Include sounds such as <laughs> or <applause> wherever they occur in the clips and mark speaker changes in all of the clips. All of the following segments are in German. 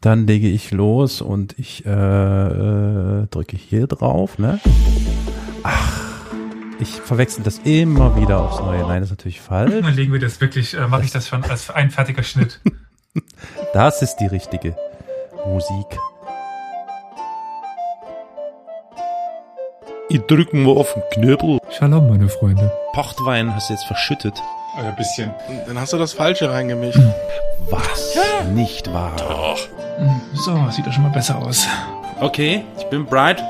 Speaker 1: Dann lege ich los und ich äh, äh, drücke hier drauf, ne? Ach, ich verwechsel das immer wieder aufs Neue. Nein, das ist natürlich falsch.
Speaker 2: Dann legen wir das wirklich, äh, mache ich das schon als ein fertiger Schnitt. <laughs>
Speaker 1: Das ist die richtige Musik.
Speaker 3: Ich drück mal auf den Knöbel.
Speaker 2: Shalom, meine Freunde.
Speaker 1: Pochtwein hast du jetzt verschüttet.
Speaker 2: Ein bisschen.
Speaker 3: Dann hast du das Falsche reingemischt.
Speaker 1: Was? Nicht wahr?
Speaker 3: Doch.
Speaker 2: So, sieht doch schon mal besser aus.
Speaker 1: Okay, ich bin bright.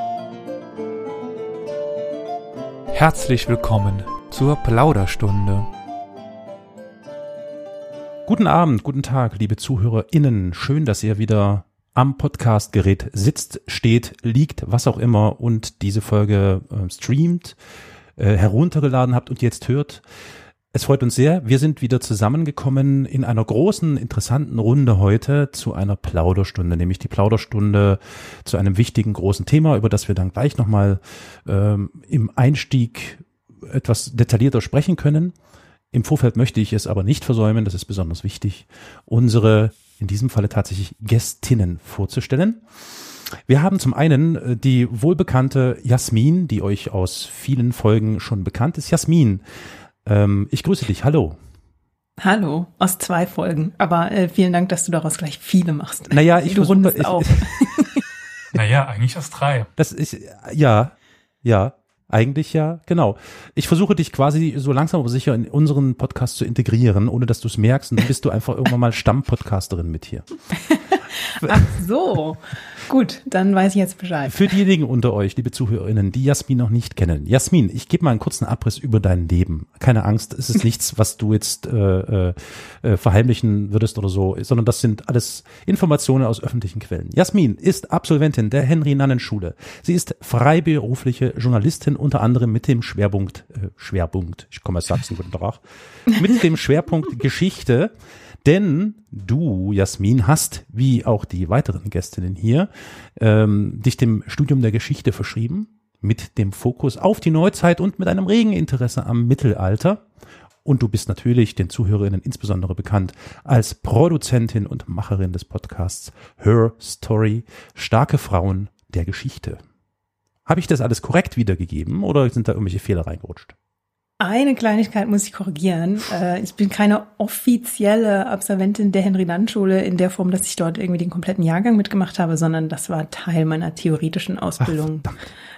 Speaker 4: Herzlich willkommen zur Plauderstunde.
Speaker 1: Guten Abend, guten Tag, liebe ZuhörerInnen. Schön, dass ihr wieder am Podcastgerät sitzt, steht, liegt, was auch immer und diese Folge äh, streamt, äh, heruntergeladen habt und jetzt hört. Es freut uns sehr. Wir sind wieder zusammengekommen in einer großen, interessanten Runde heute zu einer Plauderstunde, nämlich die Plauderstunde zu einem wichtigen, großen Thema, über das wir dann gleich nochmal ähm, im Einstieg etwas detaillierter sprechen können. Im Vorfeld möchte ich es aber nicht versäumen, das ist besonders wichtig, unsere, in diesem Falle tatsächlich Gästinnen vorzustellen. Wir haben zum einen äh, die wohlbekannte Jasmin, die euch aus vielen Folgen schon bekannt ist. Jasmin, ähm, ich grüße dich. Hallo.
Speaker 5: Hallo, aus zwei Folgen. Aber äh, vielen Dank, dass du daraus gleich viele machst.
Speaker 1: Naja, ich
Speaker 5: du rundest
Speaker 1: ich-
Speaker 5: auf. <laughs>
Speaker 2: Naja, eigentlich aus drei.
Speaker 1: Das ist, ja, ja, eigentlich ja, genau. Ich versuche dich quasi so langsam aber sicher in unseren Podcast zu integrieren, ohne dass du es merkst. Und dann bist du einfach irgendwann mal Stammpodcasterin mit hier. <laughs> <laughs>
Speaker 5: Ach so. Gut, dann weiß ich jetzt Bescheid.
Speaker 1: Für diejenigen unter euch, liebe ZuhörerInnen, die Jasmin noch nicht kennen. Jasmin, ich gebe mal einen kurzen Abriss über dein Leben. Keine Angst, es ist <laughs> nichts, was du jetzt äh, äh, äh, verheimlichen würdest oder so, sondern das sind alles Informationen aus öffentlichen Quellen. Jasmin ist Absolventin der Henry-Nannen-Schule. Sie ist freiberufliche Journalistin, unter anderem mit dem Schwerpunkt, äh, Schwerpunkt, ich komme aus Sachsen, guten Tag, mit dem Schwerpunkt <laughs> Geschichte. Denn du, Jasmin, hast, wie auch die weiteren Gästinnen hier, ähm, dich dem Studium der Geschichte verschrieben, mit dem Fokus auf die Neuzeit und mit einem regen Interesse am Mittelalter. Und du bist natürlich den Zuhörerinnen insbesondere bekannt als Produzentin und Macherin des Podcasts Her Story, starke Frauen der Geschichte. Habe ich das alles korrekt wiedergegeben oder sind da irgendwelche Fehler reingerutscht?
Speaker 5: Eine Kleinigkeit muss ich korrigieren. Äh, Ich bin keine offizielle Absolventin der Henry-Land-Schule in der Form, dass ich dort irgendwie den kompletten Jahrgang mitgemacht habe, sondern das war Teil meiner theoretischen Ausbildung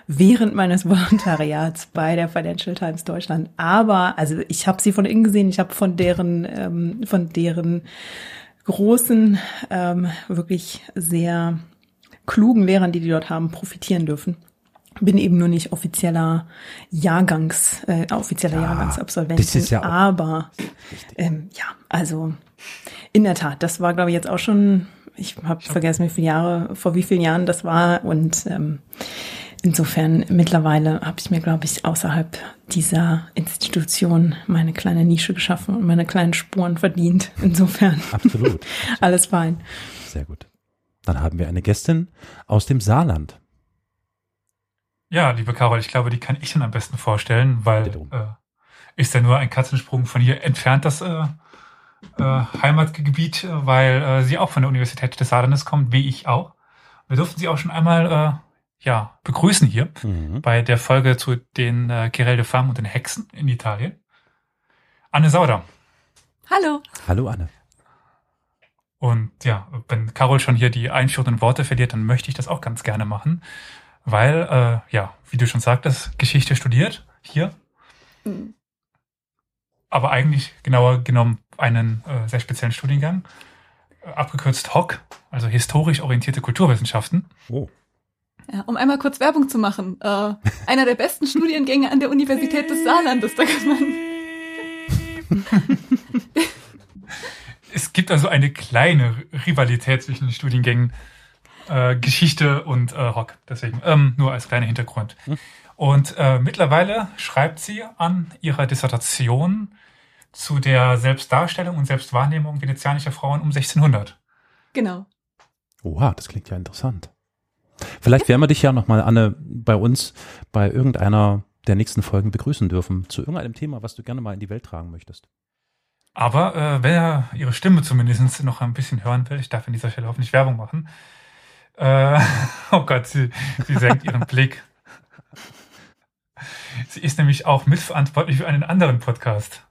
Speaker 5: während meines <laughs> Volontariats bei der Financial Times Deutschland. Aber, also ich habe sie von innen gesehen, ich habe von deren, ähm, von deren großen, ähm, wirklich sehr klugen Lehrern, die die dort haben, profitieren dürfen. Bin eben nur nicht offizieller Jahrgangs, äh, offizieller
Speaker 1: Ja,
Speaker 5: Jahrgangsabsolventin.
Speaker 1: das ist ja
Speaker 5: aber ähm, ja, also in der Tat, das war glaube ich jetzt auch schon, ich habe vergessen, wie viele Jahre, vor wie vielen Jahren das war und ähm, insofern mittlerweile habe ich mir glaube ich außerhalb dieser Institution meine kleine Nische geschaffen und meine kleinen Spuren verdient. Insofern
Speaker 1: Absolut. <laughs>
Speaker 5: alles fein.
Speaker 1: Sehr gut. Dann haben wir eine Gästin aus dem Saarland.
Speaker 2: Ja, liebe Carol, ich glaube, die kann ich dann am besten vorstellen, weil äh, ist ja nur ein Katzensprung von hier entfernt, das äh, äh, Heimatgebiet, äh, weil äh, sie auch von der Universität des Saarlandes kommt, wie ich auch. Wir durften sie auch schon einmal äh, ja, begrüßen hier
Speaker 1: Mhm.
Speaker 2: bei der Folge zu den äh, Querelle de Femme und den Hexen in Italien. Anne Sauder.
Speaker 6: Hallo.
Speaker 1: Hallo Anne.
Speaker 2: Und ja, wenn Carol schon hier die einführenden Worte verliert, dann möchte ich das auch ganz gerne machen, weil, äh, ja, wie du schon sagtest, Geschichte studiert hier,
Speaker 6: Mhm.
Speaker 2: aber eigentlich genauer genommen einen äh, sehr speziellen Studiengang, äh, abgekürzt HOC, also historisch orientierte Kulturwissenschaften.
Speaker 1: Oh.
Speaker 6: Ja, um einmal kurz Werbung zu machen. Äh, einer der besten Studiengänge an der Universität des Saarlandes, da kann man. <laughs>
Speaker 2: Es gibt also eine kleine Rivalität zwischen den Studiengängen äh, Geschichte und äh, Hock. Deswegen ähm, nur als kleiner Hintergrund. Und äh, mittlerweile schreibt sie an ihrer Dissertation zu der Selbstdarstellung und Selbstwahrnehmung venezianischer Frauen um 1600.
Speaker 6: Genau.
Speaker 1: Oha, das klingt ja interessant. Vielleicht werden wir dich ja nochmal, Anne, bei uns bei irgendeiner der nächsten Folgen begrüßen dürfen zu irgendeinem Thema, was du gerne mal in die Welt tragen möchtest.
Speaker 2: Aber äh, wer ihre Stimme zumindest noch ein bisschen hören will, ich darf an dieser Stelle hoffentlich Werbung machen. Äh, <laughs> oh Gott, sie, sie senkt ihren Blick. Sie ist nämlich auch mitverantwortlich für einen anderen Podcast.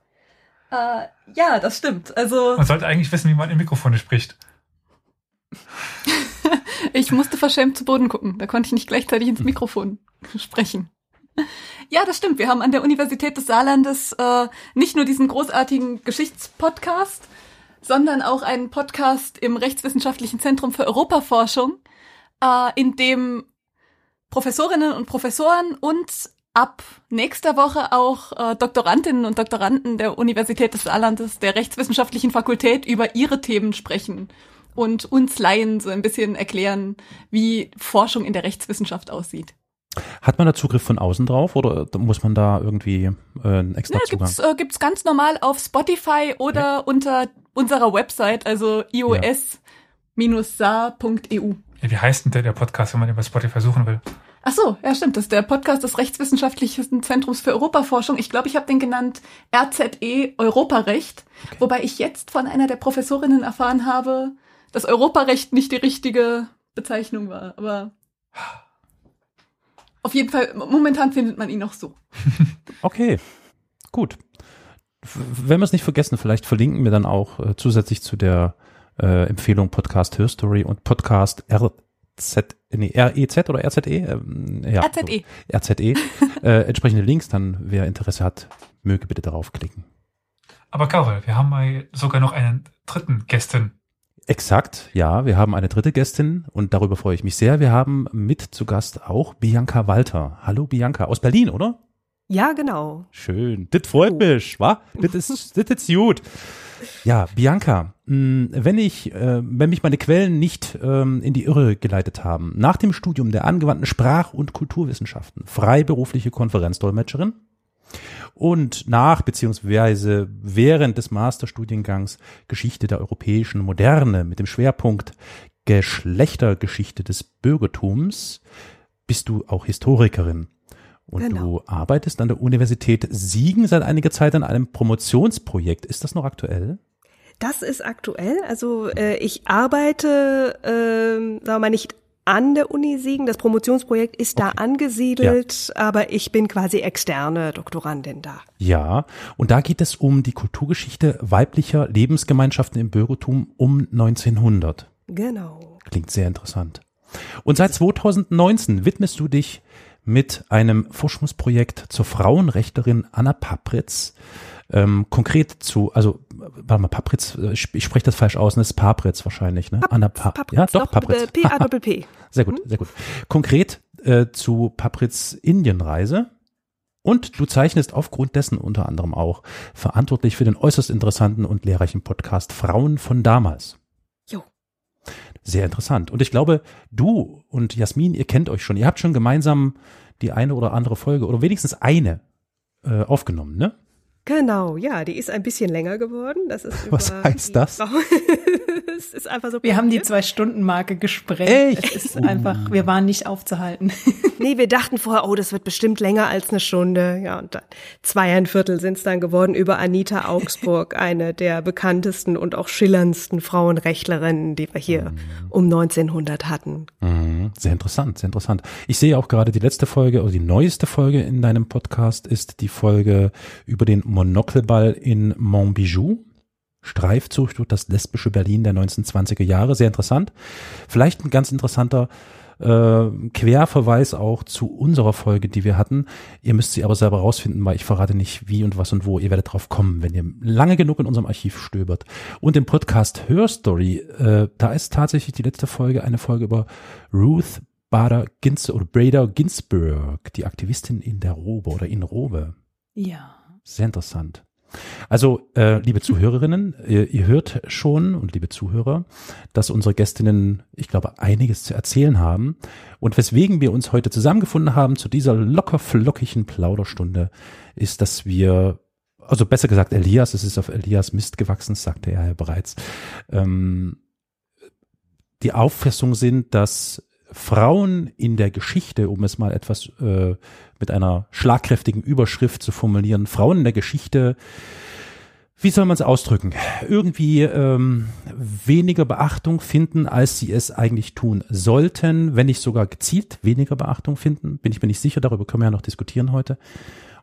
Speaker 6: Äh, ja, das stimmt. Also
Speaker 2: Man sollte eigentlich wissen, wie man in Mikrofone spricht. <laughs>
Speaker 6: ich musste verschämt zu Boden gucken. Da konnte ich nicht gleichzeitig ins Mikrofon sprechen. Ja, das stimmt. Wir haben an der Universität des Saarlandes äh, nicht nur diesen großartigen Geschichtspodcast, sondern auch einen Podcast im Rechtswissenschaftlichen Zentrum für Europaforschung, äh, in dem Professorinnen und Professoren und ab nächster Woche auch äh, Doktorandinnen und Doktoranden der Universität des Saarlandes, der Rechtswissenschaftlichen Fakultät über ihre Themen sprechen und uns Laien so ein bisschen erklären, wie Forschung in der Rechtswissenschaft aussieht.
Speaker 1: Hat man da Zugriff von außen drauf oder muss man da irgendwie äh, einen extra
Speaker 6: Ja,
Speaker 1: Zugang?
Speaker 6: gibt's, äh, gibt's ganz normal auf Spotify oder unter unserer Website, also ios-sa.eu.
Speaker 2: Ja, wie heißt denn der, der Podcast, wenn man den bei Spotify suchen will?
Speaker 6: Ach so, ja stimmt, das ist der Podcast des Rechtswissenschaftlichen Zentrums für Europaforschung. Ich glaube, ich habe den genannt RZE Europarecht, wobei ich jetzt von einer der Professorinnen erfahren habe, dass Europarecht nicht die richtige Bezeichnung war, aber auf jeden Fall, momentan findet man ihn noch so. <laughs>
Speaker 1: Okay, gut. Wenn wir es nicht vergessen, vielleicht verlinken wir dann auch äh, zusätzlich zu der äh, Empfehlung Podcast History und Podcast RZ, nee, REZ oder RZE? Ähm, ja,
Speaker 6: RZE.
Speaker 1: So, RZE. <laughs> äh, entsprechende Links, dann wer Interesse hat, möge bitte darauf klicken.
Speaker 2: Aber Carol, wir haben mal sogar noch einen dritten Gästin.
Speaker 1: Exakt, ja, wir haben eine dritte Gästin und darüber freue ich mich sehr. Wir haben mit zu Gast auch Bianca Walter. Hallo Bianca, aus Berlin, oder?
Speaker 7: Ja, genau.
Speaker 1: Schön. Das freut mich, wa? Das ist, das ist gut. Ja, Bianca, wenn ich, äh, wenn mich meine Quellen nicht ähm, in die Irre geleitet haben, nach dem Studium der angewandten Sprach- und Kulturwissenschaften, freiberufliche Konferenzdolmetscherin und nach beziehungsweise während des Masterstudiengangs Geschichte der europäischen Moderne mit dem Schwerpunkt Geschlechtergeschichte des Bürgertums bist du auch Historikerin. Und
Speaker 7: Genau.
Speaker 1: du arbeitest an der Universität Siegen seit einiger Zeit an einem Promotionsprojekt. Ist das noch aktuell?
Speaker 7: Das ist aktuell. Also äh, ich arbeite, ähm, sagen wir mal, nicht an der Uni Siegen. Das Promotionsprojekt ist da angesiedelt, aber ich bin quasi externe Doktorandin da.
Speaker 1: Ja, und da geht es um die Kulturgeschichte weiblicher Lebensgemeinschaften im Bürgertum um 1900.
Speaker 7: Genau.
Speaker 1: Klingt sehr interessant. Und seit 2019 widmest du dich mit einem Forschungsprojekt zur Frauenrechterin Anna Papritz. Ähm, konkret zu, also, warte mal, Papritz, äh, ich, spreche das falsch aus, das ist Papritz wahrscheinlich, ne? Anna pa
Speaker 7: Papritz,
Speaker 1: Ja, doch,
Speaker 7: doch,
Speaker 1: Papritz.
Speaker 7: äh, P-A-P-P.
Speaker 1: Sehr gut, sehr gut. Konkret äh, zu Papritz Indienreise. Und du zeichnest aufgrund dessen unter anderem auch verantwortlich für den äußerst interessanten und lehrreichen Podcast Frauen von damals.
Speaker 7: Jo.
Speaker 1: Sehr interessant. Und ich glaube, du und Jasmin, ihr kennt euch schon. Ihr habt schon gemeinsam die eine oder andere Folge oder wenigstens eine äh, aufgenommen, ne?
Speaker 7: Genau, ja, die ist ein bisschen länger geworden. Das ist
Speaker 1: Was heißt das? <laughs>
Speaker 7: Es ist einfach so.
Speaker 5: Wir haben die. Zwei-Stunden-Marke gesprengt. Es ist einfach, wir waren nicht aufzuhalten. <laughs>
Speaker 7: Nee, wir dachten vorher, oh, das wird bestimmt länger als eine Stunde. Ja, und dann zweieinviertel sind es dann geworden über Anita Augsburg, <laughs> eine der bekanntesten und auch schillerndsten Frauenrechtlerinnen, die wir hier um 1900 hatten.
Speaker 1: Mhm. Sehr interessant, sehr interessant. Ich sehe auch gerade die letzte Folge oder die neueste Folge in deinem Podcast ist die Folge über den Monokelball in Montbijou. Streifzug durch das lesbische Berlin der 1920er Jahre. Sehr interessant. Vielleicht ein ganz interessanter äh, Querverweis auch zu unserer Folge, die wir hatten. Ihr müsst sie aber selber rausfinden, weil ich verrate nicht wie und was und wo. Ihr werdet drauf kommen, wenn ihr lange genug in unserem Archiv stöbert. Und im Podcast Hörstory, äh, da ist tatsächlich die letzte Folge eine Folge über Ruth Bader Ginsburg oder Bader Ginsburg, die Aktivistin in der Robe oder in Robe.
Speaker 5: Ja.
Speaker 1: Sehr interessant. Also, äh, liebe Zuhörerinnen, ihr, ihr hört schon und liebe Zuhörer, dass unsere Gästinnen, ich glaube, einiges zu erzählen haben. Und weswegen wir uns heute zusammengefunden haben zu dieser locker flockigen Plauderstunde, ist, dass wir, also besser gesagt Elias, es ist auf Elias Mist gewachsen, sagte er ja bereits, ähm, die Auffassung sind, dass Frauen in der Geschichte, um es mal etwas äh, mit einer schlagkräftigen Überschrift zu formulieren, Frauen in der Geschichte wie soll man es ausdrücken, irgendwie ähm, weniger Beachtung finden, als sie es eigentlich tun sollten, wenn nicht sogar gezielt weniger Beachtung finden, bin ich mir nicht sicher, darüber können wir ja noch diskutieren heute.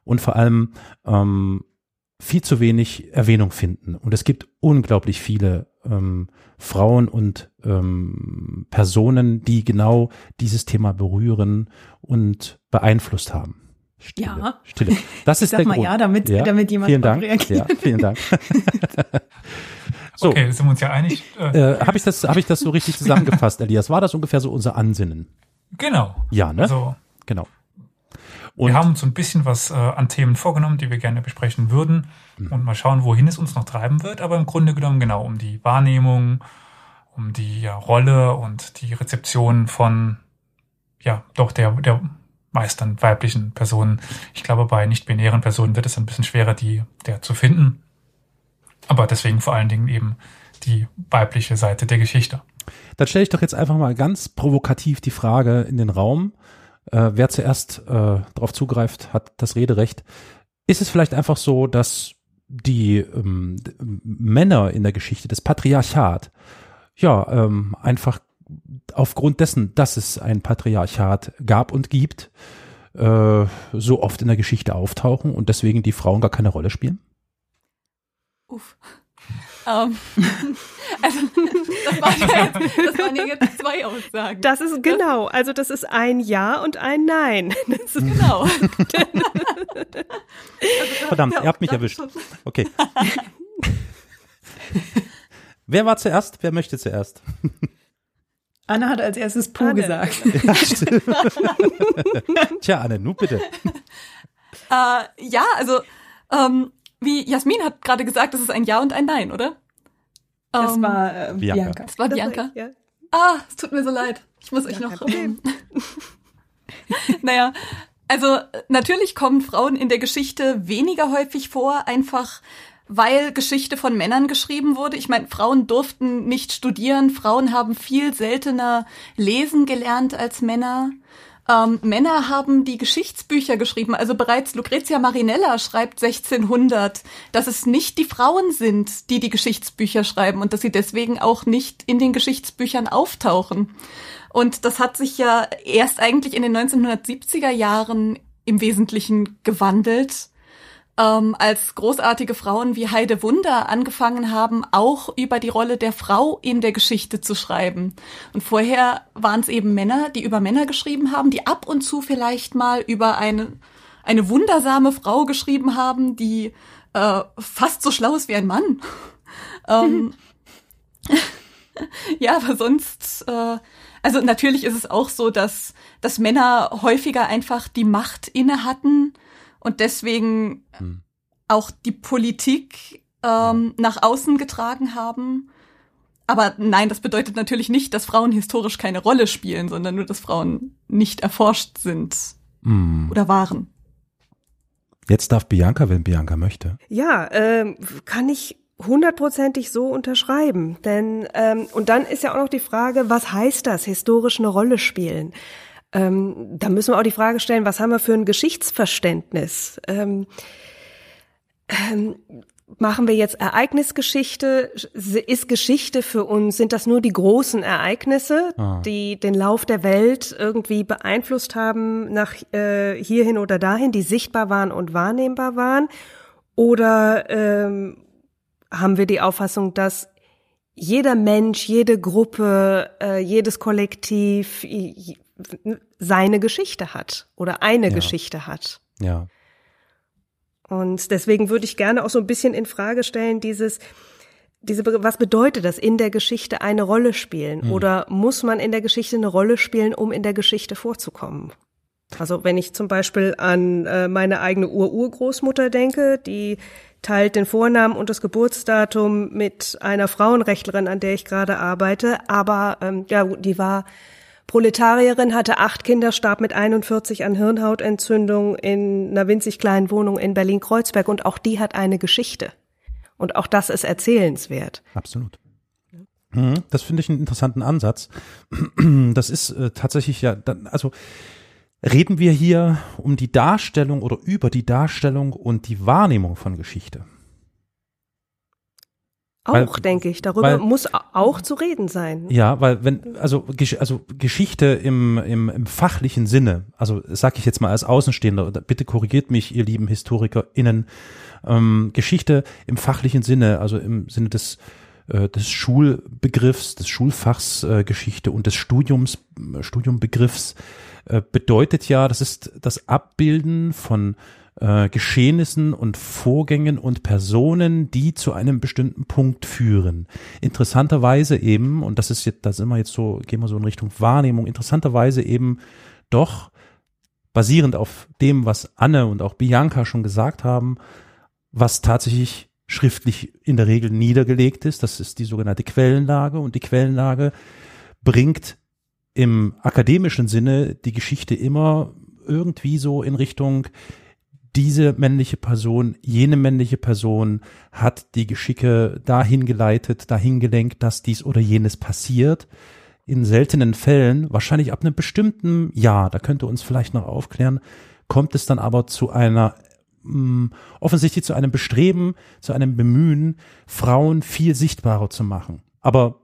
Speaker 1: Und vor allem ähm, viel zu wenig Erwähnung finden. Und es gibt unglaublich viele ähm, Frauen und ähm, Personen, die genau dieses Thema berühren und beeinflusst haben. Stille.
Speaker 5: Ja.
Speaker 1: Stille. Das ist
Speaker 5: Sag
Speaker 1: der
Speaker 5: mal
Speaker 1: Grund.
Speaker 5: ja, damit, damit jemand
Speaker 1: vielen Dank.
Speaker 5: reagiert.
Speaker 1: Ja, vielen Dank. so, <laughs>
Speaker 2: Okay, sind wir uns ja einig. <laughs> Äh,
Speaker 1: äh, habe ich das, habe ich das so richtig <laughs> zusammengefasst, Elias? War das ungefähr so unser Ansinnen?
Speaker 2: genau.
Speaker 1: Ja, ne?
Speaker 2: Also
Speaker 1: genau. Und
Speaker 2: wir haben uns so ein bisschen was äh, an Themen vorgenommen, die wir gerne besprechen würden
Speaker 1: Mhm.
Speaker 2: und mal schauen, wohin es uns noch treiben wird. Aber im Grunde genommen genau um die Wahrnehmung, um die ja, Rolle und die Rezeption von ja doch der der meistern weiblichen Personen. Ich glaube, bei nicht-binären Personen wird es ein bisschen schwerer, die der zu finden. Aber deswegen vor allen Dingen eben die weibliche Seite der Geschichte.
Speaker 1: dann stelle ich doch jetzt einfach mal ganz provokativ die Frage in den Raum. Äh, wer zuerst äh, darauf zugreift, hat das Rederecht. Ist es vielleicht einfach so, dass die ähm, Männer in der Geschichte, das Patriarchat, ja, ähm, einfach aufgrund dessen, dass es ein Patriarchat gab und gibt, äh, so oft in der Geschichte auftauchen und deswegen die Frauen gar keine Rolle spielen?
Speaker 6: Uff. Ähm, <laughs> also, das waren, ja jetzt, das waren ja jetzt zwei Aussagen.
Speaker 7: Das ist genau, also das ist ein Ja und ein Nein. <laughs> Das ist <laughs>
Speaker 6: genau.
Speaker 1: Verdammt,
Speaker 6: Ja,
Speaker 1: ihr habt mich erwischt. Okay. Wer war zuerst? Wer möchte zuerst?
Speaker 5: Anna hat als erstes Puh
Speaker 7: Anne.
Speaker 5: gesagt.
Speaker 1: Ja, stimmt. Tja, Anne, nu bitte.
Speaker 6: Äh, ja, also ähm, wie Jasmin hat gerade gesagt, das ist ein Ja und ein Nein, oder?
Speaker 5: Das
Speaker 6: Ähm,
Speaker 5: war äh,
Speaker 1: Bianca.
Speaker 5: Bianca.
Speaker 6: das war
Speaker 7: Das
Speaker 6: Bianca.
Speaker 7: Ja.
Speaker 6: Ah, es tut mir so leid. Ich muss euch
Speaker 7: Ja,
Speaker 6: noch.
Speaker 7: kein Problem.
Speaker 6: Ähm, <laughs> naja, also natürlich kommen Frauen in der Geschichte weniger häufig vor, einfach weil Geschichte von Männern geschrieben wurde. Ich meine, Frauen durften nicht studieren, Frauen haben viel seltener lesen gelernt als Männer. Ähm, Männer haben die Geschichtsbücher geschrieben. Also bereits Lucrezia Marinella schreibt 1600, dass es nicht die Frauen sind, die die Geschichtsbücher schreiben und dass sie deswegen auch nicht in den Geschichtsbüchern auftauchen. Und das hat sich ja erst eigentlich in den 1970er Jahren im Wesentlichen gewandelt, ähm, als großartige Frauen wie Heide Wunder angefangen haben, auch über die Rolle der Frau in der Geschichte zu schreiben. Und vorher waren es eben Männer, die über Männer geschrieben haben, die ab und zu vielleicht mal über eine, eine wundersame Frau geschrieben haben, die äh, fast so schlau ist wie ein Mann. <laughs> ähm, <laughs> ja, aber sonst, äh, also natürlich ist es auch so, dass, dass Männer häufiger einfach die Macht inne hatten und deswegen
Speaker 1: Hm.
Speaker 6: auch die Politik ähm, nach außen getragen haben. Aber nein, das bedeutet natürlich nicht, dass Frauen historisch keine Rolle spielen, sondern nur, dass Frauen nicht erforscht sind
Speaker 1: Hm.
Speaker 6: oder waren.
Speaker 1: Jetzt darf Bianca, wenn Bianca möchte.
Speaker 7: Ja, ähm, kann ich hundertprozentig so unterschreiben. Denn ähm, und dann ist ja auch noch die Frage, was heißt das, historisch eine Rolle spielen? Ähm, da müssen wir auch die Frage stellen, was haben wir für ein Geschichtsverständnis? Ähm, ähm, machen wir jetzt Ereignisgeschichte? Ist Geschichte für uns, sind das nur die großen Ereignisse,
Speaker 1: Ah.
Speaker 7: die den Lauf der Welt irgendwie beeinflusst haben nach äh, hierhin oder dahin, die sichtbar waren und wahrnehmbar waren? Oder ähm, haben wir die Auffassung, dass jeder Mensch, jede Gruppe, äh, jedes Kollektiv seine Geschichte hat oder eine
Speaker 1: Ja.
Speaker 7: Geschichte hat?
Speaker 1: Ja.
Speaker 7: Und deswegen würde ich gerne auch so ein bisschen in Frage stellen, dieses, diese, was bedeutet das, in der Geschichte eine Rolle spielen?
Speaker 1: Mhm.
Speaker 7: Oder muss man in der Geschichte eine Rolle spielen, um in der Geschichte vorzukommen? Also wenn ich zum Beispiel an äh, meine eigene Ur-Urgroßmutter denke, die teilt den Vornamen und das Geburtsdatum mit einer Frauenrechtlerin, an der ich gerade arbeite, aber ähm, ja, die war Proletarierin, hatte acht Kinder, starb mit 41 an Hirnhautentzündung in einer winzig kleinen Wohnung in Berlin-Kreuzberg und auch die hat eine Geschichte. Und auch das ist erzählenswert.
Speaker 1: Absolut. Mhm, Das finde ich einen interessanten Ansatz. <clears throat> Das ist äh, tatsächlich ja, also reden wir hier um die Darstellung oder über die Darstellung und die Wahrnehmung von Geschichte.
Speaker 7: Auch,
Speaker 1: Weil-
Speaker 7: denke ich. Darüber
Speaker 1: weil-
Speaker 7: muss auch zu reden sein.
Speaker 1: Ja, weil wenn, also, also Geschichte im, im, im fachlichen Sinne, also sag ich jetzt mal als Außenstehender, bitte korrigiert mich, ihr lieben HistorikerInnen, ähm, Geschichte im fachlichen Sinne, also im Sinne des, äh, des Schulbegriffs, des Schulfachs äh, Geschichte und des Studiums, äh, Studiumbegriffs, äh, bedeutet ja, das ist das Abbilden von äh, Geschehnissen und Vorgängen und Personen, die zu einem bestimmten Punkt führen. Interessanterweise eben, und das ist jetzt, da sind wir jetzt so, gehen wir so in Richtung Wahrnehmung, interessanterweise eben doch basierend auf dem, was Anne und auch Bianca schon gesagt haben, was tatsächlich schriftlich in der Regel niedergelegt ist. Das ist die sogenannte Quellenlage und die Quellenlage bringt im akademischen Sinne die Geschichte immer irgendwie so in Richtung diese männliche Person, jene männliche Person hat die Geschicke dahin geleitet, dahin gelenkt, dass dies oder jenes passiert. In seltenen Fällen, wahrscheinlich ab einem bestimmten Jahr, da könnte uns vielleicht noch aufklären, kommt es dann aber zu einer mh, offensichtlich zu einem Bestreben, zu einem Bemühen, Frauen viel sichtbarer zu machen. Aber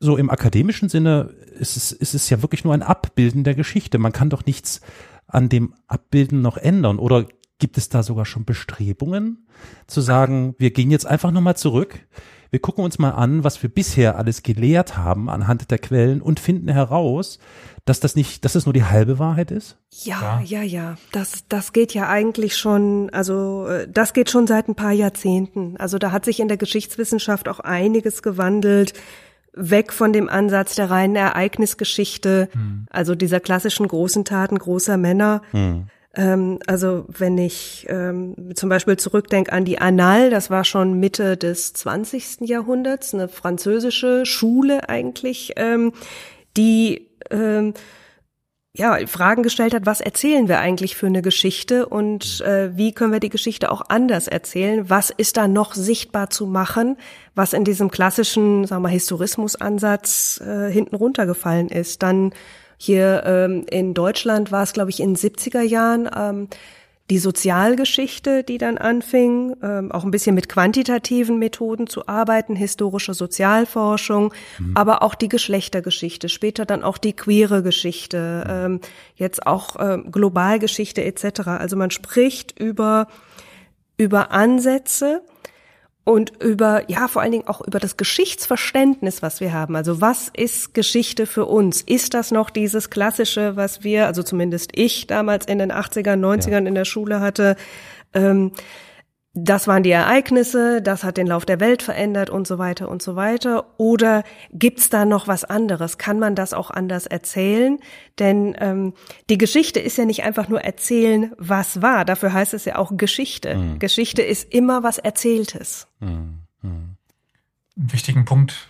Speaker 1: so im akademischen Sinne ist es, ist es ja wirklich nur ein Abbilden der Geschichte. Man kann doch nichts an dem Abbilden noch ändern. Oder gibt es da sogar schon Bestrebungen zu sagen, wir gehen jetzt einfach nochmal zurück, wir gucken uns mal an, was wir bisher alles gelehrt haben anhand der Quellen und finden heraus, dass das nicht, dass es nur die halbe Wahrheit ist?
Speaker 7: Ja, ja, ja. Das, das geht ja eigentlich schon, also äh, das geht schon seit ein paar Jahrzehnten. Also da hat sich in der Geschichtswissenschaft auch einiges gewandelt, weg von dem Ansatz der reinen Ereignisgeschichte, also dieser klassischen großen Taten großer Männer. Ähm, also wenn ich ähm, zum Beispiel zurückdenke an die Annales, das war schon Mitte des 20. Jahrhunderts, eine französische Schule eigentlich, ähm, die ähm, ja, Fragen gestellt hat, was erzählen wir eigentlich für eine Geschichte und äh, wie können wir die Geschichte auch anders erzählen? Was ist da noch sichtbar zu machen, was in diesem klassischen, sagen wir, Historismusansatz äh, hinten runtergefallen ist? Dann hier ähm, in Deutschland war es, glaube ich, in den 70er Jahren ähm, die Sozialgeschichte, die dann anfing, ähm, auch ein bisschen mit quantitativen Methoden zu arbeiten, historische Sozialforschung, aber auch die Geschlechtergeschichte, später dann auch die queere Geschichte, ähm, jetzt auch ähm, Globalgeschichte etc. Also man spricht über über Ansätze und über, ja, vor allen Dingen auch über das Geschichtsverständnis, was wir haben. Also was ist Geschichte für uns? Ist das noch dieses klassische, was wir, also zumindest ich damals in den 80ern, 90ern in der Schule hatte, ähm, das waren die Ereignisse, das hat den Lauf der Welt verändert und so weiter und so weiter. Oder gibt's da noch was anderes? Kann man das auch anders erzählen? Denn ähm, die Geschichte ist ja nicht einfach nur erzählen, was war. Dafür heißt es ja auch Geschichte. Geschichte ist immer was Erzähltes.
Speaker 2: einen wichtigen Punkt,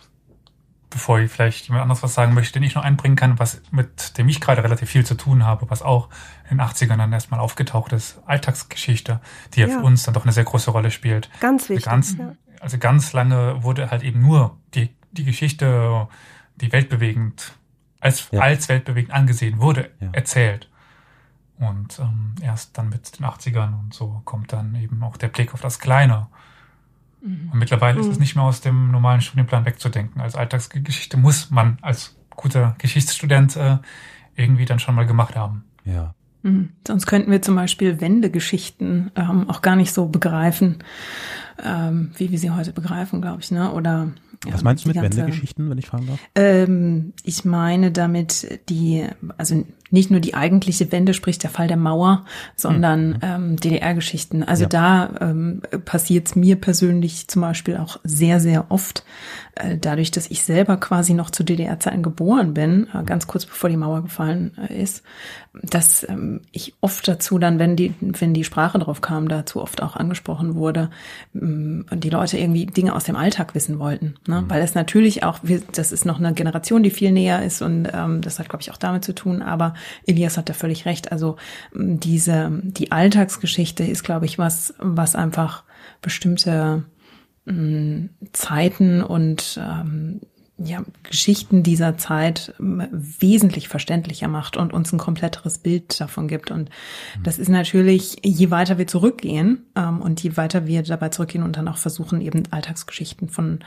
Speaker 2: bevor ich vielleicht jemand anderes was sagen möchte, den ich noch einbringen kann, was mit dem ich gerade relativ viel zu tun habe, was auch in den 80ern dann erstmal aufgetaucht ist, Alltagsgeschichte, die ja,
Speaker 7: Ja.
Speaker 2: für uns dann doch eine sehr große Rolle spielt.
Speaker 7: Ganz wichtig.
Speaker 2: Ganz,
Speaker 7: ja.
Speaker 2: Also ganz lange wurde halt eben nur die, die Geschichte, die weltbewegend, als,
Speaker 1: Ja.
Speaker 2: als weltbewegend angesehen wurde,
Speaker 1: Ja.
Speaker 2: erzählt. Und ähm, erst dann mit den 80ern und so kommt dann eben auch der Blick auf das Kleine. Und mittlerweile ist es nicht mehr aus dem normalen Studienplan wegzudenken. Als Alltagsgeschichte muss man als guter Geschichtsstudent äh, irgendwie dann schon mal gemacht haben.
Speaker 1: Ja.
Speaker 5: Mhm. Sonst könnten wir zum Beispiel Wendegeschichten ähm, auch gar nicht so begreifen, ähm, wie wir sie heute begreifen, glaube ich, ne? Oder
Speaker 1: Was
Speaker 5: ja,
Speaker 1: meinst du mit
Speaker 5: ganze-
Speaker 1: Wendegeschichten, wenn ich fragen darf?
Speaker 5: Ähm, ich meine damit die, also nicht nur die eigentliche Wende, sprich der Fall der Mauer, sondern ähm, DDR-Geschichten. Also
Speaker 1: Ja.
Speaker 5: da ähm, passiert es mir persönlich zum Beispiel auch sehr, sehr oft, äh, dadurch, dass ich selber quasi noch zu DDR-Zeiten geboren bin, äh, ganz kurz bevor die Mauer gefallen äh, ist, dass ähm, ich oft dazu dann, wenn die, wenn die Sprache drauf kam, dazu oft auch angesprochen wurde, ähm, und die Leute irgendwie Dinge aus dem Alltag wissen wollten. Ne? Weil es natürlich auch, wir, das ist noch eine Generation, die viel näher ist und ähm, das hat, glaube ich, auch damit zu tun. Aber Elias hat da völlig recht. Also diese, die Alltagsgeschichte ist, glaube ich, was, was einfach bestimmte ähm, Zeiten und ähm, ja, Geschichten dieser Zeit ähm, wesentlich verständlicher macht und uns ein kompletteres Bild davon gibt. Und das ist natürlich, je weiter wir zurückgehen ähm, und je weiter wir dabei zurückgehen und dann auch versuchen, eben Alltagsgeschichten von,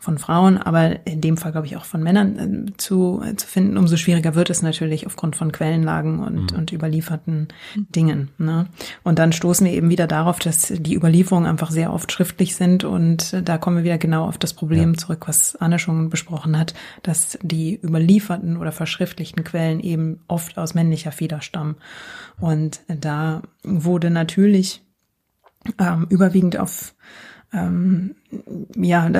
Speaker 5: von Frauen, aber in dem Fall, glaube ich, auch von Männern äh, zu, äh, zu finden, umso schwieriger wird es natürlich aufgrund von Quellenlagen und, mhm. und überlieferten Dingen. Ne? Und dann stoßen wir eben wieder darauf, dass die Überlieferungen einfach sehr oft schriftlich sind und da kommen wir wieder genau auf das Problem ja. zurück, was Anne schon besprochen angesprochen hat, dass die überlieferten oder verschriftlichten Quellen eben oft aus männlicher Feder stammen. Und da wurde natürlich ähm, überwiegend auf ähm, ja,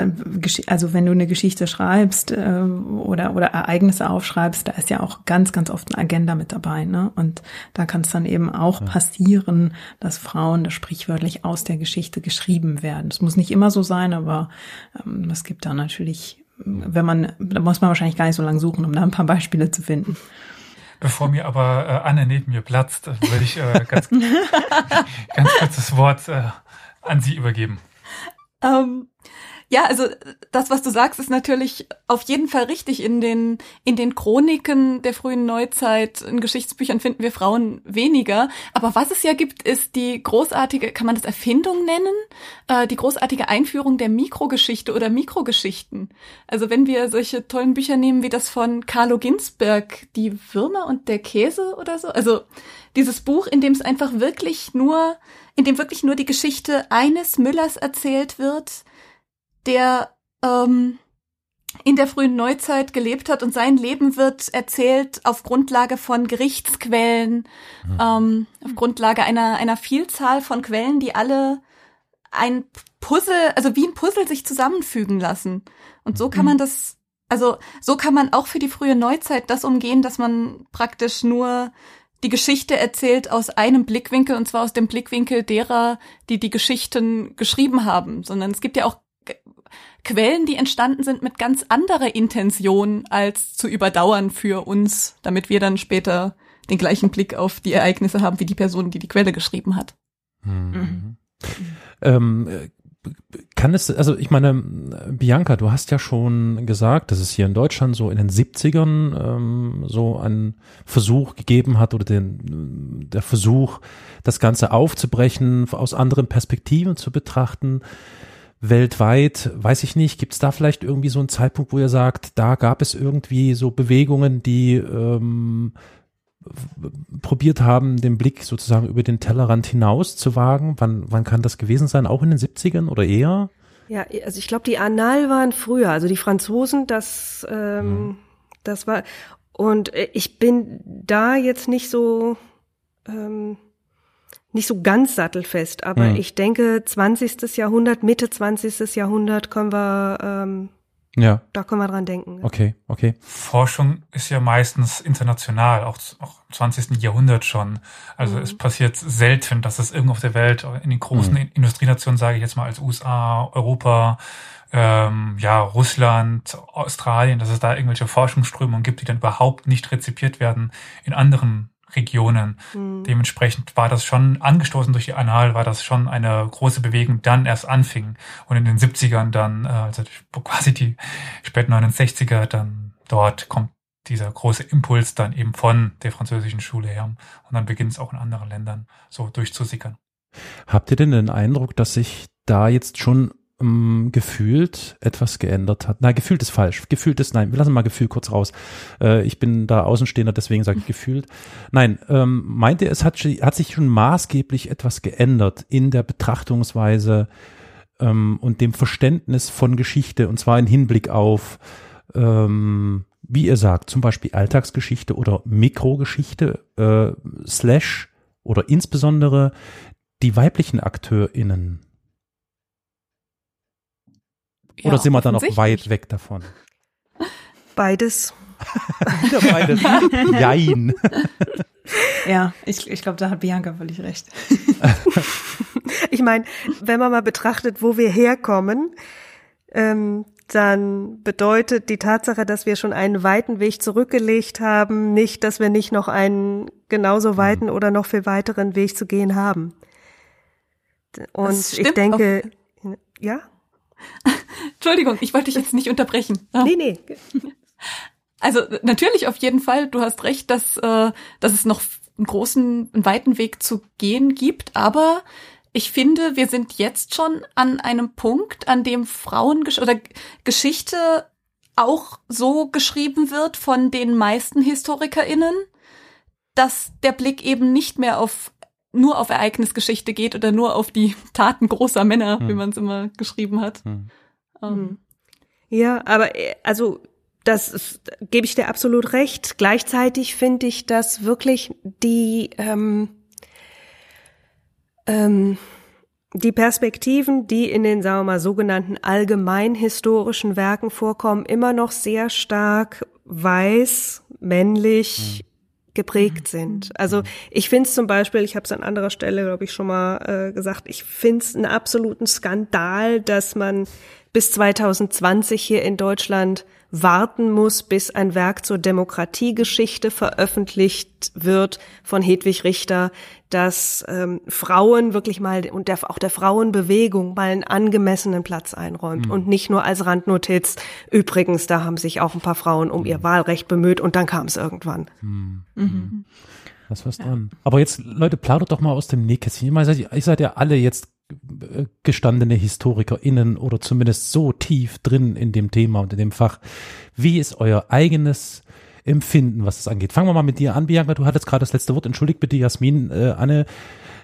Speaker 5: also wenn du eine Geschichte schreibst äh, oder oder Ereignisse aufschreibst, da ist ja auch ganz ganz oft eine Agenda mit dabei, ne? Und da kann es dann eben auch ja. passieren, dass Frauen das sprichwörtlich aus der Geschichte geschrieben werden. Es muss nicht immer so sein, aber ähm, es gibt da natürlich wenn man, da muss man wahrscheinlich gar nicht so lange suchen, um da ein paar Beispiele zu finden.
Speaker 2: Bevor mir aber äh, Anne neben mir platzt, würde ich äh, ganz, <laughs> ganz kurz das Wort äh, an Sie übergeben.
Speaker 6: Ähm, ja, also das, was du sagst, ist natürlich auf jeden Fall richtig. In den, in den Chroniken der frühen Neuzeit, in Geschichtsbüchern finden wir Frauen weniger. Aber was es ja gibt, ist die großartige, kann man das Erfindung nennen? Äh, die großartige Einführung der Mikrogeschichte oder Mikrogeschichten. Also wenn wir solche tollen Bücher nehmen wie das von Carlo Ginsberg, Die Würmer und der Käse oder so. Also dieses Buch, in dem es einfach wirklich nur, in dem wirklich nur die Geschichte eines Müllers erzählt wird, der ähm, in der frühen Neuzeit gelebt hat und sein Leben wird erzählt auf Grundlage von Gerichtsquellen, mhm. ähm, auf Grundlage einer, einer Vielzahl von Quellen, die alle ein Puzzle, also wie ein Puzzle sich zusammenfügen lassen. Und so kann man mhm. das, also so kann man auch für die frühe Neuzeit das umgehen, dass man praktisch nur die Geschichte erzählt aus einem Blickwinkel und zwar aus dem Blickwinkel derer, die die Geschichten geschrieben haben, sondern es gibt ja auch Quellen, die entstanden sind mit ganz anderer Intention als zu überdauern für uns, damit wir dann später den gleichen Blick auf die Ereignisse haben wie die Person, die die Quelle geschrieben hat. Mhm.
Speaker 1: Mhm. Ähm, kann es, also ich meine, Bianca, du hast ja schon gesagt, dass es hier in Deutschland so in den 70ern ähm, so einen Versuch gegeben hat oder den, der Versuch, das Ganze aufzubrechen, aus anderen Perspektiven zu betrachten weltweit, weiß ich nicht, gibt es da vielleicht irgendwie so einen Zeitpunkt, wo ihr sagt, da gab es irgendwie so Bewegungen, die ähm, probiert haben, den Blick sozusagen über den Tellerrand hinaus zu wagen? Wann, wann kann das gewesen sein? Auch in den 70ern oder eher?
Speaker 7: Ja, also ich glaube, die Annales waren früher, also die Franzosen, das, ähm, hm. das war, und ich bin da jetzt nicht so, ähm, nicht so ganz sattelfest, aber mhm. ich denke, 20. Jahrhundert, Mitte 20. Jahrhundert können wir, ähm, ja. da können wir dran denken.
Speaker 1: Okay, okay.
Speaker 2: Forschung ist ja meistens international, auch, auch im 20. Jahrhundert schon. Also mhm. es passiert selten, dass es irgendwo auf der Welt, in den großen mhm. Industrienationen, sage ich jetzt mal als USA, Europa, ähm, ja, Russland, Australien, dass es da irgendwelche Forschungsströmungen gibt, die dann überhaupt nicht rezipiert werden in anderen Regionen. Mhm. Dementsprechend war das schon angestoßen durch die Annal, war das schon eine große Bewegung, dann erst anfing und in den 70ern dann, äh, also quasi die späten 69er, dann dort kommt dieser große Impuls dann eben von der französischen Schule her und dann beginnt es auch in anderen Ländern so durchzusickern.
Speaker 1: Habt ihr denn den Eindruck, dass sich da jetzt schon ähm, gefühlt etwas geändert hat. Nein, gefühlt ist falsch. Gefühlt ist, nein, wir lassen mal Gefühl kurz raus. Äh, ich bin da Außenstehender, deswegen sage ich <laughs> gefühlt. Nein, ähm, meint ihr, es hat, hat sich schon maßgeblich etwas geändert in der Betrachtungsweise ähm, und dem Verständnis von Geschichte und zwar in Hinblick auf ähm, wie ihr sagt, zum Beispiel Alltagsgeschichte oder Mikrogeschichte, äh, slash oder insbesondere die weiblichen AkteurInnen oder sind wir da noch weit weg davon?
Speaker 7: Beides. <laughs>
Speaker 1: Wieder beides. Jein.
Speaker 5: Ja, ich, ich glaube, da hat Bianca völlig recht. <laughs>
Speaker 7: ich meine, wenn man mal betrachtet, wo wir herkommen, ähm, dann bedeutet die Tatsache, dass wir schon einen weiten Weg zurückgelegt haben, nicht, dass wir nicht noch einen genauso weiten mhm. oder noch viel weiteren Weg zu gehen haben. Und ich denke, auch. ja.
Speaker 6: Entschuldigung, ich wollte dich jetzt nicht unterbrechen. Ah.
Speaker 7: Nee, nee.
Speaker 6: Also natürlich auf jeden Fall, du hast recht, dass, äh, dass es noch einen großen, einen weiten Weg zu gehen gibt, aber ich finde, wir sind jetzt schon an einem Punkt, an dem Frauen oder Geschichte auch so geschrieben wird von den meisten HistorikerInnen, dass der Blick eben nicht mehr auf nur auf Ereignisgeschichte geht oder nur auf die Taten großer Männer, hm. wie man es immer geschrieben hat. Hm.
Speaker 7: Um. Ja, aber äh, also das gebe ich dir absolut recht. Gleichzeitig finde ich, dass wirklich die ähm, ähm, die Perspektiven, die in den, sagen wir mal, sogenannten allgemeinhistorischen Werken vorkommen, immer noch sehr stark weiß, männlich mhm. geprägt sind. Also ich finde es zum Beispiel, ich habe es an anderer Stelle, glaube ich, schon mal äh, gesagt, ich finde es einen absoluten Skandal, dass man bis 2020 hier in Deutschland warten muss, bis ein Werk zur Demokratiegeschichte veröffentlicht wird von Hedwig Richter, dass ähm, Frauen wirklich mal und der, auch der Frauenbewegung mal einen angemessenen Platz einräumt mhm. und nicht nur als Randnotiz. Übrigens, da haben sich auch ein paar Frauen um ihr hm. Wahlrecht bemüht und dann kam es irgendwann. Mhm.
Speaker 1: Mhm. Das was dran. Aber jetzt, Leute, plaudert doch mal aus dem Nähkästchen. Ich meine, ihr seid ja alle jetzt gestandene HistorikerInnen oder zumindest so tief drin in dem Thema und in dem Fach. Wie ist euer eigenes Empfinden, was es angeht? Fangen wir mal mit dir an, Bianca. Du hattest gerade das letzte Wort. Entschuldigt bitte, Jasmin, äh, Anne.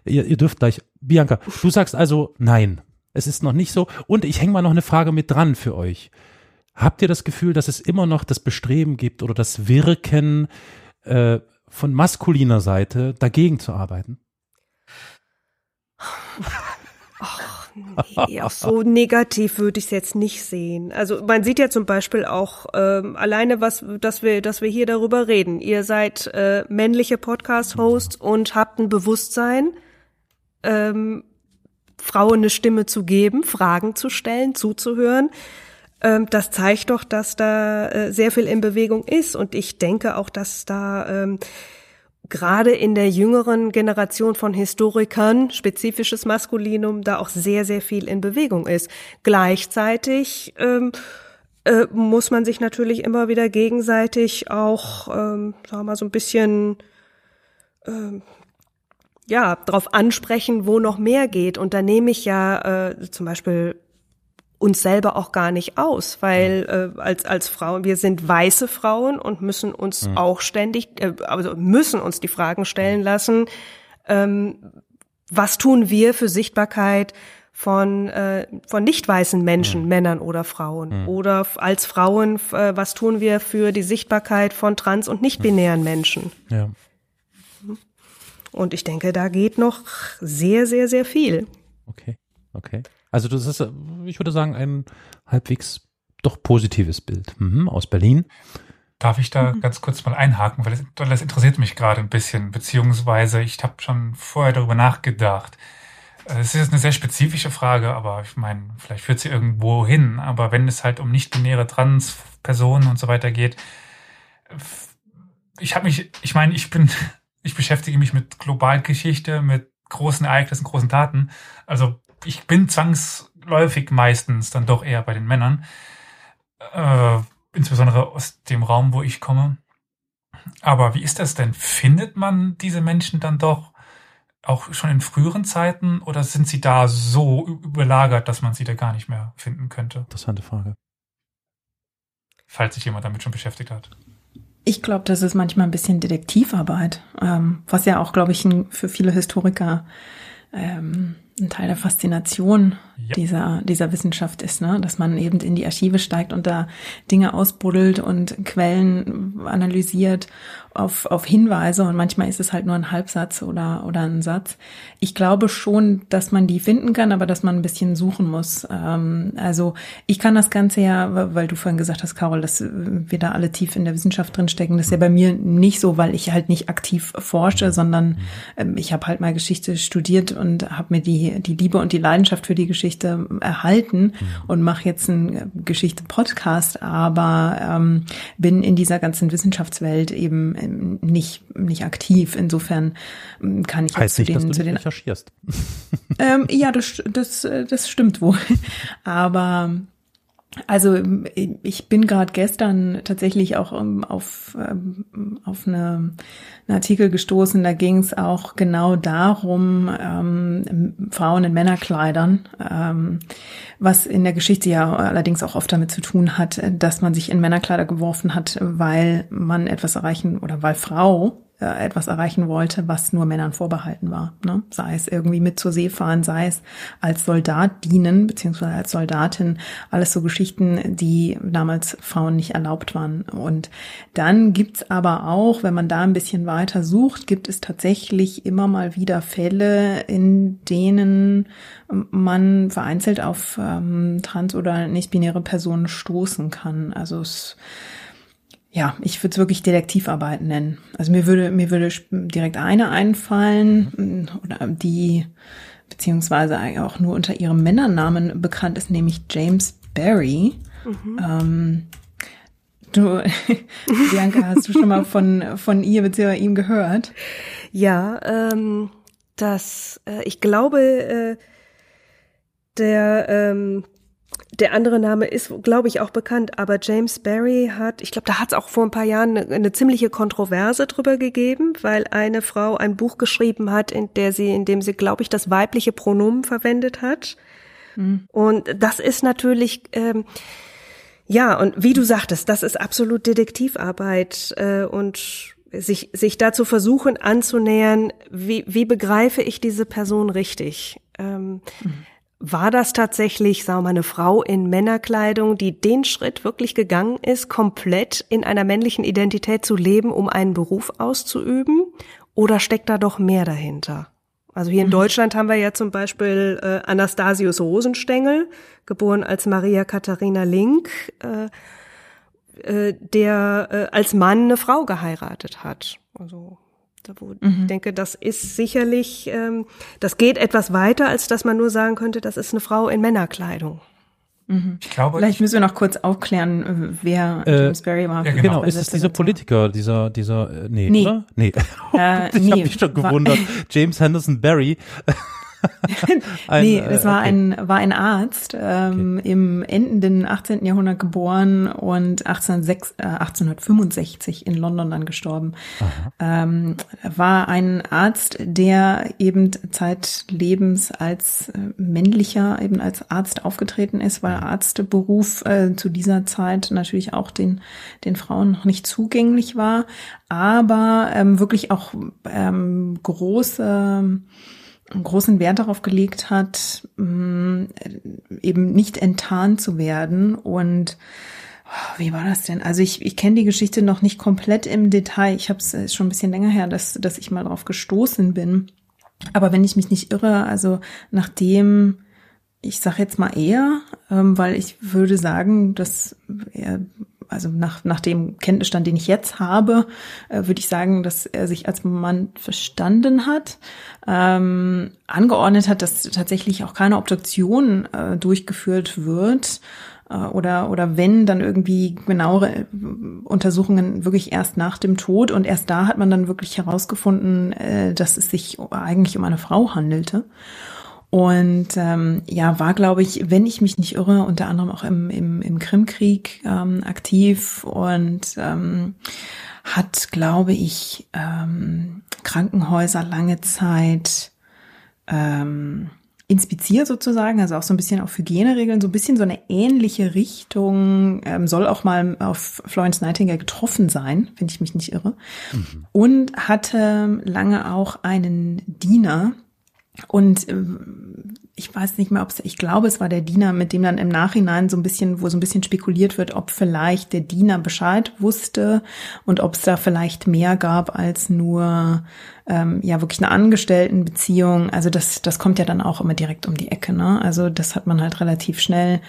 Speaker 1: Ihr, ihr dürft gleich. Bianca, du sagst also nein. Es ist noch nicht so. Und ich hänge mal noch eine Frage mit dran für euch. Habt ihr das Gefühl, dass es immer noch das Bestreben gibt oder das Wirken äh, von maskuliner Seite dagegen zu arbeiten? <laughs>
Speaker 7: Ach, nee, auch so <laughs> negativ würde ich es jetzt nicht sehen. Also man sieht ja zum Beispiel auch ähm, alleine, was, dass wir, dass wir hier darüber reden. Ihr seid äh, männliche Podcast-Hosts und habt ein Bewusstsein, ähm, Frauen eine Stimme zu geben, Fragen zu stellen, zuzuhören. Ähm, das zeigt doch, dass da äh, sehr viel in Bewegung ist. Und ich denke auch, dass da ähm, gerade in der jüngeren Generation von Historikern spezifisches Maskulinum da auch sehr, sehr viel in Bewegung ist. Gleichzeitig ähm, äh, muss man sich natürlich immer wieder gegenseitig auch, ähm, sagen wir mal, so ein bisschen ähm, ja, darauf ansprechen, wo noch mehr geht. Und da nehme ich ja äh, zum Beispiel uns selber auch gar nicht aus, weil äh, als als Frauen wir sind weiße Frauen und müssen uns mhm. auch ständig äh, also müssen uns die Fragen stellen lassen, ähm, was tun wir für Sichtbarkeit von äh, von nicht weißen Menschen, mhm. Männern oder Frauen mhm. oder als Frauen äh, was tun wir für die Sichtbarkeit von trans und nicht binären Menschen? Ja. Und ich denke, da geht noch sehr sehr sehr viel.
Speaker 1: Okay. Okay. Also das ist, ich würde sagen, ein halbwegs doch positives Bild mhm, aus Berlin.
Speaker 2: Darf ich da mhm. ganz kurz mal einhaken, weil das, das interessiert mich gerade ein bisschen, beziehungsweise ich habe schon vorher darüber nachgedacht. Es ist eine sehr spezifische Frage, aber ich meine, vielleicht führt sie irgendwo hin. Aber wenn es halt um nicht-binäre Trans-Personen und so weiter geht, ich habe mich, ich meine, ich bin, <laughs> ich beschäftige mich mit Globalgeschichte, mit großen Ereignissen, großen Taten. Also ich bin zwangsläufig meistens dann doch eher bei den Männern, äh, insbesondere aus dem Raum, wo ich komme. Aber wie ist das denn? Findet man diese Menschen dann doch auch schon in früheren Zeiten oder sind sie da so überlagert, dass man sie da gar nicht mehr finden könnte?
Speaker 1: Interessante Frage.
Speaker 2: Falls sich jemand damit schon beschäftigt hat.
Speaker 5: Ich glaube, das ist manchmal ein bisschen Detektivarbeit, ähm, was ja auch, glaube ich, für viele Historiker ähm, ein Teil der Faszination ja. dieser, dieser Wissenschaft ist, ne? dass man eben in die Archive steigt und da Dinge ausbuddelt und Quellen analysiert auf, auf Hinweise und manchmal ist es halt nur ein Halbsatz oder, oder ein Satz. Ich glaube schon, dass man die finden kann, aber dass man ein bisschen suchen muss. Ähm, also ich kann das Ganze ja, weil du vorhin gesagt hast, Carol, dass wir da alle tief in der Wissenschaft drinstecken, das ist ja bei mir nicht so, weil ich halt nicht aktiv forsche, sondern ähm, ich habe halt mal Geschichte studiert und habe mir die, die Liebe und die Leidenschaft für die Geschichte erhalten und mache jetzt einen Geschichte-Podcast, aber ähm, bin in dieser ganzen Wissenschaftswelt eben nicht, nicht aktiv. Insofern ähm, kann ich
Speaker 1: heißt jetzt nicht, zu den, dass du zu den recherchierst.
Speaker 5: Ähm, ja, das, das, das stimmt wohl. <laughs> Aber Also ich bin gerade gestern tatsächlich auch ähm, auf, ähm, auf eine, einen Artikel gestoßen, da ging es auch genau darum, ähm, Frauen in Männerkleidern, ähm, was in der Geschichte ja allerdings auch oft damit zu tun hat, dass man sich in Männerkleider geworfen hat, weil man etwas erreichen oder weil Frau äh, etwas erreichen wollte, was nur Männern vorbehalten war. Ne? Sei es irgendwie mit zur See fahren, sei es als Soldat dienen, beziehungsweise als Soldatin, alles so Geschichten, die damals Frauen nicht erlaubt waren. Und dann gibt's aber auch, wenn man da ein bisschen weiter sucht, gibt es tatsächlich immer mal wieder Fälle, in denen man vereinzelt auf ähm, trans- oder nicht-binäre Personen stoßen kann. Also es ja, ich würde es wirklich Detektivarbeit nennen. Also mir würde, mir würde direkt eine einfallen, mm, oder die beziehungsweise auch nur unter ihrem Männernamen bekannt ist, nämlich James Barry. Mhm. Ähm, du, <laughs> Bianca, hast du schon mal von, von ihr bzw. ihm gehört?
Speaker 7: Ja, ähm, das, äh, ich glaube, äh, der ähm, der andere Name ist, glaube ich, auch bekannt, aber James Barry hat, ich glaube, da hat es auch vor ein paar Jahren eine, eine, ziemliche Kontroverse drüber gegeben, weil eine Frau ein Buch geschrieben hat, in der sie, in dem sie, glaube ich, das weibliche Pronomen verwendet hat. Mhm. Und das ist natürlich, ähm, ja, und wie du sagtest, das ist absolut Detektivarbeit äh, und sich, sich dazu versuchen anzunähern, wie, wie begreife ich diese Person richtig? Ähm, mhm war das tatsächlich, sagen wir mal, eine Frau in Männerkleidung, die den Schritt wirklich gegangen ist, komplett in einer männlichen Identität zu leben, um einen Beruf auszuüben? Oder steckt da doch mehr dahinter? Also hier in mhm. Deutschland haben wir ja zum Beispiel äh, Anastasius Rosenstengel, geboren als Maria Katharina Link, äh, äh, der äh, als Mann eine Frau geheiratet hat. Also wo mhm. Ich denke, das ist sicherlich, ähm, das geht etwas weiter, als dass man nur sagen könnte, das ist eine Frau in Männerkleidung.
Speaker 5: Mhm. Ich glaube, Vielleicht müssen wir noch kurz aufklären, wer äh, James Barry war.
Speaker 1: Ja, genau. genau, ist es dieser Politiker, dieser, dieser, äh, nee, nee. oder? Nee. Äh, <laughs> ich nee. habe mich schon gewundert. <laughs> James Henderson Barry. <laughs>
Speaker 5: ein, nee, das war okay. ein war ein Arzt ähm, okay. im endenden 18. Jahrhundert geboren und 1806, äh, 1865 in London dann gestorben. Ähm, war ein Arzt, der eben zeitlebens als äh, männlicher eben als Arzt aufgetreten ist, weil Arztberuf äh, zu dieser Zeit natürlich auch den den Frauen noch nicht zugänglich war, aber ähm, wirklich auch ähm, große großen Wert darauf gelegt hat, mm, eben nicht enttarnt zu werden. Und oh, wie war das denn? Also ich, ich kenne die Geschichte noch nicht komplett im Detail. Ich habe es schon ein bisschen länger her, dass, dass ich mal drauf gestoßen bin. Aber wenn ich mich nicht irre, also nachdem ich sage jetzt mal eher, ähm, weil ich würde sagen, dass er also nach, nach dem Kenntnisstand, den ich jetzt habe, äh, würde ich sagen, dass er sich als Mann verstanden hat, ähm, angeordnet hat, dass tatsächlich auch keine Obduktion äh, durchgeführt wird äh, oder oder wenn dann irgendwie genauere äh, Untersuchungen wirklich erst nach dem Tod und erst da hat man dann wirklich herausgefunden, äh, dass es sich eigentlich um eine Frau handelte. Und ähm, ja, war, glaube ich, wenn ich mich nicht irre, unter anderem auch im, im, im Krimkrieg ähm, aktiv und ähm, hat, glaube ich, ähm, Krankenhäuser lange Zeit ähm, inspiziert sozusagen, also auch so ein bisschen auf Hygieneregeln, so ein bisschen so eine ähnliche Richtung, ähm, soll auch mal auf Florence Nightingale getroffen sein, wenn ich mich nicht irre. Mhm. Und hatte lange auch einen Diener, und äh, ich weiß nicht mehr, ob es, ich glaube, es war der Diener, mit dem dann im Nachhinein so ein bisschen, wo so ein bisschen spekuliert wird, ob vielleicht der Diener Bescheid wusste und ob es da vielleicht mehr gab als nur ähm, ja wirklich eine Angestelltenbeziehung. Also das, das kommt ja dann auch immer direkt um die Ecke. Ne? Also das hat man halt relativ schnell,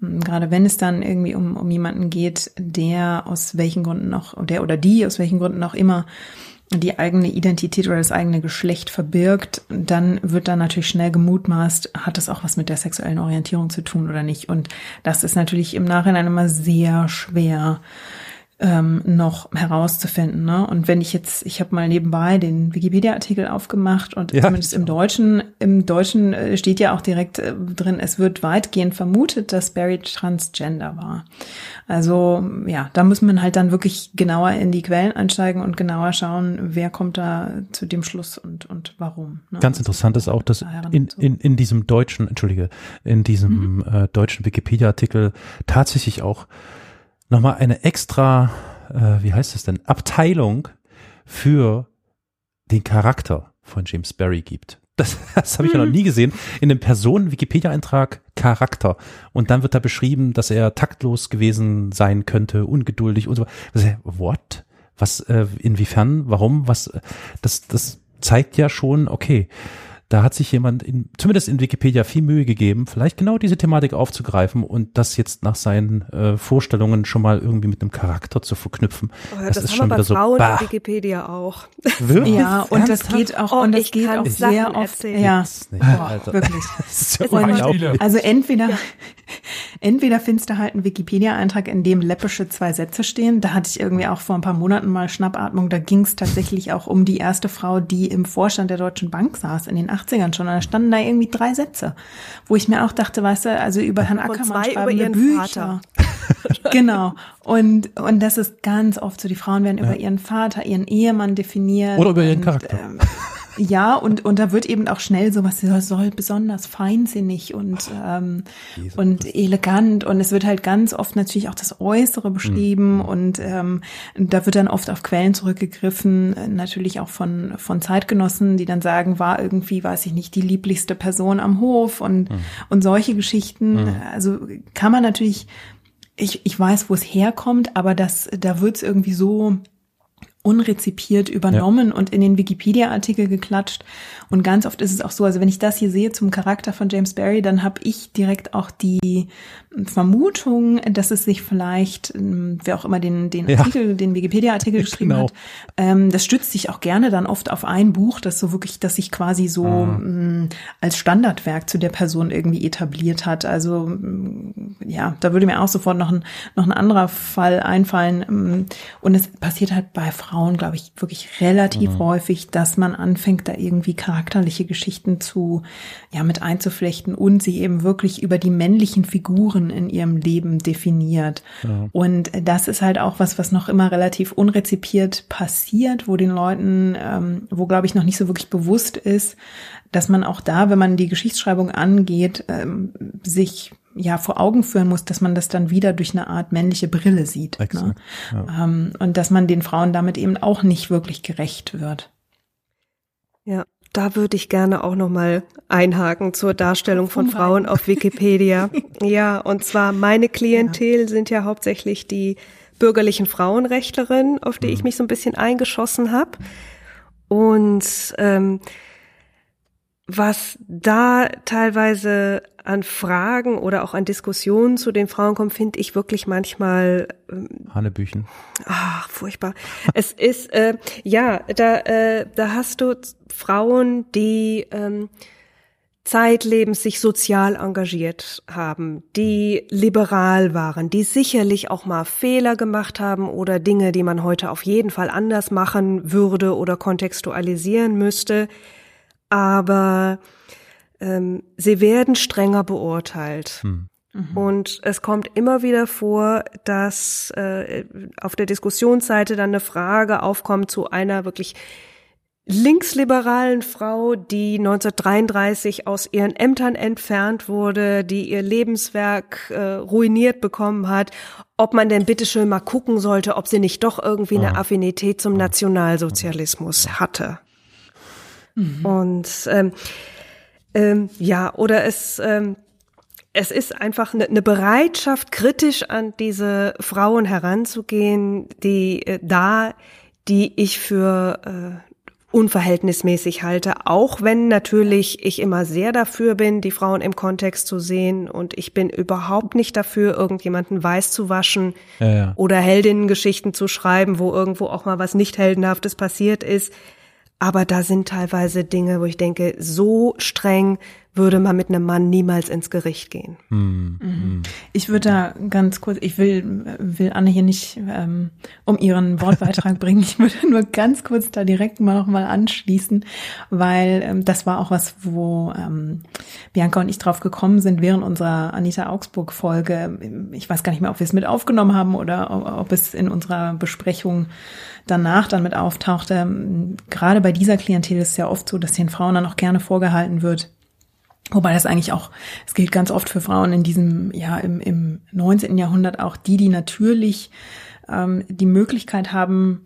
Speaker 5: hm, gerade wenn es dann irgendwie um, um jemanden geht, der aus welchen Gründen auch, der oder die aus welchen Gründen auch immer die eigene Identität oder das eigene Geschlecht verbirgt, dann wird da natürlich schnell gemutmaßt, hat das auch was mit der sexuellen Orientierung zu tun oder nicht. Und das ist natürlich im Nachhinein immer sehr schwer ähm, noch herauszufinden. Ne? Und wenn ich jetzt, ich habe mal nebenbei den Wikipedia-Artikel aufgemacht und
Speaker 1: Ja,
Speaker 5: zumindest im Deutschen, im Deutschen äh, steht ja auch direkt äh, drin, es wird weitgehend vermutet, dass Barry transgender war. Also ja, da muss man halt dann wirklich genauer in die Quellen einsteigen und genauer schauen, wer kommt da zu dem Schluss und und warum. Ne?
Speaker 1: Ganz interessant ist auch, dass in, in, in diesem deutschen, entschuldige, in diesem äh, deutschen Wikipedia-Artikel tatsächlich auch nochmal eine extra, äh, wie heißt es denn, Abteilung für den Charakter von James Barry gibt. Das, <laughs> das habe ich ja noch nie gesehen. In dem Personen-Wikipedia-Eintrag Charakter. Und dann wird da beschrieben, dass er taktlos gewesen sein könnte, ungeduldig und so weiter. What? Was, äh, inwiefern, warum, was, äh, das, das zeigt ja schon, okay, da hat sich jemand in, zumindest in Wikipedia viel Mühe gegeben, vielleicht genau diese Thematik aufzugreifen und das jetzt nach seinen äh, Vorstellungen schon mal irgendwie mit einem Charakter zu verknüpfen.
Speaker 7: Oh ja,
Speaker 1: das,
Speaker 7: das,
Speaker 1: ist
Speaker 7: haben
Speaker 1: schon
Speaker 7: wir bei
Speaker 1: wieder so,
Speaker 7: Frauen
Speaker 1: bah,
Speaker 7: in Wikipedia auch.
Speaker 1: wirklich?
Speaker 5: ja, und das geht auch
Speaker 7: Oh,
Speaker 5: und das
Speaker 7: ich
Speaker 5: geht
Speaker 7: kann
Speaker 5: auch
Speaker 7: Sachen
Speaker 5: sehr oft.
Speaker 7: erzählen.
Speaker 5: Ja,
Speaker 1: nicht,
Speaker 5: Boah, wirklich. <laughs>
Speaker 1: Das ist ja.
Speaker 5: Also entweder, entweder findest du halt einen Wikipedia-Eintrag, in dem läppische zwei Sätze stehen. Da hatte ich irgendwie auch vor ein paar Monaten mal Schnappatmung. Da ging es tatsächlich auch um die erste Frau, die im Vorstand der Deutschen Bank saß, in den 80ern schon. Und da standen da irgendwie drei Sätze, wo ich mir auch dachte, weißt du, also über Herrn Ackermann
Speaker 7: zwei
Speaker 5: schreiben
Speaker 7: über ihren
Speaker 5: Bücher. <laughs> <laughs> genau. Und, und das ist ganz oft so. Die Frauen werden über ihren Vater, ihren Ehemann definiert.
Speaker 1: Oder über ihren
Speaker 5: und,
Speaker 1: Charakter.
Speaker 5: Ähm, ja, und, und da wird eben auch schnell sowas, soll, soll besonders feinsinnig und, ähm,
Speaker 1: Jesus
Speaker 5: und elegant. Und es wird halt ganz oft natürlich auch das Äußere beschrieben und ähm, da wird dann oft auf Quellen zurückgegriffen, natürlich auch von, von Zeitgenossen, die dann sagen, war irgendwie, weiß ich nicht, die lieblichste Person am Hof und, und solche Geschichten. Also kann man natürlich, ich, ich weiß, wo es herkommt, aber das, da wird es irgendwie so unrezipiert übernommen und in den Wikipedia-Artikel geklatscht. Und ganz oft ist es auch so, also wenn ich das hier sehe zum Charakter von James Barry, dann habe ich direkt auch die Vermutung, dass es sich vielleicht, ähm, wer auch immer den, den
Speaker 1: Ja.
Speaker 5: Artikel, den Wikipedia-Artikel <laughs> geschrieben
Speaker 1: Genau.
Speaker 5: hat, ähm, das stützt sich auch gerne dann oft auf ein Buch, das so wirklich, das sich quasi so mh, als Standardwerk zu der Person irgendwie etabliert hat. Also mh, ja, da würde mir auch sofort noch ein, noch ein anderer Fall einfallen. ähm, Und es passiert halt bei Frauen, glaube ich, wirklich relativ häufig, dass man anfängt, da irgendwie charakterliche Geschichten zu, ja, mit einzuflechten und sie eben wirklich über die männlichen Figuren in ihrem Leben definiert. Und das ist halt auch was, was noch immer relativ unrezipiert passiert, wo den Leuten, ähm, wo glaube ich noch nicht so wirklich bewusst ist, dass man auch da, wenn man die Geschichtsschreibung angeht, ähm, sich ja vor Augen führen muss, dass man das dann wieder durch eine Art männliche Brille sieht. Ne?
Speaker 1: Exakt,
Speaker 5: Ähm, und dass man den Frauen damit eben auch nicht wirklich gerecht wird.
Speaker 7: Ja, da würde ich gerne auch noch mal einhaken zur Darstellung von
Speaker 5: Umreiten.
Speaker 7: Frauen auf Wikipedia. <laughs> ja, und zwar meine Klientel sind ja hauptsächlich die bürgerlichen Frauenrechtlerinnen, auf die ich mich so ein bisschen eingeschossen habe. Und ähm, was da teilweise an Fragen oder auch an Diskussionen zu den Frauen kommt, finde ich wirklich manchmal
Speaker 1: Hanebüchen.
Speaker 7: Ach, furchtbar. Es ist, äh, ja, da, äh, da hast du Frauen, die ähm, zeitlebens sich sozial engagiert haben, die liberal waren, die sicherlich auch mal Fehler gemacht haben oder Dinge, die man heute auf jeden Fall anders machen würde oder kontextualisieren müsste. Aber ähm, sie werden strenger beurteilt. Und es kommt immer wieder vor, dass äh, auf der Diskussionsseite dann eine Frage aufkommt zu einer wirklich linksliberalen Frau, die 1933 aus ihren Ämtern entfernt wurde, die ihr Lebenswerk äh, ruiniert bekommen hat, ob man denn bitteschön mal gucken sollte, ob sie nicht doch irgendwie eine Affinität zum Nationalsozialismus hatte. Und ähm, ähm, ja, oder es ähm, es ist einfach eine, eine Bereitschaft, kritisch an diese Frauen heranzugehen, die äh, da, die ich für äh, unverhältnismäßig halte, auch wenn natürlich ich immer sehr dafür bin, die Frauen im Kontext zu sehen und ich bin überhaupt nicht dafür, irgendjemanden weiß zu waschen
Speaker 1: Ja, ja.
Speaker 7: oder Heldinnengeschichten zu schreiben, wo irgendwo auch mal was nicht heldenhaftes passiert ist. Aber da sind teilweise Dinge, wo ich denke, so streng würde man mit einem Mann niemals ins Gericht gehen.
Speaker 1: Hm,
Speaker 5: Mhm. Ich würde da ganz kurz, ich will, will Anne hier nicht ähm, um ihren Wortbeitrag <laughs> bringen. Ich würde nur ganz kurz da direkt mal noch mal anschließen, weil ähm, das war auch was, wo ähm, Bianca und ich drauf gekommen sind während unserer Anita Augsburg Folge. Ich weiß gar nicht mehr, ob wir es mit aufgenommen haben oder ob, es in unserer Besprechung danach dann mit auftauchte. Gerade bei dieser Klientel ist es ja oft so, dass den Frauen dann auch gerne vorgehalten wird, Wobei das eigentlich auch, es gilt ganz oft für Frauen in diesem, ja, im, im 19. Jahrhundert auch die, die natürlich ähm, die Möglichkeit haben,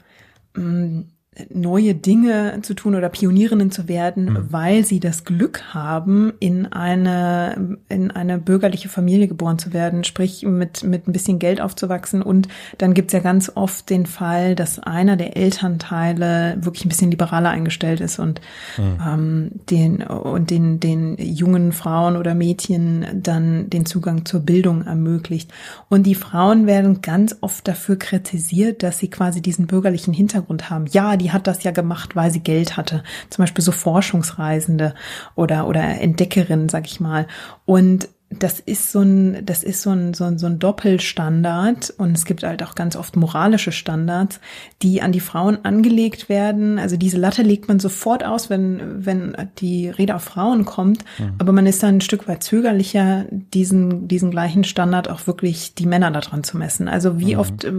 Speaker 5: ähm, neue Dinge zu tun oder Pionierinnen zu werden, weil sie das Glück haben, in eine, in eine bürgerliche Familie geboren zu werden, sprich mit, mit ein bisschen Geld aufzuwachsen. Und dann gibt's ja ganz oft den Fall, dass einer der Elternteile wirklich ein bisschen liberaler eingestellt ist und ähm, den und den, den jungen Frauen oder Mädchen dann den Zugang zur Bildung ermöglicht. Und die Frauen werden ganz oft dafür kritisiert, dass sie quasi diesen bürgerlichen Hintergrund haben. Ja, die hat das ja gemacht, weil sie Geld hatte. Zum Beispiel so Forschungsreisende oder, oder Entdeckerinnen, sag ich mal. Und das ist so ein, das ist so ein, so ein, so ein Doppelstandard und es gibt halt auch ganz oft moralische Standards, die an die Frauen angelegt werden. Also diese Latte legt man sofort aus, wenn, wenn die Rede auf Frauen kommt, aber man ist dann ein Stück weit zögerlicher, diesen, diesen gleichen Standard auch wirklich die Männer daran zu messen. Also wie oft, äh,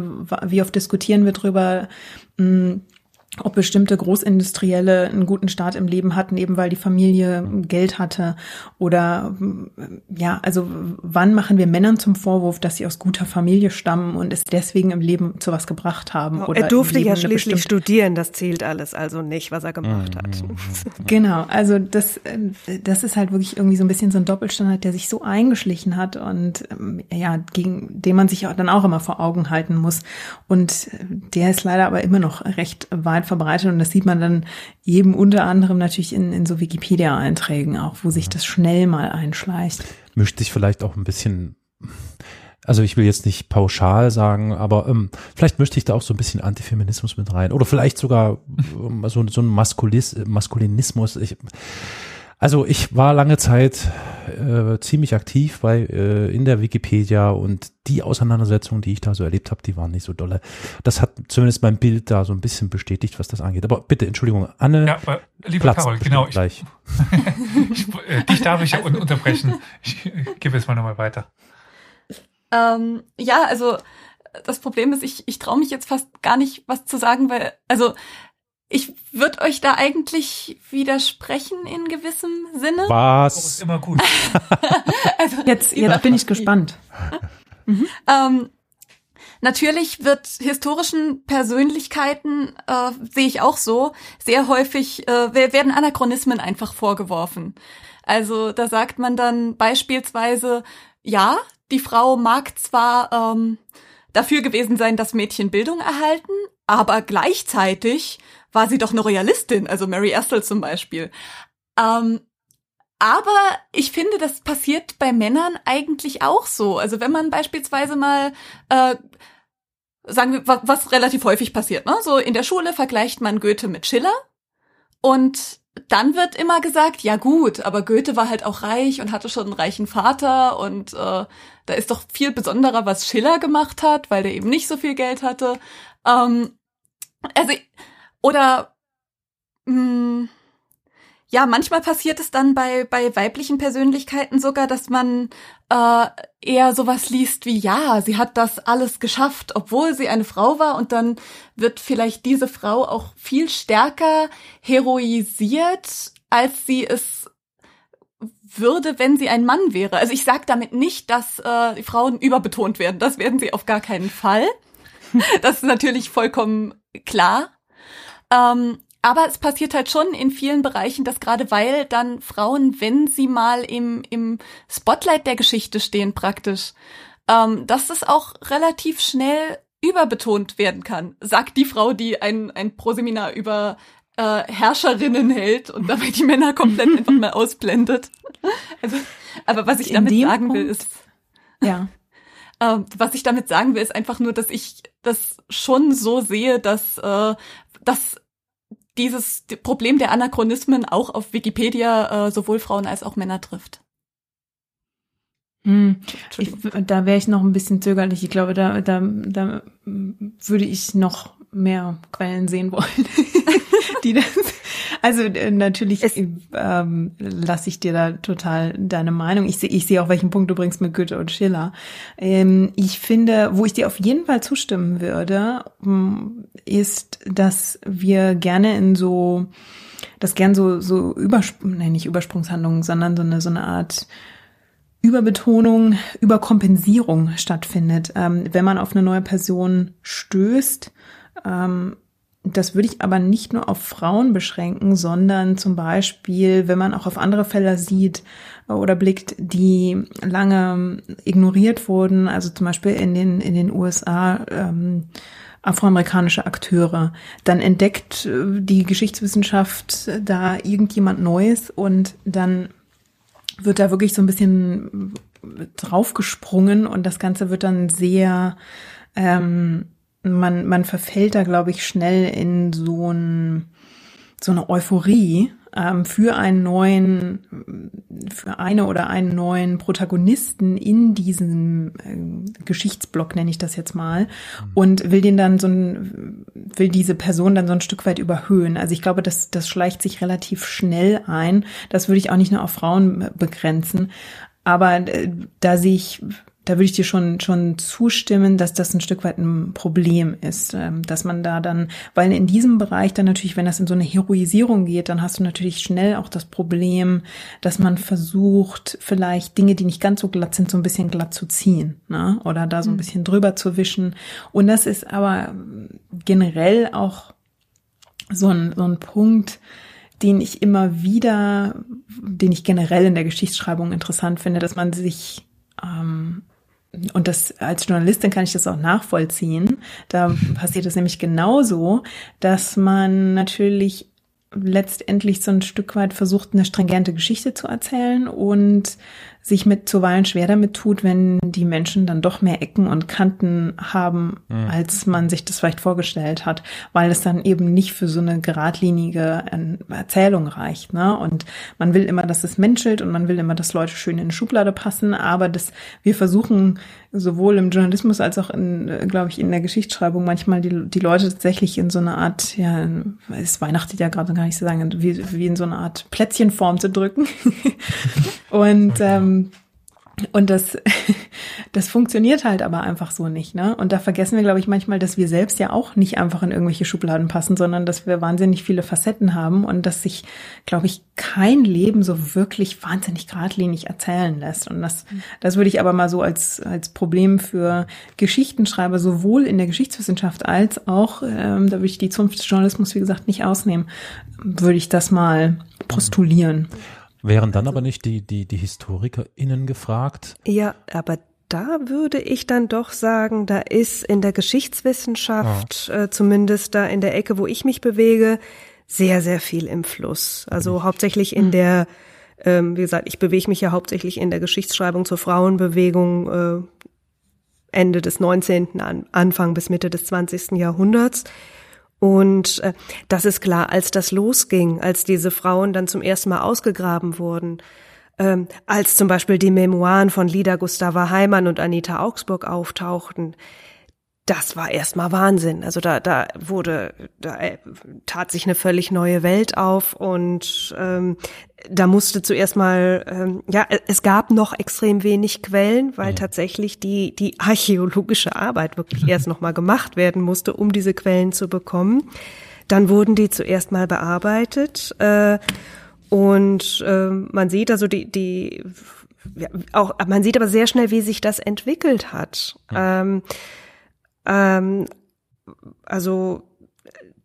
Speaker 5: wie oft diskutieren wir drüber, mh, ob bestimmte Großindustrielle einen guten Start im Leben hatten, eben weil die Familie Geld hatte. Oder ja, also wann machen wir Männern zum Vorwurf, dass sie aus guter Familie stammen und es deswegen im Leben zu was gebracht haben? Oder
Speaker 7: er durfte ja schließlich studieren, das zählt alles also nicht, was er gemacht hat. <laughs>
Speaker 5: Genau, also das, das ist halt wirklich irgendwie so ein bisschen so ein Doppelstandard, der sich so eingeschlichen hat und ähm, ja, gegen den man sich dann auch immer vor Augen halten muss. Und der ist leider aber immer noch recht weit verbreitet und das sieht man dann eben unter anderem natürlich in, in so Wikipedia-Einträgen auch, wo sich das schnell mal einschleicht.
Speaker 1: mischt sich vielleicht auch ein bisschen, also ich will jetzt nicht pauschal sagen, aber ähm, vielleicht möchte ich da auch so ein bisschen Antifeminismus mit rein oder vielleicht sogar ähm, so, so ein Maskulis, Maskulinismus. Ich, also ich war lange Zeit äh, ziemlich aktiv bei äh, in der Wikipedia und die Auseinandersetzungen, die ich da so erlebt habe, die waren nicht so dolle. Das hat zumindest mein Bild da so ein bisschen bestätigt, was das angeht. Aber bitte, Entschuldigung, Anne,
Speaker 2: Ja, aber, liebe
Speaker 1: Platz
Speaker 2: Carol,
Speaker 1: bestimmt
Speaker 2: genau, ich,
Speaker 1: gleich. <laughs>
Speaker 2: ich, äh, dich darf ich ja un unterbrechen. Ich äh, gebe jetzt mal nochmal weiter.
Speaker 6: Ähm, ja, also das Problem ist, ich, ich traue mich jetzt fast gar nicht, was zu sagen, weil, also ich würde euch da eigentlich widersprechen in gewissem Sinne.
Speaker 2: Oh, ist
Speaker 1: Was?
Speaker 2: immer gut. <laughs>
Speaker 6: Also,
Speaker 5: Jetzt, <laughs> jetzt bin ich gespannt. <laughs>
Speaker 6: Ähm, natürlich wird historischen Persönlichkeiten, äh, sehe ich auch so, sehr häufig äh, wer- werden Anachronismen einfach vorgeworfen. Also da sagt man dann beispielsweise, ja, die Frau mag zwar ähm, dafür gewesen sein, dass Mädchen Bildung erhalten, aber gleichzeitig war sie doch eine Royalistin, also Mary Astle zum Beispiel. Ähm, aber ich finde, das passiert bei Männern eigentlich auch so. Also wenn man beispielsweise mal, äh, sagen wir, was, relativ häufig passiert, ne? So in der Schule vergleicht man Goethe mit Schiller und dann wird immer gesagt, ja gut, aber Goethe war halt auch reich und hatte schon einen reichen Vater und äh, da ist doch viel besonderer, was Schiller gemacht hat, weil der eben nicht so viel Geld hatte. Ähm, also oder mh, ja, manchmal passiert es dann bei, bei weiblichen Persönlichkeiten sogar, dass man äh, eher sowas liest wie, ja, sie hat das alles geschafft, obwohl sie eine Frau war und dann wird vielleicht diese Frau auch viel stärker heroisiert, als sie es würde, wenn sie ein Mann wäre. Also ich sage damit nicht, dass äh, die Frauen überbetont werden. Das werden sie auf gar keinen Fall. <laughs> Das ist natürlich vollkommen klar. Ähm, aber es passiert halt schon in vielen Bereichen, dass gerade weil dann Frauen, wenn sie mal im, im Spotlight der Geschichte stehen praktisch, ähm, dass das auch relativ schnell überbetont werden kann. Sagt die Frau, die ein, ein Proseminar über äh, Herrscherinnen hält und dabei die Männer komplett <laughs> einfach mal ausblendet. Also, aber was ich damit sagen will,
Speaker 5: Punkt-
Speaker 6: ist,
Speaker 5: Ja. <laughs>
Speaker 6: ähm, was ich damit sagen will, ist einfach nur, dass ich das schon so sehe, dass, äh, dass dieses Problem der Anachronismen auch auf Wikipedia äh, sowohl Frauen als auch Männer trifft.
Speaker 5: Hm. Ich, da wäre ich noch ein bisschen zögerlich. Ich glaube, da, da, da würde ich noch mehr Quellen sehen wollen, <laughs> die das. Also äh, natürlich ähm, lasse ich dir da total deine Meinung. Ich sehe ich sehe auch, welchen Punkt du bringst mit Goethe und Schiller. Ähm, ich finde, wo ich dir auf jeden Fall zustimmen würde, mm, ist, dass wir gerne in so, das gern so so Übersprung, nein, nicht Übersprungshandlungen, sondern so eine so eine Art Überbetonung, Überkompensierung stattfindet. Ähm, wenn man auf eine neue Person stößt, ähm, das würde ich aber nicht nur auf Frauen beschränken, sondern zum Beispiel, wenn man auch auf andere Fälle sieht oder blickt, die lange ignoriert wurden, also zum Beispiel in den, in den USA, ähm, afroamerikanische Akteure. Dann entdeckt äh, die Geschichtswissenschaft da irgendjemand Neues und dann wird da wirklich so ein bisschen draufgesprungen und das Ganze wird dann sehr ähm, man, man verfällt da, glaube ich, schnell in so, ein, so eine Euphorie ähm, für einen neuen, für eine oder einen neuen Protagonisten in diesem äh, Geschichtsblock, nenne ich das jetzt mal, mhm. und will den dann so ein, will diese Person dann so ein Stück weit überhöhen. Also ich glaube, das, das schleicht sich relativ schnell ein. Das würde ich auch nicht nur auf Frauen begrenzen. Aber äh, da sehe ich da würde ich dir schon, schon zustimmen, dass das ein Stück weit ein Problem ist, ähm, dass man da dann, weil in diesem Bereich dann natürlich, wenn das in so eine Heroisierung geht, dann hast du natürlich schnell auch das Problem, dass man versucht, vielleicht Dinge, die nicht ganz so glatt sind, so ein bisschen glatt zu ziehen, ne? oder da so ein mhm. bisschen drüber zu wischen. Und das ist aber generell auch so ein, so ein Punkt, den ich immer wieder, den ich generell in der Geschichtsschreibung interessant finde, dass man sich ähm, und das als Journalistin kann ich das auch nachvollziehen. Da passiert es nämlich genauso, dass man natürlich letztendlich so ein Stück weit versucht, eine stringente Geschichte zu erzählen und sich mit zuweilen schwer damit tut, wenn die Menschen dann doch mehr Ecken und Kanten haben, mhm. als man sich das vielleicht vorgestellt hat, weil es dann eben nicht für so eine geradlinige ähm, Erzählung reicht. Ne? Und man will immer, dass es menschelt und man will immer, dass Leute schön in eine Schublade passen, aber das, wir versuchen sowohl im Journalismus als auch in, glaube ich, in der Geschichtsschreibung manchmal die, die Leute tatsächlich in so eine Art, ja, es weihnachtet ja gerade gar nicht zu sagen, wie, wie in so eine Art Plätzchenform zu drücken. <laughs> und ähm, und das, <laughs> das funktioniert halt aber einfach so nicht, ne? Und da vergessen wir, glaube ich, manchmal, dass wir selbst ja auch nicht einfach in irgendwelche Schubladen passen, sondern dass wir wahnsinnig viele Facetten haben und dass sich, glaube ich, kein Leben so wirklich wahnsinnig geradlinig erzählen lässt. Und das, das würde ich aber mal so als, als Problem für Geschichtenschreiber sowohl in der Geschichtswissenschaft als auch, ähm, da würde ich die Zunft des Journalismus, wie gesagt, nicht ausnehmen, würde ich das mal postulieren.
Speaker 1: Wären dann also, aber nicht die, die, die HistorikerInnen gefragt?
Speaker 7: Ja, aber da würde ich dann doch sagen, da ist in der Geschichtswissenschaft, ja. äh, zumindest da in der Ecke, wo ich mich bewege, sehr, sehr viel im Fluss. Also ich. hauptsächlich in der, ähm, wie gesagt, ich bewege mich ja hauptsächlich in der Geschichtsschreibung zur Frauenbewegung äh, Ende des 19., Anfang bis Mitte des 20. Jahrhunderts. Und äh, das ist klar, als das losging, als diese Frauen dann zum ersten Mal ausgegraben wurden, ähm, als zum Beispiel die Memoiren von Lida Gustava Heimann und Anita Augsburg auftauchten, das war erstmal Wahnsinn. Also da, da wurde, da äh, tat sich eine völlig neue Welt auf und ähm, da musste zuerst mal, ähm, ja, es gab noch extrem wenig Quellen, weil mhm. tatsächlich die, die archäologische Arbeit wirklich erst nochmal gemacht werden musste, um diese Quellen zu bekommen. Dann wurden die zuerst mal bearbeitet äh, und äh, man sieht also die, die ja, auch, man sieht aber sehr schnell, wie sich das entwickelt hat. Mhm. Ähm, ähm, also,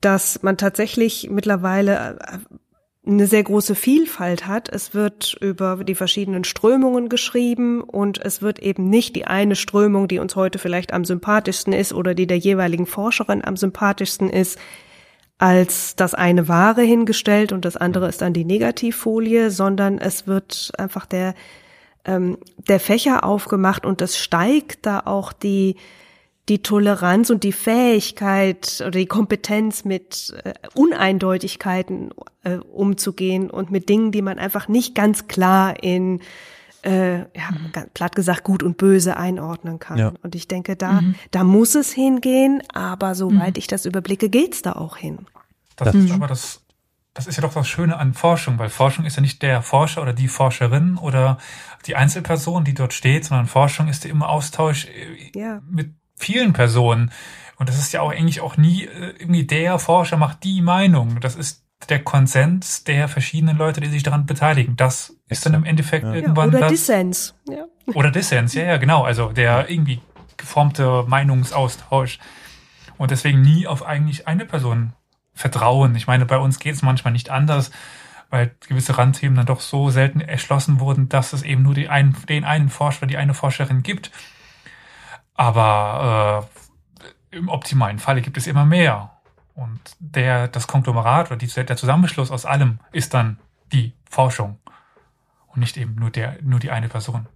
Speaker 7: dass man tatsächlich mittlerweile äh, eine sehr große Vielfalt hat. Es wird über die verschiedenen Strömungen geschrieben und es wird eben nicht die eine Strömung, die uns heute vielleicht am sympathischsten ist oder die der jeweiligen Forscherin am sympathischsten ist, als das eine Wahre hingestellt und das andere ist dann die Negativfolie, sondern es wird einfach der, ähm, der Fächer aufgemacht und es steigt da auch die, die Toleranz und die Fähigkeit oder die Kompetenz mit äh, Uneindeutigkeiten äh, umzugehen und mit Dingen, die man einfach nicht ganz klar in äh, ja, ganz platt gesagt gut und böse einordnen kann.
Speaker 1: Ja.
Speaker 7: Und ich denke, da da muss es hingehen, aber soweit ich das überblicke, geht's da auch hin.
Speaker 2: Das ist aber das, das ist ja doch das Schöne an Forschung, weil Forschung ist ja nicht der Forscher oder die Forscherin oder die Einzelperson, die dort steht, sondern Forschung ist ja immer Austausch äh,
Speaker 7: Ja.
Speaker 2: mit vielen Personen. Und das ist ja auch eigentlich auch nie äh, irgendwie der Forscher macht die Meinung. Das ist der Konsens der verschiedenen Leute, die sich daran beteiligen. Das ist dann im Endeffekt
Speaker 1: Ja.
Speaker 7: Ja,
Speaker 2: irgendwann
Speaker 7: oder
Speaker 2: das.
Speaker 7: Dissens. Ja.
Speaker 2: Oder Dissens, ja, ja, genau. Also der irgendwie geformte Meinungsaustausch. Und deswegen nie auf eigentlich eine Person vertrauen. Ich meine, bei uns geht es manchmal nicht anders, weil gewisse Randthemen dann doch so selten erschlossen wurden, dass es eben nur die einen, den einen Forscher, die eine Forscherin gibt. Aber äh, im optimalen Falle gibt es immer mehr. Und der, das Konglomerat oder die, der Zusammenschluss aus allem ist dann die Forschung. Und nicht eben nur der, nur die eine Person.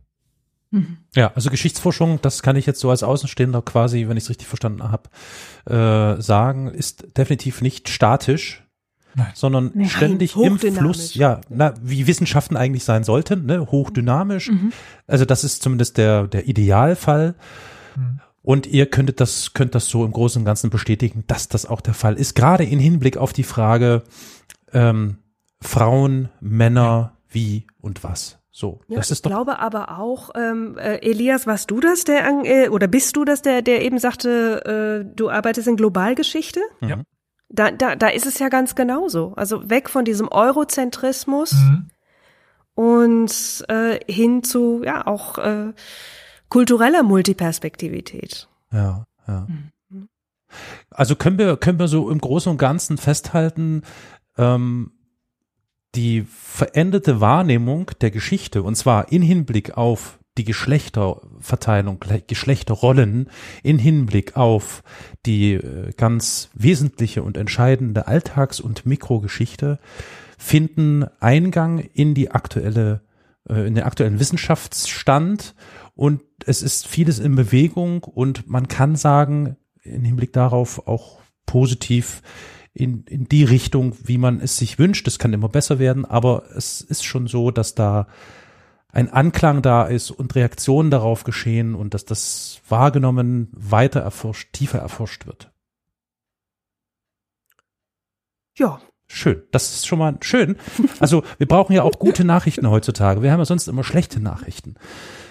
Speaker 1: Ja, also Geschichtsforschung, das kann ich jetzt so als Außenstehender quasi, wenn ich es richtig verstanden habe, äh, sagen, ist definitiv nicht statisch,
Speaker 2: Nein.
Speaker 1: sondern
Speaker 5: Nein,
Speaker 1: ständig im. Fluss, ja, na, wie Wissenschaften eigentlich sein sollten, ne, hochdynamisch.
Speaker 5: Mhm.
Speaker 1: Also das ist zumindest der, der Idealfall.
Speaker 2: Mhm.
Speaker 1: Und ihr könntet das, könnt das so im Großen und Ganzen bestätigen, dass das auch der Fall ist. Gerade in Hinblick auf die Frage ähm, Frauen, Männer, wie und was. So,
Speaker 7: Ja,
Speaker 1: das
Speaker 7: ich
Speaker 1: ist doch
Speaker 7: glaube aber auch, ähm, äh, Elias, warst du das, der äh, oder bist du das, der, der eben sagte, äh, du arbeitest in Globalgeschichte?
Speaker 2: Ja.
Speaker 7: Da, da, da ist es ja ganz genauso. Also weg von diesem Eurozentrismus
Speaker 2: Mhm.
Speaker 7: und äh, hin zu ja auch äh, kultureller Multiperspektivität.
Speaker 1: Ja, ja. Also können wir, können wir so im Großen und Ganzen festhalten, ähm, die veränderte Wahrnehmung der Geschichte, und zwar in Hinblick auf die Geschlechterverteilung, Geschlechterrollen, in Hinblick auf die äh, ganz wesentliche und entscheidende Alltags- und Mikrogeschichte, finden Eingang in die aktuelle, äh, in den aktuellen Wissenschaftsstand und es ist vieles in Bewegung und man kann sagen, im Hinblick darauf auch positiv in, in die Richtung, wie man es sich wünscht. Es kann immer besser werden, aber es ist schon so, dass da ein Anklang da ist und Reaktionen darauf geschehen und dass das wahrgenommen, weiter erforscht, tiefer erforscht wird.
Speaker 7: Ja,
Speaker 1: Schön, das ist schon mal schön. Also wir brauchen ja auch gute Nachrichten heutzutage. Wir haben ja sonst immer schlechte Nachrichten.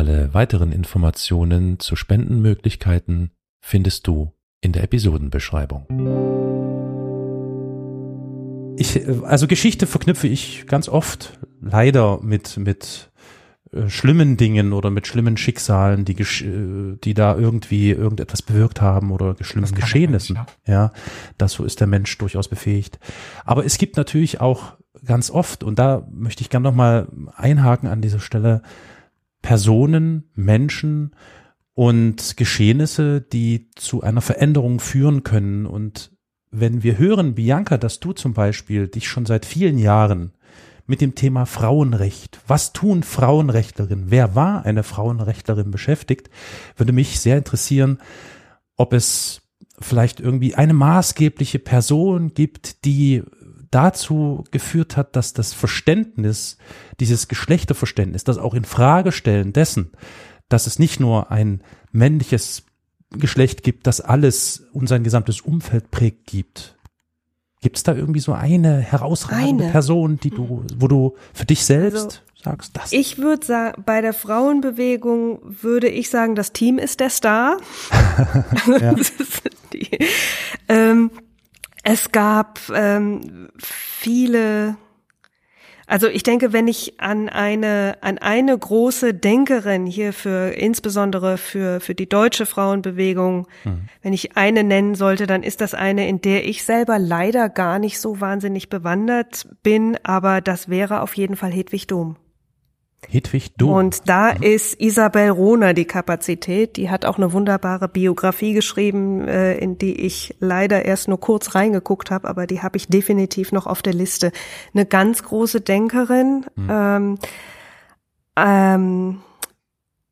Speaker 1: Alle weiteren Informationen zu Spendenmöglichkeiten findest du in der Episodenbeschreibung. Ich, äh, also Geschichte verknüpfe ich ganz oft leider mit, mit äh, schlimmen Dingen oder mit schlimmen Schicksalen, die, äh, die da irgendwie irgendetwas bewirkt haben oder schlimmen Geschehnissen.
Speaker 2: Mensch,
Speaker 1: Ja, das so ist der Mensch durchaus befähigt. Aber es gibt natürlich auch ganz oft, und da möchte ich gerne nochmal einhaken an dieser Stelle, Personen, Menschen und Geschehnisse, die zu einer Veränderung führen können. Und wenn wir hören, Bianca, dass du zum Beispiel dich schon seit vielen Jahren mit dem Thema Frauenrecht, was tun Frauenrechtlerinnen, wer war eine Frauenrechtlerin beschäftigt, würde mich sehr interessieren, ob es vielleicht irgendwie eine maßgebliche Person gibt, die dazu geführt hat, dass das Verständnis, dieses Geschlechterverständnis, das auch in Frage stellen dessen, dass es nicht nur ein männliches Geschlecht gibt, das alles und sein gesamtes Umfeld prägt, gibt. Gibt es da irgendwie so eine herausragende
Speaker 7: Eine?
Speaker 1: Person, die du, wo du für dich selbst sagst, das?
Speaker 7: ich würde sagen, bei der Frauenbewegung würde ich sagen, das Team ist der Star. <laughs>
Speaker 1: Ja. <laughs>
Speaker 7: Das ist die, ähm, es gab ähm, viele, Also ich denke, wenn ich an eine, an eine große Denkerin hier für, insbesondere für, für die deutsche Frauenbewegung, mhm. wenn ich eine nennen sollte, dann ist das eine, in der ich selber leider gar nicht so wahnsinnig bewandert bin, aber das wäre auf jeden Fall Hedwig Dom.
Speaker 1: Hedwig Dom.
Speaker 7: Und da mhm. ist Isabel Rohner die Kapazität. Die hat auch eine wunderbare Biografie geschrieben, äh, in die ich leider erst nur kurz reingeguckt habe, aber die habe ich definitiv noch auf der Liste. Eine ganz große Denkerin. Mhm. Ähm, ähm,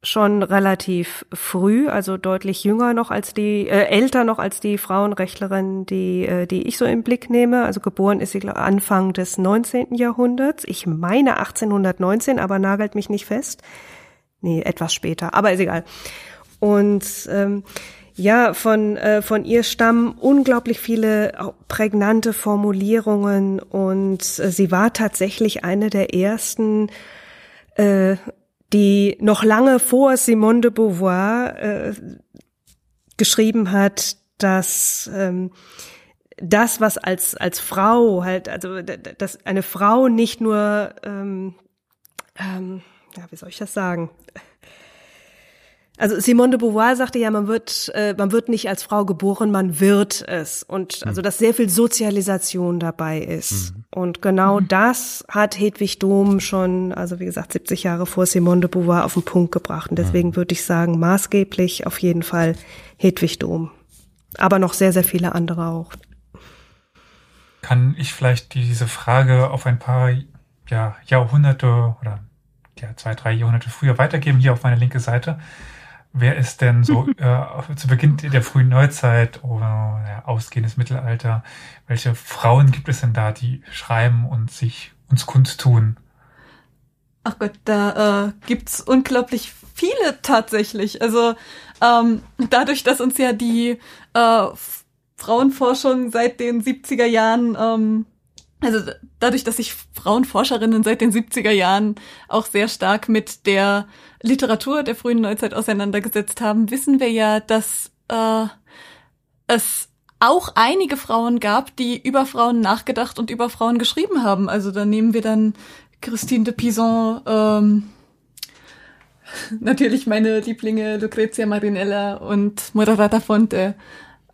Speaker 7: schon relativ früh, also deutlich jünger noch als die, äh, älter noch als die Frauenrechtlerin, die, äh, die ich so im Blick nehme. Also geboren ist sie Anfang des 19. Jahrhunderts. Ich meine 1819, aber nagelt mich nicht fest. Nee, etwas später, aber ist egal. Und ähm, ja, von, äh, von ihr stammen unglaublich viele prägnante Formulierungen und äh, sie war tatsächlich eine der ersten äh, die noch lange vor Simone de Beauvoir äh, geschrieben hat, dass ähm, das, was als als Frau halt, also dass eine Frau nicht nur, ähm, ähm, ja, wie soll ich das sagen? Also Simone de Beauvoir sagte ja, man wird, äh, man wird nicht als Frau geboren, man wird es. Und also, dass sehr viel Sozialisation dabei ist. Mhm. Und genau mhm. das hat Hedwig Dom schon, also wie gesagt, 70 Jahre vor Simone de Beauvoir auf den Punkt gebracht. Und deswegen mhm. würde ich sagen, maßgeblich auf jeden Fall Hedwig Dom. Aber noch sehr, sehr viele andere auch.
Speaker 2: Kann ich vielleicht diese Frage auf ein paar ja, Jahrhunderte oder ja, zwei, drei Jahrhunderte früher weitergeben, hier auf meine linke Seite? Wer ist denn so <laughs> äh, zu Beginn der frühen Neuzeit oder ja, ausgehendes Mittelalter? Welche Frauen gibt es denn da, die schreiben und sich uns kundtun?
Speaker 6: Ach Gott, da äh, gibt's unglaublich viele tatsächlich. Also ähm, dadurch, dass uns ja die äh, Frauenforschung seit den 70er Jahren ähm, also dadurch, dass sich Frauenforscherinnen seit den 70er Jahren auch sehr stark mit der Literatur der frühen Neuzeit auseinandergesetzt haben, wissen wir ja, dass äh, es auch einige Frauen gab, die über Frauen nachgedacht und über Frauen geschrieben haben. Also da nehmen wir dann Christine de Pizan, ähm, <laughs> natürlich meine Lieblinge Lucrezia Marinella und Moderata Fonte,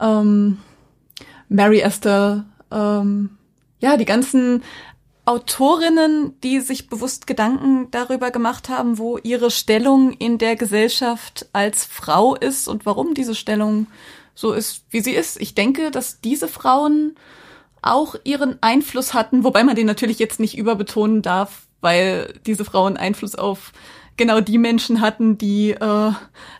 Speaker 6: ähm, Mary Esther, ähm, ja, die ganzen Autorinnen, die sich bewusst Gedanken darüber gemacht haben, wo ihre Stellung in der Gesellschaft als Frau ist und warum diese Stellung so ist, wie sie ist. Ich denke, dass diese Frauen auch ihren Einfluss hatten, wobei man den natürlich jetzt nicht überbetonen darf, weil diese Frauen Einfluss auf genau die Menschen hatten, die äh,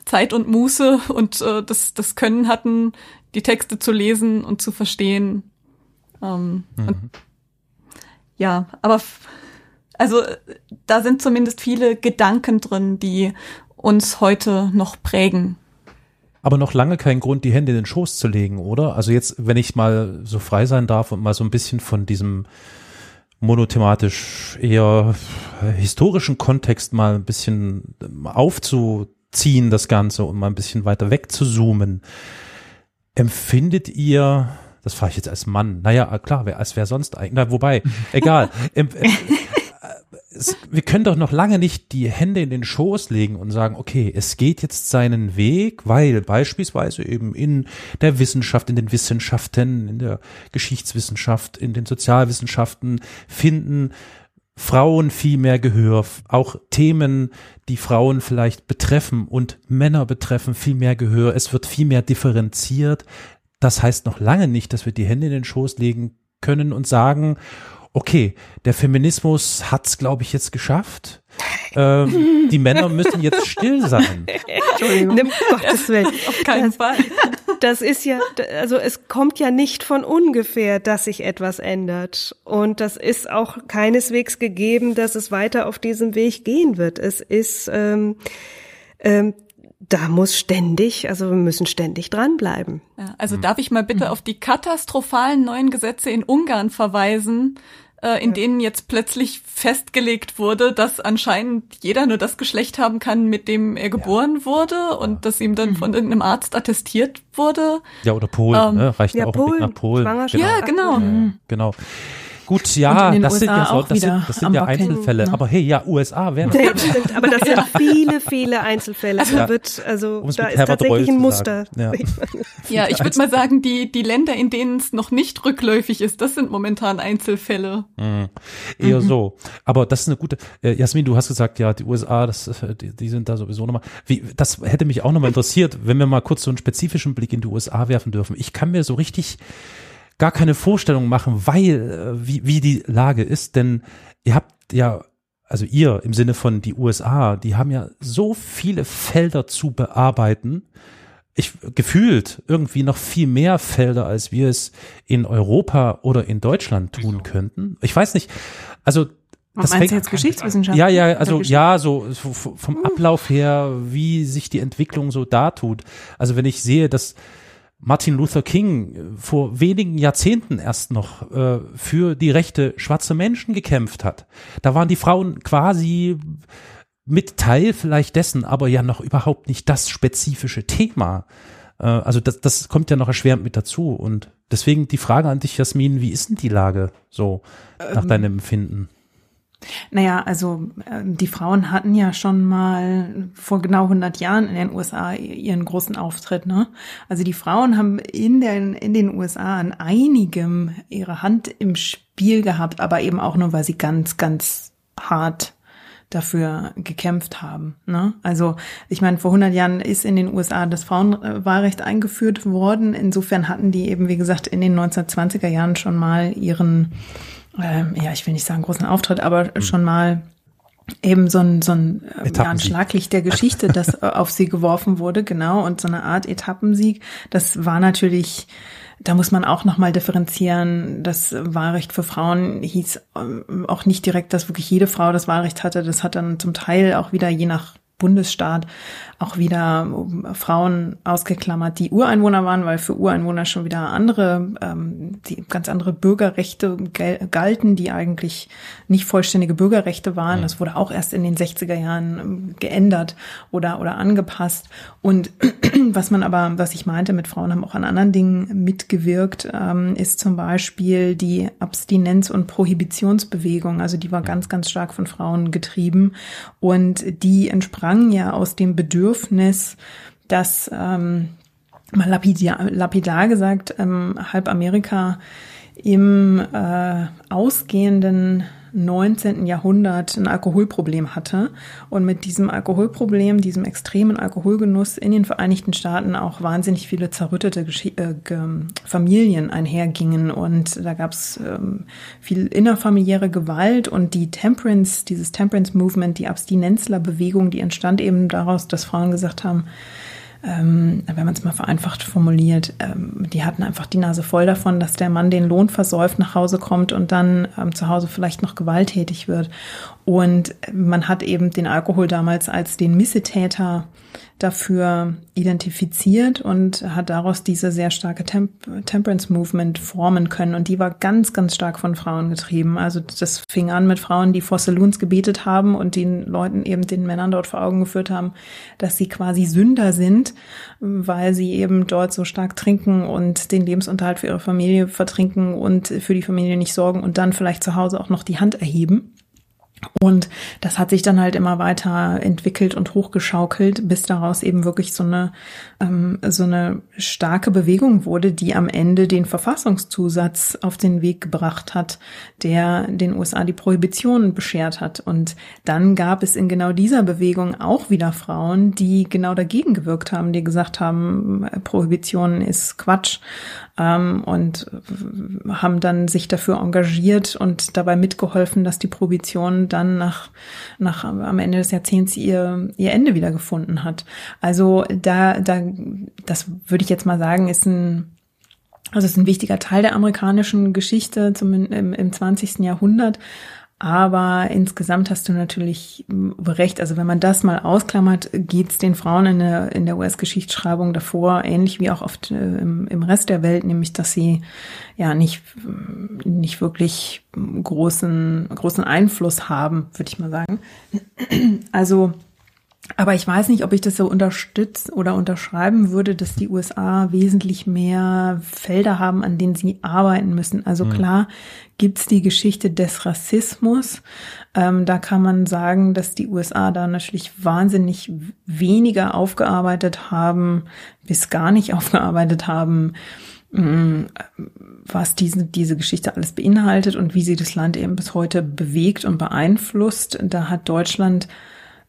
Speaker 6: Zeit und Muße und äh, das, das Können hatten, die Texte zu lesen und zu verstehen. Ähm, mhm. Ja, aber also da sind zumindest viele Gedanken drin, die uns heute noch prägen.
Speaker 1: Aber noch lange kein Grund, die Hände in den Schoß zu legen, oder? Also jetzt, wenn ich mal so frei sein darf und mal so ein bisschen von diesem monothematisch eher historischen Kontext mal ein bisschen aufzuziehen, das Ganze und mal ein bisschen weiter weg zu zoomen. Empfindet ihr das fahre ich jetzt als Mann. Naja, klar, wer, als wer sonst eigentlich. Na, wobei, <laughs> egal. Äh, wir können doch noch lange nicht die Hände in den Schoß legen und sagen, okay, es geht jetzt seinen Weg, weil beispielsweise eben in der Wissenschaft, in den Wissenschaften, in der Geschichtswissenschaft, in den Sozialwissenschaften finden Frauen viel mehr Gehör, auch Themen, die Frauen vielleicht betreffen und Männer betreffen, viel mehr Gehör. Es wird viel mehr differenziert. Das heißt noch lange nicht, dass wir die Hände in den Schoß legen können und sagen, okay, der Feminismus hat's, glaube ich, jetzt geschafft. Ähm, <laughs> die Männer müssen jetzt still sein.
Speaker 7: Entschuldigung. Nimm Gottes <laughs> Willen. Auf keinen das, Fall. Das ist ja, also es kommt ja nicht von ungefähr, dass sich etwas ändert. Und das ist auch keineswegs gegeben, dass es weiter auf diesem Weg gehen wird. Es ist ähm, ähm, da muss ständig, also wir müssen ständig dranbleiben.
Speaker 6: Ja, also mhm. darf ich mal bitte mhm. auf die katastrophalen neuen Gesetze in Ungarn verweisen, äh, in ja. denen jetzt plötzlich festgelegt wurde, dass anscheinend jeder nur das Geschlecht haben kann, mit dem er geboren ja. wurde und dass ihm dann mhm. von irgendeinem Arzt attestiert wurde.
Speaker 1: Ja, oder Polen, ähm, ne? reicht ja auch Polen, nach Polen.
Speaker 6: Genau. Ja, genau.
Speaker 1: Mhm. Genau. Gut, ja, das sind ja, so,
Speaker 5: auch
Speaker 1: das sind, das sind ja Einzelfälle.
Speaker 5: ne?
Speaker 1: Aber hey, ja, USA wäre
Speaker 7: Ja, stimmt, aber das sind viele, viele Einzelfälle.
Speaker 1: Ja.
Speaker 7: Da wird, also,
Speaker 1: Um es
Speaker 7: da ist
Speaker 1: Herbert
Speaker 7: tatsächlich
Speaker 1: Reul
Speaker 7: ein Muster.
Speaker 1: Ja. <laughs>
Speaker 6: Ja, ich würde mal sagen, die, die Länder, in denen es noch nicht rückläufig ist, das sind momentan Einzelfälle.
Speaker 1: Mhm. Eher so. Aber das ist eine gute. Äh, Jasmin, du hast gesagt, ja, die USA, das, äh, die, die sind da sowieso nochmal. Wie, das hätte mich auch nochmal interessiert, wenn wir mal kurz so einen spezifischen Blick in die USA werfen dürfen. Ich kann mir so richtig gar keine Vorstellung machen, weil äh, wie, wie die Lage ist, denn ihr habt ja also ihr im Sinne von die USA, die haben ja so viele Felder zu bearbeiten. Ich gefühlt irgendwie noch viel mehr Felder, als wir es in Europa oder in Deutschland tun
Speaker 2: Wieso?
Speaker 1: könnten. Ich weiß nicht. Also das
Speaker 5: meinst du
Speaker 1: fängt-
Speaker 5: jetzt Geschichtswissenschaft?
Speaker 1: ja, ja, also ja, so vom Ablauf her, wie sich die Entwicklung so dartut. Also wenn ich sehe, dass Martin Luther King äh, vor wenigen Jahrzehnten erst noch äh, für die Rechte schwarzer Menschen gekämpft hat, da waren die Frauen quasi mit Teil vielleicht dessen, aber ja noch überhaupt nicht das spezifische Thema. Äh, also das, das kommt ja noch erschwerend mit dazu. Und deswegen die Frage an dich, Jasmin, wie ist denn die Lage so nach deinem Empfinden?
Speaker 5: Naja, also ähm, die Frauen hatten ja schon mal vor genau 100 Jahren in den USA ihren großen Auftritt. Ne? Also die Frauen haben in den, in den USA an einigem ihre Hand im Spiel gehabt, aber eben auch nur, weil sie ganz, ganz hart dafür gekämpft haben. Ne? Also ich meine, vor 100 Jahren ist in den USA das Frauenwahlrecht eingeführt worden. Insofern hatten die eben, wie gesagt, in den 1920er Jahren schon mal ihren ähm, ja, ich will nicht sagen großen Auftritt, aber schon mal eben so ein, so ein, ähm, ja, ein. Schlaglicht der Geschichte, das <laughs> auf sie geworfen wurde, genau, und so eine Art Etappensieg. Das war natürlich, da muss man auch nochmal differenzieren. Das Wahlrecht für Frauen hieß ähm, auch nicht direkt, dass wirklich jede Frau das Wahlrecht hatte. Das hat dann zum Teil auch wieder je nach Bundesstaat auch wieder ähm, Frauen ausgeklammert, die Ureinwohner waren, weil für Ureinwohner schon wieder andere, ähm, die ganz andere Bürgerrechte galten, die eigentlich nicht vollständige Bürgerrechte waren. Das wurde auch erst in den 60er Jahren ähm, geändert oder, oder angepasst. Und <clears throat> was man aber, was ich meinte, mit Frauen haben auch an anderen Dingen mitgewirkt, ähm, ist zum Beispiel die Abstinenz- und Prohibitionsbewegung. Also die war ganz, ganz stark von Frauen getrieben und die entsprang ja aus dem Bedürfnis, dass ähm, mal lapidar, lapidar gesagt, ähm, halb Amerika im äh, ausgehenden 19. Jahrhundert ein Alkoholproblem hatte und mit diesem Alkoholproblem, diesem extremen Alkoholgenuss in den Vereinigten Staaten auch wahnsinnig viele zerrüttete Geschi äh, Familien einhergingen und da gab es ähm, viel innerfamiliäre Gewalt und die Temperance, dieses Temperance Movement, die Abstinenzler-Bewegung, die entstand eben daraus, dass Frauen gesagt haben, ähm, wenn man es mal vereinfacht formuliert, ähm, die hatten einfach die Nase voll davon, dass der Mann den Lohn versäuft nach Hause kommt und dann ähm, zu Hause vielleicht noch gewalttätig wird. Und man hat eben den Alkohol damals als den Missetäter dafür identifiziert und hat daraus diese sehr starke Temp Temperance Movement formen können. Und die war ganz, ganz stark von Frauen getrieben. Also das fing an mit Frauen, die vor Saloons gebetet haben und den Leuten eben den Männern dort vor Augen geführt haben, dass sie quasi Sünder sind, weil sie eben dort so stark trinken und den Lebensunterhalt für ihre Familie vertrinken und für die Familie nicht sorgen und dann vielleicht zu Hause auch noch die Hand erheben. Und das hat sich dann halt immer weiter entwickelt und hochgeschaukelt, bis daraus eben wirklich so eine ähm, so eine starke Bewegung wurde, die am Ende den Verfassungszusatz auf den Weg gebracht hat, der den USA die Prohibition beschert hat. Und dann gab es in genau dieser Bewegung auch wieder Frauen, die genau dagegen gewirkt haben, die gesagt haben, Prohibition ist Quatsch ähm, und haben dann sich dafür engagiert und dabei mitgeholfen, dass die Prohibition dann nach, nach am Ende des Jahrzehnts ihr, ihr Ende wieder gefunden hat. Also da, da, das würde ich jetzt mal sagen, ist ein, also ist ein wichtiger Teil der amerikanischen Geschichte zum, im, im 20. Jahrhundert. Aber insgesamt hast du natürlich recht. Also wenn man das mal ausklammert, geht es den Frauen in der, in der US-Geschichtsschreibung davor ähnlich wie auch oft äh, im, im Rest der Welt, nämlich dass sie ja nicht, nicht wirklich großen, großen Einfluss haben, würde ich mal sagen. Also Aber ich weiß nicht, ob ich das so unterstützt oder unterschreiben würde, dass die USA wesentlich mehr Felder haben, an denen sie arbeiten müssen. Also klar gibt's die Geschichte des Rassismus. Ähm, da kann man sagen, dass die USA da natürlich wahnsinnig weniger aufgearbeitet haben, bis gar nicht <laughs> aufgearbeitet haben, mh, was diese, diese Geschichte alles beinhaltet und wie sie das Land eben bis heute bewegt und beeinflusst. Da hat Deutschland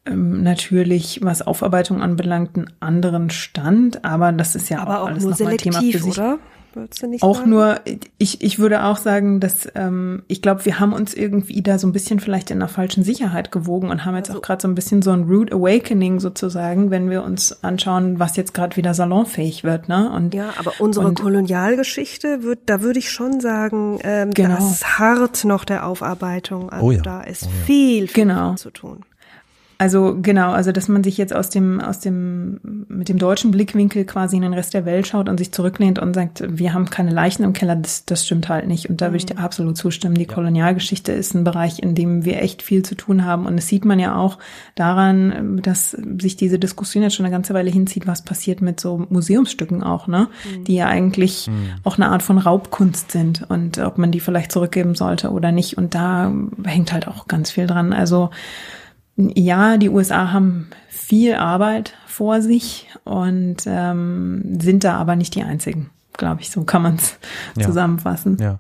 Speaker 5: ähm, natürlich, was Aufarbeitung anbelangt, einen anderen Stand, aber das ist ja
Speaker 7: Aber
Speaker 5: auch,
Speaker 7: auch
Speaker 5: alles
Speaker 7: nur
Speaker 5: nochmal ein Thema für
Speaker 7: selektiv,
Speaker 5: sich.
Speaker 7: oder? Würdest du nicht
Speaker 5: Auch
Speaker 7: sagen?
Speaker 5: nur, ich, ich würde auch sagen, dass ähm, ich glaube, wir haben uns irgendwie da so ein bisschen vielleicht in der falschen Sicherheit gewogen und haben jetzt
Speaker 7: Also
Speaker 5: auch gerade so ein bisschen so ein Rude Awakening sozusagen, wenn wir uns anschauen, was jetzt gerade wieder salonfähig wird, ne? Und
Speaker 7: Ja, aber unsere
Speaker 5: Und-
Speaker 7: Kolonialgeschichte wird, da würde ich schon sagen, ähm,
Speaker 5: Genau.
Speaker 7: das hart noch der Aufarbeitung. Also
Speaker 1: Oh ja.
Speaker 7: da ist viel, viel
Speaker 5: Genau.
Speaker 7: zu tun.
Speaker 5: Also genau, also dass man sich jetzt aus dem, aus dem, mit dem deutschen Blickwinkel quasi in den Rest der Welt schaut und sich zurücklehnt und sagt, wir haben keine Leichen im Keller, das, das stimmt halt nicht. Und da würde ich dir absolut zustimmen. Die Kolonialgeschichte ist ein Bereich, in dem wir echt viel zu tun haben. Und es sieht man ja auch daran, dass sich diese Diskussion jetzt schon eine ganze Weile hinzieht, was passiert mit so Museumsstücken auch, ne? Die ja eigentlich auch eine Art von Raubkunst sind und ob man die vielleicht zurückgeben sollte oder nicht. Und da hängt halt auch ganz viel dran. Also, ja, die USA haben viel Arbeit vor sich und ähm, sind da aber nicht die einzigen, glaube ich. So kann man es
Speaker 1: Ja.
Speaker 5: zusammenfassen.
Speaker 1: Ja.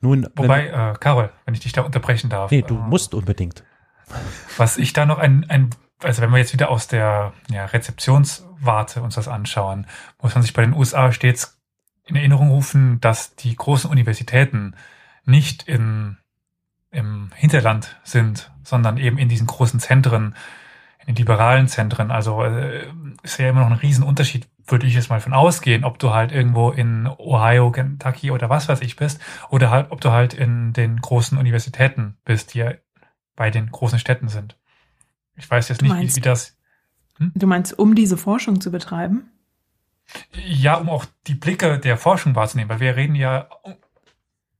Speaker 1: Nun,
Speaker 2: Wobei, äh, Carol, wenn ich dich da unterbrechen darf.
Speaker 1: nee, du
Speaker 2: äh,
Speaker 1: musst unbedingt.
Speaker 2: Was ich da noch ein, ein also wenn wir jetzt wieder aus der ja, Rezeptionswarte uns das anschauen, muss man sich bei den USA stets in Erinnerung rufen, dass die großen Universitäten nicht in, im Hinterland sind, sondern eben in diesen großen Zentren, in den liberalen Zentren. Also äh, ist ja immer noch ein Riesenunterschied, würde ich jetzt mal von ausgehen, ob du halt irgendwo in Ohio, Kentucky oder was weiß ich bist, oder halt, ob du halt in den großen Universitäten bist, die ja bei den großen Städten sind. Ich weiß jetzt nicht, wie,
Speaker 5: meinst-
Speaker 2: wie das.
Speaker 5: Du meinst, um diese Forschung zu betreiben?
Speaker 2: Ja, um auch die Blicke der Forschung wahrzunehmen, weil wir reden ja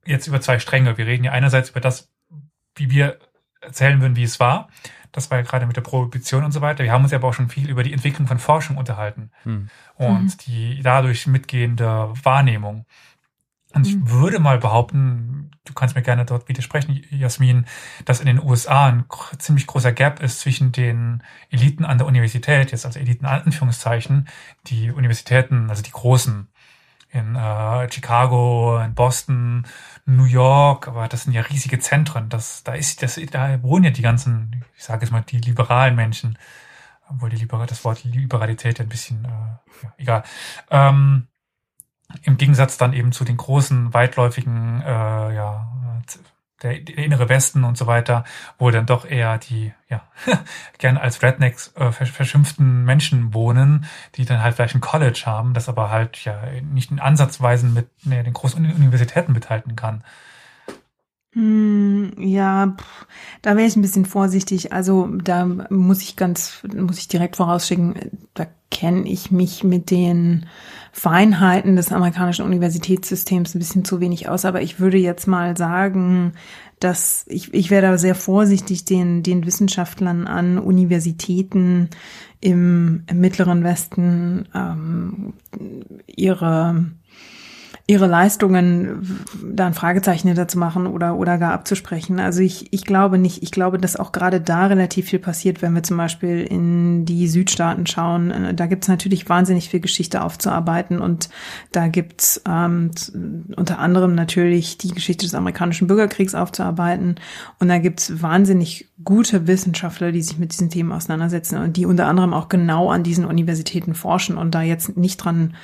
Speaker 2: jetzt über zwei Stränge. Wir reden ja einerseits über das, wie wir erzählen würden, wie es war. Das war ja gerade mit der Prohibition und so weiter. Wir haben uns aber auch schon viel über die Entwicklung von Forschung unterhalten
Speaker 1: Hm.
Speaker 2: und
Speaker 5: Mhm.
Speaker 2: die dadurch mitgehende Wahrnehmung. Und ich würde mal behaupten, du kannst mir gerne dort widersprechen, Jasmin, dass in den USA ein ziemlich großer Gap ist zwischen den Eliten an der Universität, jetzt also Eliten in Anführungszeichen, die Universitäten, also die großen in äh, Chicago, in Boston, New York, aber das sind ja riesige Zentren. Das, da ist, das, da wohnen ja die ganzen, ich sage jetzt mal, die liberalen Menschen, obwohl die Libera das Wort Liberalität ja ein bisschen, äh, ja, egal. Ähm, Im Gegensatz dann eben zu den großen, weitläufigen, äh, ja, der, innere Westen und so weiter, wo dann doch eher die, ja, <laughs> gerne als Rednecks äh, versch- verschimpften Menschen wohnen, die dann halt vielleicht ein College haben, das aber halt ja nicht in Ansatzweisen mit nee, den großen Uni- Universitäten mithalten kann.
Speaker 5: Hm, ja, da wäre ich ein bisschen vorsichtig. Also da muss ich ganz, muss ich direkt vorausschicken, da kenne ich mich mit den Feinheiten des amerikanischen Universitätssystems ein bisschen zu wenig aus. Aber ich würde jetzt mal sagen, dass ich, ich wäre da sehr vorsichtig, den, den Wissenschaftlern an Universitäten im, im Mittleren Westen ähm, ihre ihre Leistungen da ein Fragezeichen hinter zu machen oder, oder gar abzusprechen. Also ich, ich glaube nicht. Ich glaube, dass auch gerade da relativ viel passiert, wenn wir zum Beispiel in die Südstaaten schauen. Äh, Da gibt's natürlich wahnsinnig viel Geschichte aufzuarbeiten und da gibt's ähm, unter anderem natürlich die Geschichte des amerikanischen Bürgerkriegs aufzuarbeiten und da gibt's wahnsinnig gute Wissenschaftler, die sich mit diesen Themen auseinandersetzen und die unter anderem auch genau an diesen Universitäten forschen und da jetzt nicht dran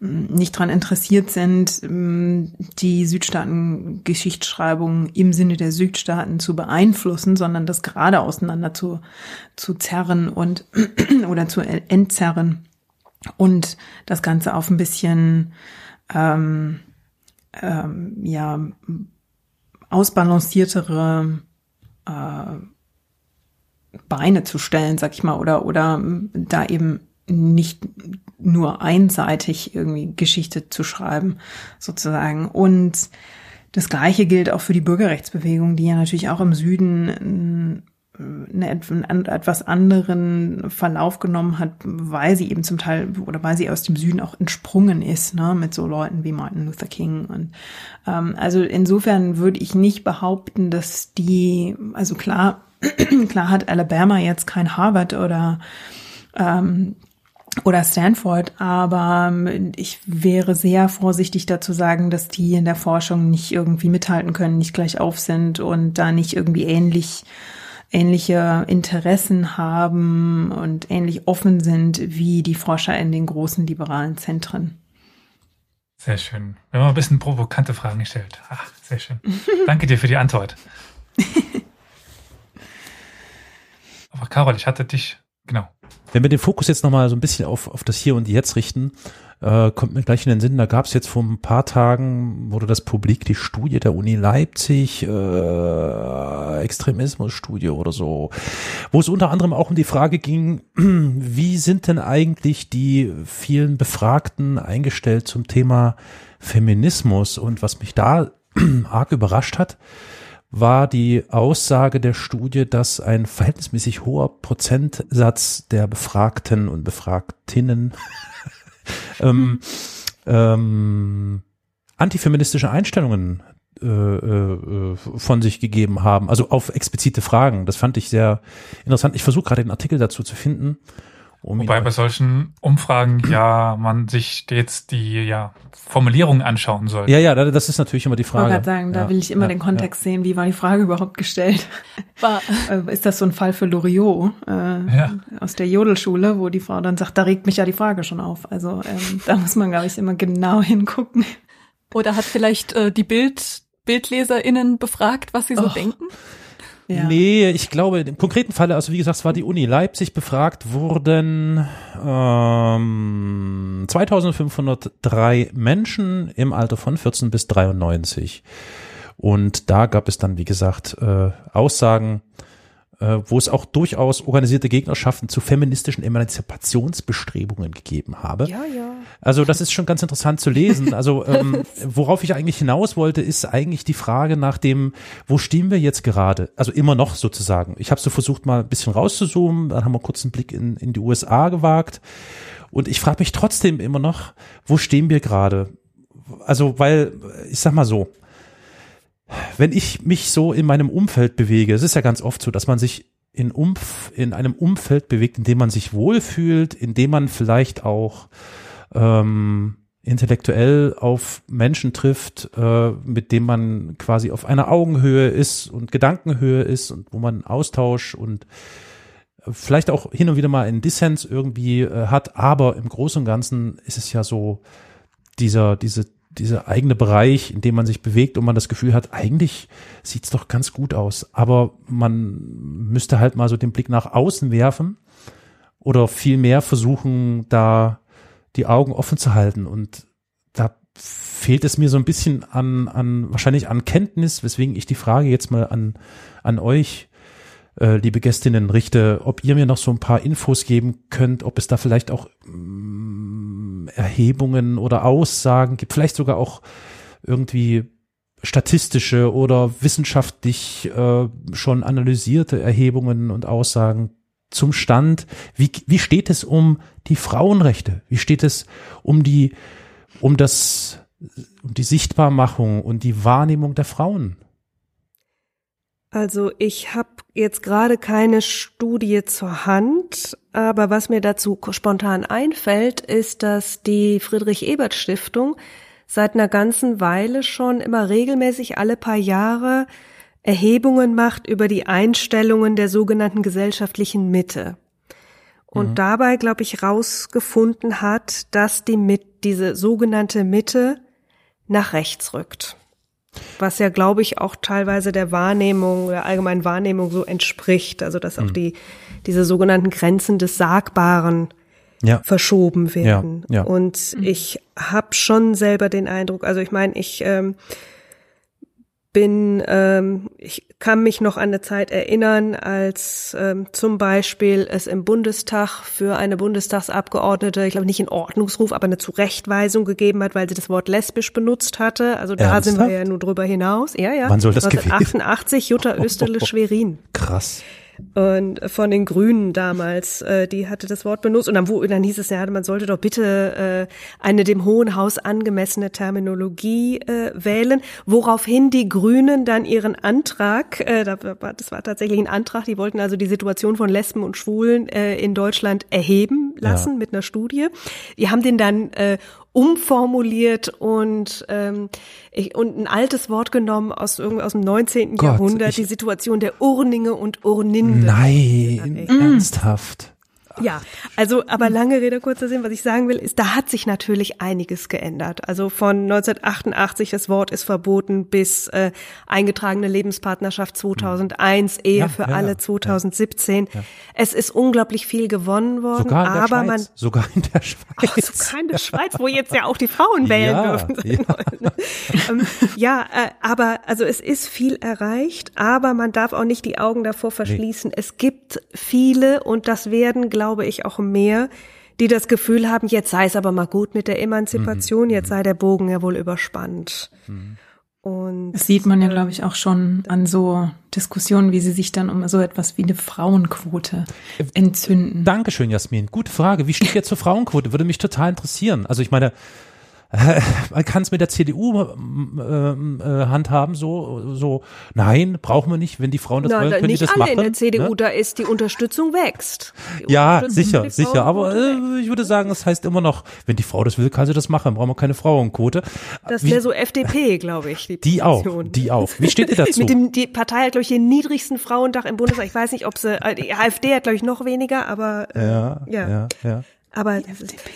Speaker 5: nicht dran interessiert sind, die Südstaaten Geschichtsschreibung im Sinne der Südstaaten zu beeinflussen, sondern das gerade auseinander zu, zu zerren und <clears throat> oder zu entzerren und das Ganze auf ein bisschen ähm, ähm, ja ausbalanciertere äh, Beine zu stellen, sag ich mal, oder oder da eben nicht nur einseitig irgendwie Geschichte zu schreiben, sozusagen. Und das Gleiche gilt auch für die Bürgerrechtsbewegung, die ja natürlich auch im Süden eine, einen etwas anderen Verlauf genommen hat, weil sie eben zum Teil oder weil sie aus dem Süden auch entsprungen ist, ne, mit so Leuten wie Martin Luther King. Und ähm, also insofern würde ich nicht behaupten, dass die, also klar, <clears throat> klar hat Alabama jetzt kein Harvard oder ähm, oder Stanford, aber ich wäre sehr vorsichtig dazu sagen, dass die in der Forschung nicht irgendwie mithalten können, nicht gleich auf sind und da nicht irgendwie ähnlich ähnliche Interessen haben und ähnlich offen sind wie die Forscher in den großen liberalen Zentren.
Speaker 2: Sehr schön. Wir haben ein bisschen provokante Fragen gestellt. Ach, sehr schön. Danke dir für die Antwort. <laughs> Aber Carol, ich hatte dich, genau.
Speaker 1: Wenn wir den Fokus jetzt nochmal so ein bisschen auf, auf das Hier und Jetzt richten, äh, kommt mir gleich in den Sinn, da gab es jetzt vor ein paar Tagen, wurde das publik, die Studie der Uni Leipzig, äh, Extremismusstudie oder so, wo es unter anderem auch um die Frage ging, <clears throat> wie sind denn eigentlich die vielen Befragten eingestellt zum Thema Feminismus und was mich da <clears throat> arg überrascht hat, war die Aussage der Studie, dass ein verhältnismäßig hoher Prozentsatz der Befragten und Befragtinnen <laughs> ähm, ähm, antifeministische Einstellungen äh, äh, von sich gegeben haben, also auf explizite Fragen. Das fand ich sehr interessant. Ich versuche gerade den Artikel dazu zu finden.
Speaker 2: Um Wobei bei solchen Umfragen <clears throat> ja man sich jetzt die ja Formulierungen anschauen soll.
Speaker 1: Ja, ja, das ist natürlich immer die Frage. Ich
Speaker 5: wollte sagen, da
Speaker 1: ja,
Speaker 5: will ich immer
Speaker 1: ja,
Speaker 5: den Kontext ja. sehen, wie war die Frage überhaupt gestellt? War, <laughs> äh, ist das so ein Fall für Loriot äh, aus der Jodelschule, wo die Frau dann sagt, da regt mich ja die Frage schon auf. Also ähm, da muss man, glaube ich, immer genau hingucken.
Speaker 6: Oder hat vielleicht äh, die Bild BildleserInnen befragt, was sie so Och. denken?
Speaker 1: Ja. Nee, ich glaube, im konkreten Falle, also wie gesagt, es war die Uni Leipzig befragt, wurden ähm, 2503 Menschen im Alter von 14 bis 93. Und da gab es dann, wie gesagt, äh, Aussagen, äh, wo es auch durchaus organisierte Gegnerschaften zu feministischen Emanzipationsbestrebungen gegeben habe.
Speaker 7: Ja, ja.
Speaker 1: Also das ist schon ganz interessant zu lesen. Also ähm, <laughs> worauf ich eigentlich hinaus wollte, ist eigentlich die Frage nach dem, wo stehen wir jetzt gerade? Also immer noch sozusagen. Ich habe so versucht, mal ein bisschen rauszuzoomen, dann haben wir kurz einen Blick in, in die USA gewagt. Und ich frage mich trotzdem immer noch, wo stehen wir gerade? Also, weil, ich sag mal so, wenn ich mich so in meinem Umfeld bewege, es ist ja ganz oft so, dass man sich in, Umf in einem Umfeld bewegt, in dem man sich wohlfühlt, in dem man vielleicht auch ähm, intellektuell auf Menschen trifft, äh, mit dem man quasi auf einer Augenhöhe ist und Gedankenhöhe ist und wo man Austausch und vielleicht auch hin und wieder mal einen Dissens irgendwie äh, hat, aber im Großen und Ganzen ist es ja so dieser, diese dieser eigene Bereich, in dem man sich bewegt und man das Gefühl hat, eigentlich sieht's doch ganz gut aus, aber man müsste halt mal so den Blick nach außen werfen oder vielmehr versuchen, da die Augen offen zu halten. Und da fehlt es mir so ein bisschen an, an wahrscheinlich an Kenntnis, weswegen ich die Frage jetzt mal an, an euch, äh, liebe Gästinnen, richte, ob ihr mir noch so ein paar Infos geben könnt, ob es da vielleicht auch Erhebungen oder Aussagen gibt, vielleicht sogar auch irgendwie statistische oder wissenschaftlich äh, schon analysierte Erhebungen und Aussagen zum Stand. Wie, wie steht es um die Frauenrechte? Wie steht es um die, um das, um die Sichtbarmachung und die Wahrnehmung der Frauen?
Speaker 7: Also ich habe jetzt gerade keine Studie zur Hand, aber was mir dazu spontan einfällt, ist, dass die Friedrich Ebert Stiftung seit einer ganzen Weile schon immer regelmäßig alle paar Jahre Erhebungen macht über die Einstellungen der sogenannten gesellschaftlichen Mitte. Und mhm. dabei, glaube ich, rausgefunden hat, dass die mit, diese sogenannte Mitte nach rechts rückt was ja, glaube ich, auch teilweise der Wahrnehmung, der allgemeinen Wahrnehmung so entspricht. Also dass auch mhm. die diese sogenannten Grenzen des Sagbaren ja. verschoben werden. Ja, ja. Und ich habe schon selber den Eindruck, also ich meine, ich ähm, bin, ähm, ich kann mich noch an eine Zeit erinnern, als ähm, zum Beispiel es im Bundestag für eine Bundestagsabgeordnete, ich glaube nicht in Ordnungsruf, aber eine Zurechtweisung gegeben hat, weil sie das Wort lesbisch benutzt hatte. Also da Ernsthaft? sind wir ja nur drüber hinaus. Ja, ja.
Speaker 1: Wann soll das
Speaker 7: 1988, Jutta Österle Schwerin.
Speaker 1: Krass.
Speaker 7: Und von den Grünen damals, äh, die hatte das Wort benutzt und dann, wo, dann hieß es ja, man sollte doch bitte äh, eine dem Hohen Haus angemessene Terminologie äh, wählen, woraufhin die Grünen dann ihren Antrag, äh, das war tatsächlich ein Antrag, die wollten also die Situation von Lesben und Schwulen äh, in Deutschland erheben lassen ja. mit einer Studie. Die haben den dann äh, umformuliert und, ähm, ich, und ein altes Wort genommen aus, irgendwie aus dem 19. Gott, Jahrhundert, die Situation der Urninge und Urninde.
Speaker 1: Nein, ernsthaft.
Speaker 7: Ja, also aber lange Rede, kurzer Sinn, was ich sagen will, ist, da hat sich natürlich einiges geändert. Also von 1988, das Wort ist verboten, bis äh, eingetragene Lebenspartnerschaft 2001, Ehe ja, für ja, alle 2017. Ja, es ist unglaublich viel gewonnen worden,
Speaker 1: sogar in
Speaker 7: der aber
Speaker 1: Schweiz,
Speaker 7: man
Speaker 1: sogar in der Schweiz.
Speaker 7: Ach, sogar in der Schweiz, wo jetzt ja auch die Frauen wählen dürfen. <laughs> Ja, <laughs> ähm, ja äh, aber also es ist viel erreicht, aber man darf auch nicht die Augen davor verschließen. Nee. Es gibt viele und das werden, glaube glaube ich, auch mehr, die das Gefühl haben, jetzt sei es aber mal gut mit der Emanzipation, mhm. jetzt sei der Bogen ja wohl überspannt. Mhm.
Speaker 5: Und das sieht man ja, glaube ich, auch schon an so Diskussionen, wie sie sich dann um so etwas wie eine Frauenquote entzünden.
Speaker 1: Dankeschön, Jasmin. Gute Frage. Wie steht ihr zur Frauenquote? Würde mich total interessieren. Also ich meine, man kann es mit der CDU äh, äh, handhaben, so, so, nein, brauchen wir nicht, wenn die Frauen das Na, wollen, können
Speaker 7: nicht
Speaker 1: die das
Speaker 7: alle
Speaker 1: machen.
Speaker 7: in der CDU, ne? da ist die Unterstützung wächst.
Speaker 1: Die ja, sicher, sicher, aber äh, ich würde sagen, es das heißt immer noch, wenn die Frau das will, kann sie das machen, brauchen wir keine Frauenquote.
Speaker 7: Das wäre so FDP, glaube ich.
Speaker 1: Die, die auch, die auch. Wie steht ihr <laughs> dazu?
Speaker 7: mit dem, die Partei hat, glaube ich, den niedrigsten Frauendach im Bundestag. Ich weiß nicht, ob sie, äh, die AfD hat, glaube ich, noch weniger, aber
Speaker 1: äh, ja, ja, ja. ja.
Speaker 7: Aber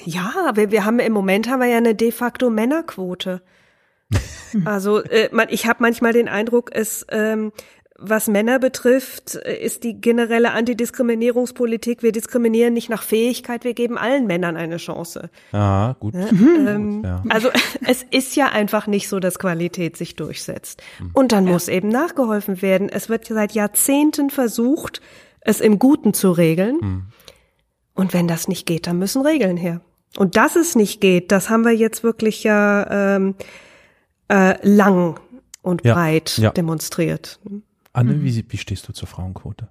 Speaker 7: ja, wir, wir haben im Moment haben wir ja eine de facto Männerquote. <laughs> also äh, man, ich habe manchmal den Eindruck, es ähm, was Männer betrifft, äh, ist die generelle Antidiskriminierungspolitik, wir diskriminieren nicht nach Fähigkeit, wir geben allen Männern eine Chance.
Speaker 1: Ja, gut.
Speaker 7: Ne? Mhm. Ähm, ja. Also <laughs> es ist ja einfach nicht so, dass Qualität sich durchsetzt. Mhm. Und dann ja. muss eben nachgeholfen werden. Es wird seit Jahrzehnten versucht, es im Guten zu regeln. Und wenn das nicht geht, dann müssen Regeln her. Und dass es nicht geht, das haben wir jetzt wirklich ja ähm, äh, lang und ja, breit ja. demonstriert.
Speaker 1: Anne, mhm. wie, wie stehst du zur Frauenquote?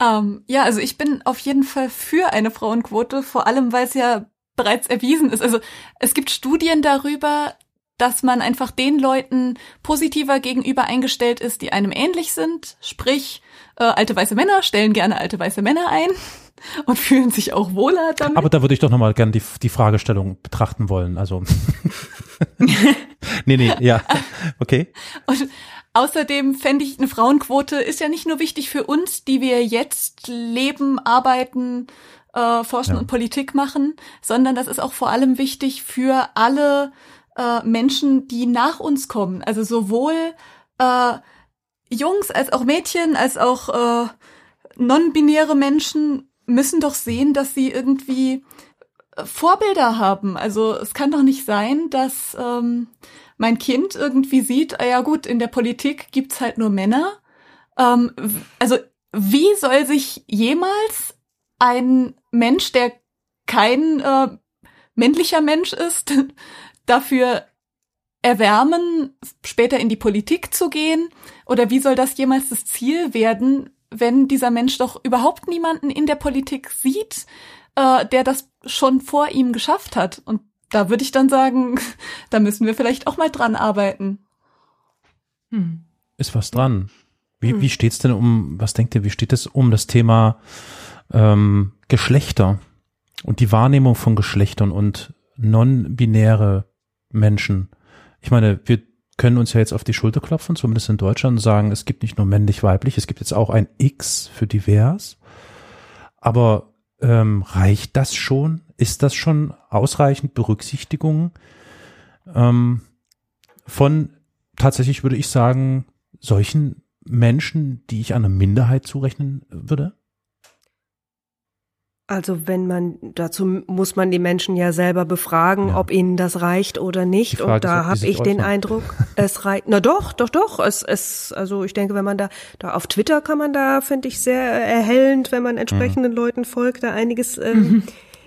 Speaker 6: Ähm, ja, also ich bin auf jeden Fall für eine Frauenquote, vor allem weil es ja bereits erwiesen ist. Also es gibt Studien darüber, dass man einfach den Leuten positiver gegenüber eingestellt ist, die einem ähnlich sind. Sprich, äh, alte weiße Männer stellen gerne alte weiße Männer ein <laughs> und fühlen sich auch wohler damit.
Speaker 1: Aber da würde ich doch nochmal gerne die, die Fragestellung betrachten wollen. Also. <laughs> nee, nee, ja. Okay.
Speaker 6: Und außerdem fände ich, eine Frauenquote ist ja nicht nur wichtig für uns, die wir jetzt leben, arbeiten, äh, forschen ja. und Politik machen, sondern das ist auch vor allem wichtig für alle äh, Menschen, die nach uns kommen. Also sowohl äh, Jungs als auch Mädchen, als auch äh, non-binäre Menschen müssen doch sehen, dass sie irgendwie äh, Vorbilder haben. Also es kann doch nicht sein, dass ähm, mein Kind irgendwie sieht, ah ja gut, in der Politik gibt's halt nur Männer. Ähm, also wie soll sich jemals ein Mensch, der kein äh, männlicher Mensch ist, <laughs> dafür erwärmen, später in die Politik zu gehen? Oder wie soll das jemals das Ziel werden, wenn dieser Mensch doch überhaupt niemanden in der Politik sieht, äh, der das schon vor ihm geschafft hat? Und da würde ich dann sagen, <laughs> da müssen wir vielleicht auch mal dran arbeiten.
Speaker 1: Hm. Ist was dran. Wie, hm. wie steht's denn um, was denkt ihr, wie steht es um das Thema ähm, Geschlechter und die Wahrnehmung von Geschlechtern und non-binäre Menschen? Ich meine, wir können uns ja jetzt auf die Schulter klopfen, zumindest in Deutschland, und sagen, es gibt nicht nur männlich-weiblich, es gibt jetzt auch ein X für divers. Aber ähm, reicht das schon? Ist das schon ausreichend Berücksichtigung ähm, von tatsächlich, würde ich sagen, solchen Menschen, die ich einer Minderheit zurechnen würde?
Speaker 7: Also wenn man, dazu muss man die Menschen ja selber befragen, ja. ob ihnen das reicht oder nicht. Und da habe ich den Eindruck, es reicht. Na doch, doch, doch. Es, es, also ich denke, wenn man da, da auf Twitter kann man da, finde ich, sehr erhellend, wenn man entsprechenden mhm. Leuten folgt, da einiges ähm, mhm.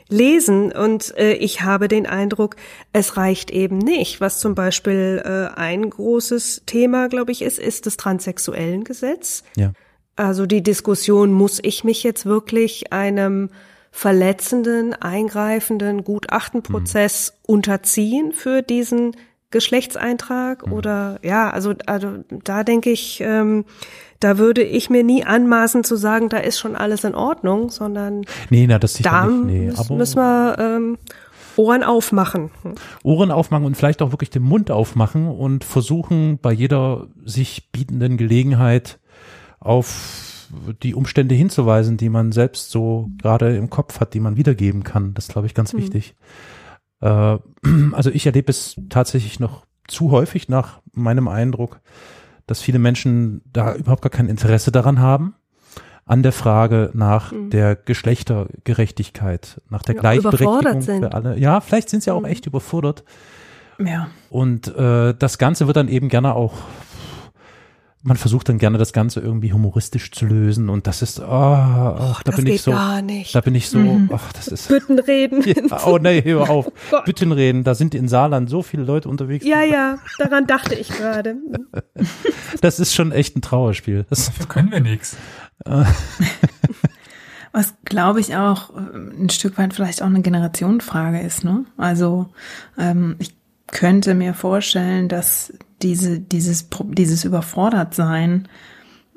Speaker 7: lesen. Und äh, ich habe den Eindruck, es reicht eben nicht. Was zum Beispiel äh, ein großes Thema, glaube ich, ist, ist das transsexuellen Gesetz.
Speaker 1: Ja
Speaker 7: Also die Diskussion, muss ich mich jetzt wirklich einem verletzenden, eingreifenden Gutachtenprozess mhm. unterziehen für diesen Geschlechtseintrag mhm. oder ja, also, also da denke ich, ähm, da würde ich mir nie anmaßen zu sagen, da ist schon alles in Ordnung, sondern
Speaker 1: nee, na, das
Speaker 7: da
Speaker 1: nicht, nee,
Speaker 7: müssen, müssen wir ähm, Ohren aufmachen.
Speaker 1: Ohren aufmachen und vielleicht auch wirklich den Mund aufmachen und versuchen bei jeder sich bietenden Gelegenheit auf die Umstände hinzuweisen, die man selbst so gerade im Kopf hat, die man wiedergeben kann. Das glaube ich ganz mhm. wichtig. Äh, <clears throat> also ich erlebe es tatsächlich noch zu häufig nach meinem Eindruck, dass viele Menschen da überhaupt gar kein Interesse daran haben, an der Frage nach mhm. der Geschlechtergerechtigkeit, nach der ja, Gleichberechtigung für alle. Ja, vielleicht sind sie auch mhm. echt überfordert.
Speaker 5: Ja.
Speaker 1: Und äh, das Ganze wird dann eben gerne auch man versucht dann gerne das Ganze irgendwie humoristisch zu lösen und das ist, oh, ach, da
Speaker 7: das
Speaker 1: bin ich so, da bin ich so, mhm. ach, das ist.
Speaker 7: Büttenreden.
Speaker 1: Ja, oh nee, hör auf. <laughs> oh Büttenreden, da sind in Saarland so viele Leute unterwegs.
Speaker 7: Ja, ja, daran dachte ich gerade. <laughs>
Speaker 1: das ist schon echt ein Trauerspiel. Das
Speaker 2: Dafür können wir nichts. <laughs>
Speaker 5: Was glaube ich auch äh, ein Stück weit vielleicht auch eine Generationenfrage ist, ne? Also ähm, ich könnte mir vorstellen, dass diese, dieses, dieses Überfordertsein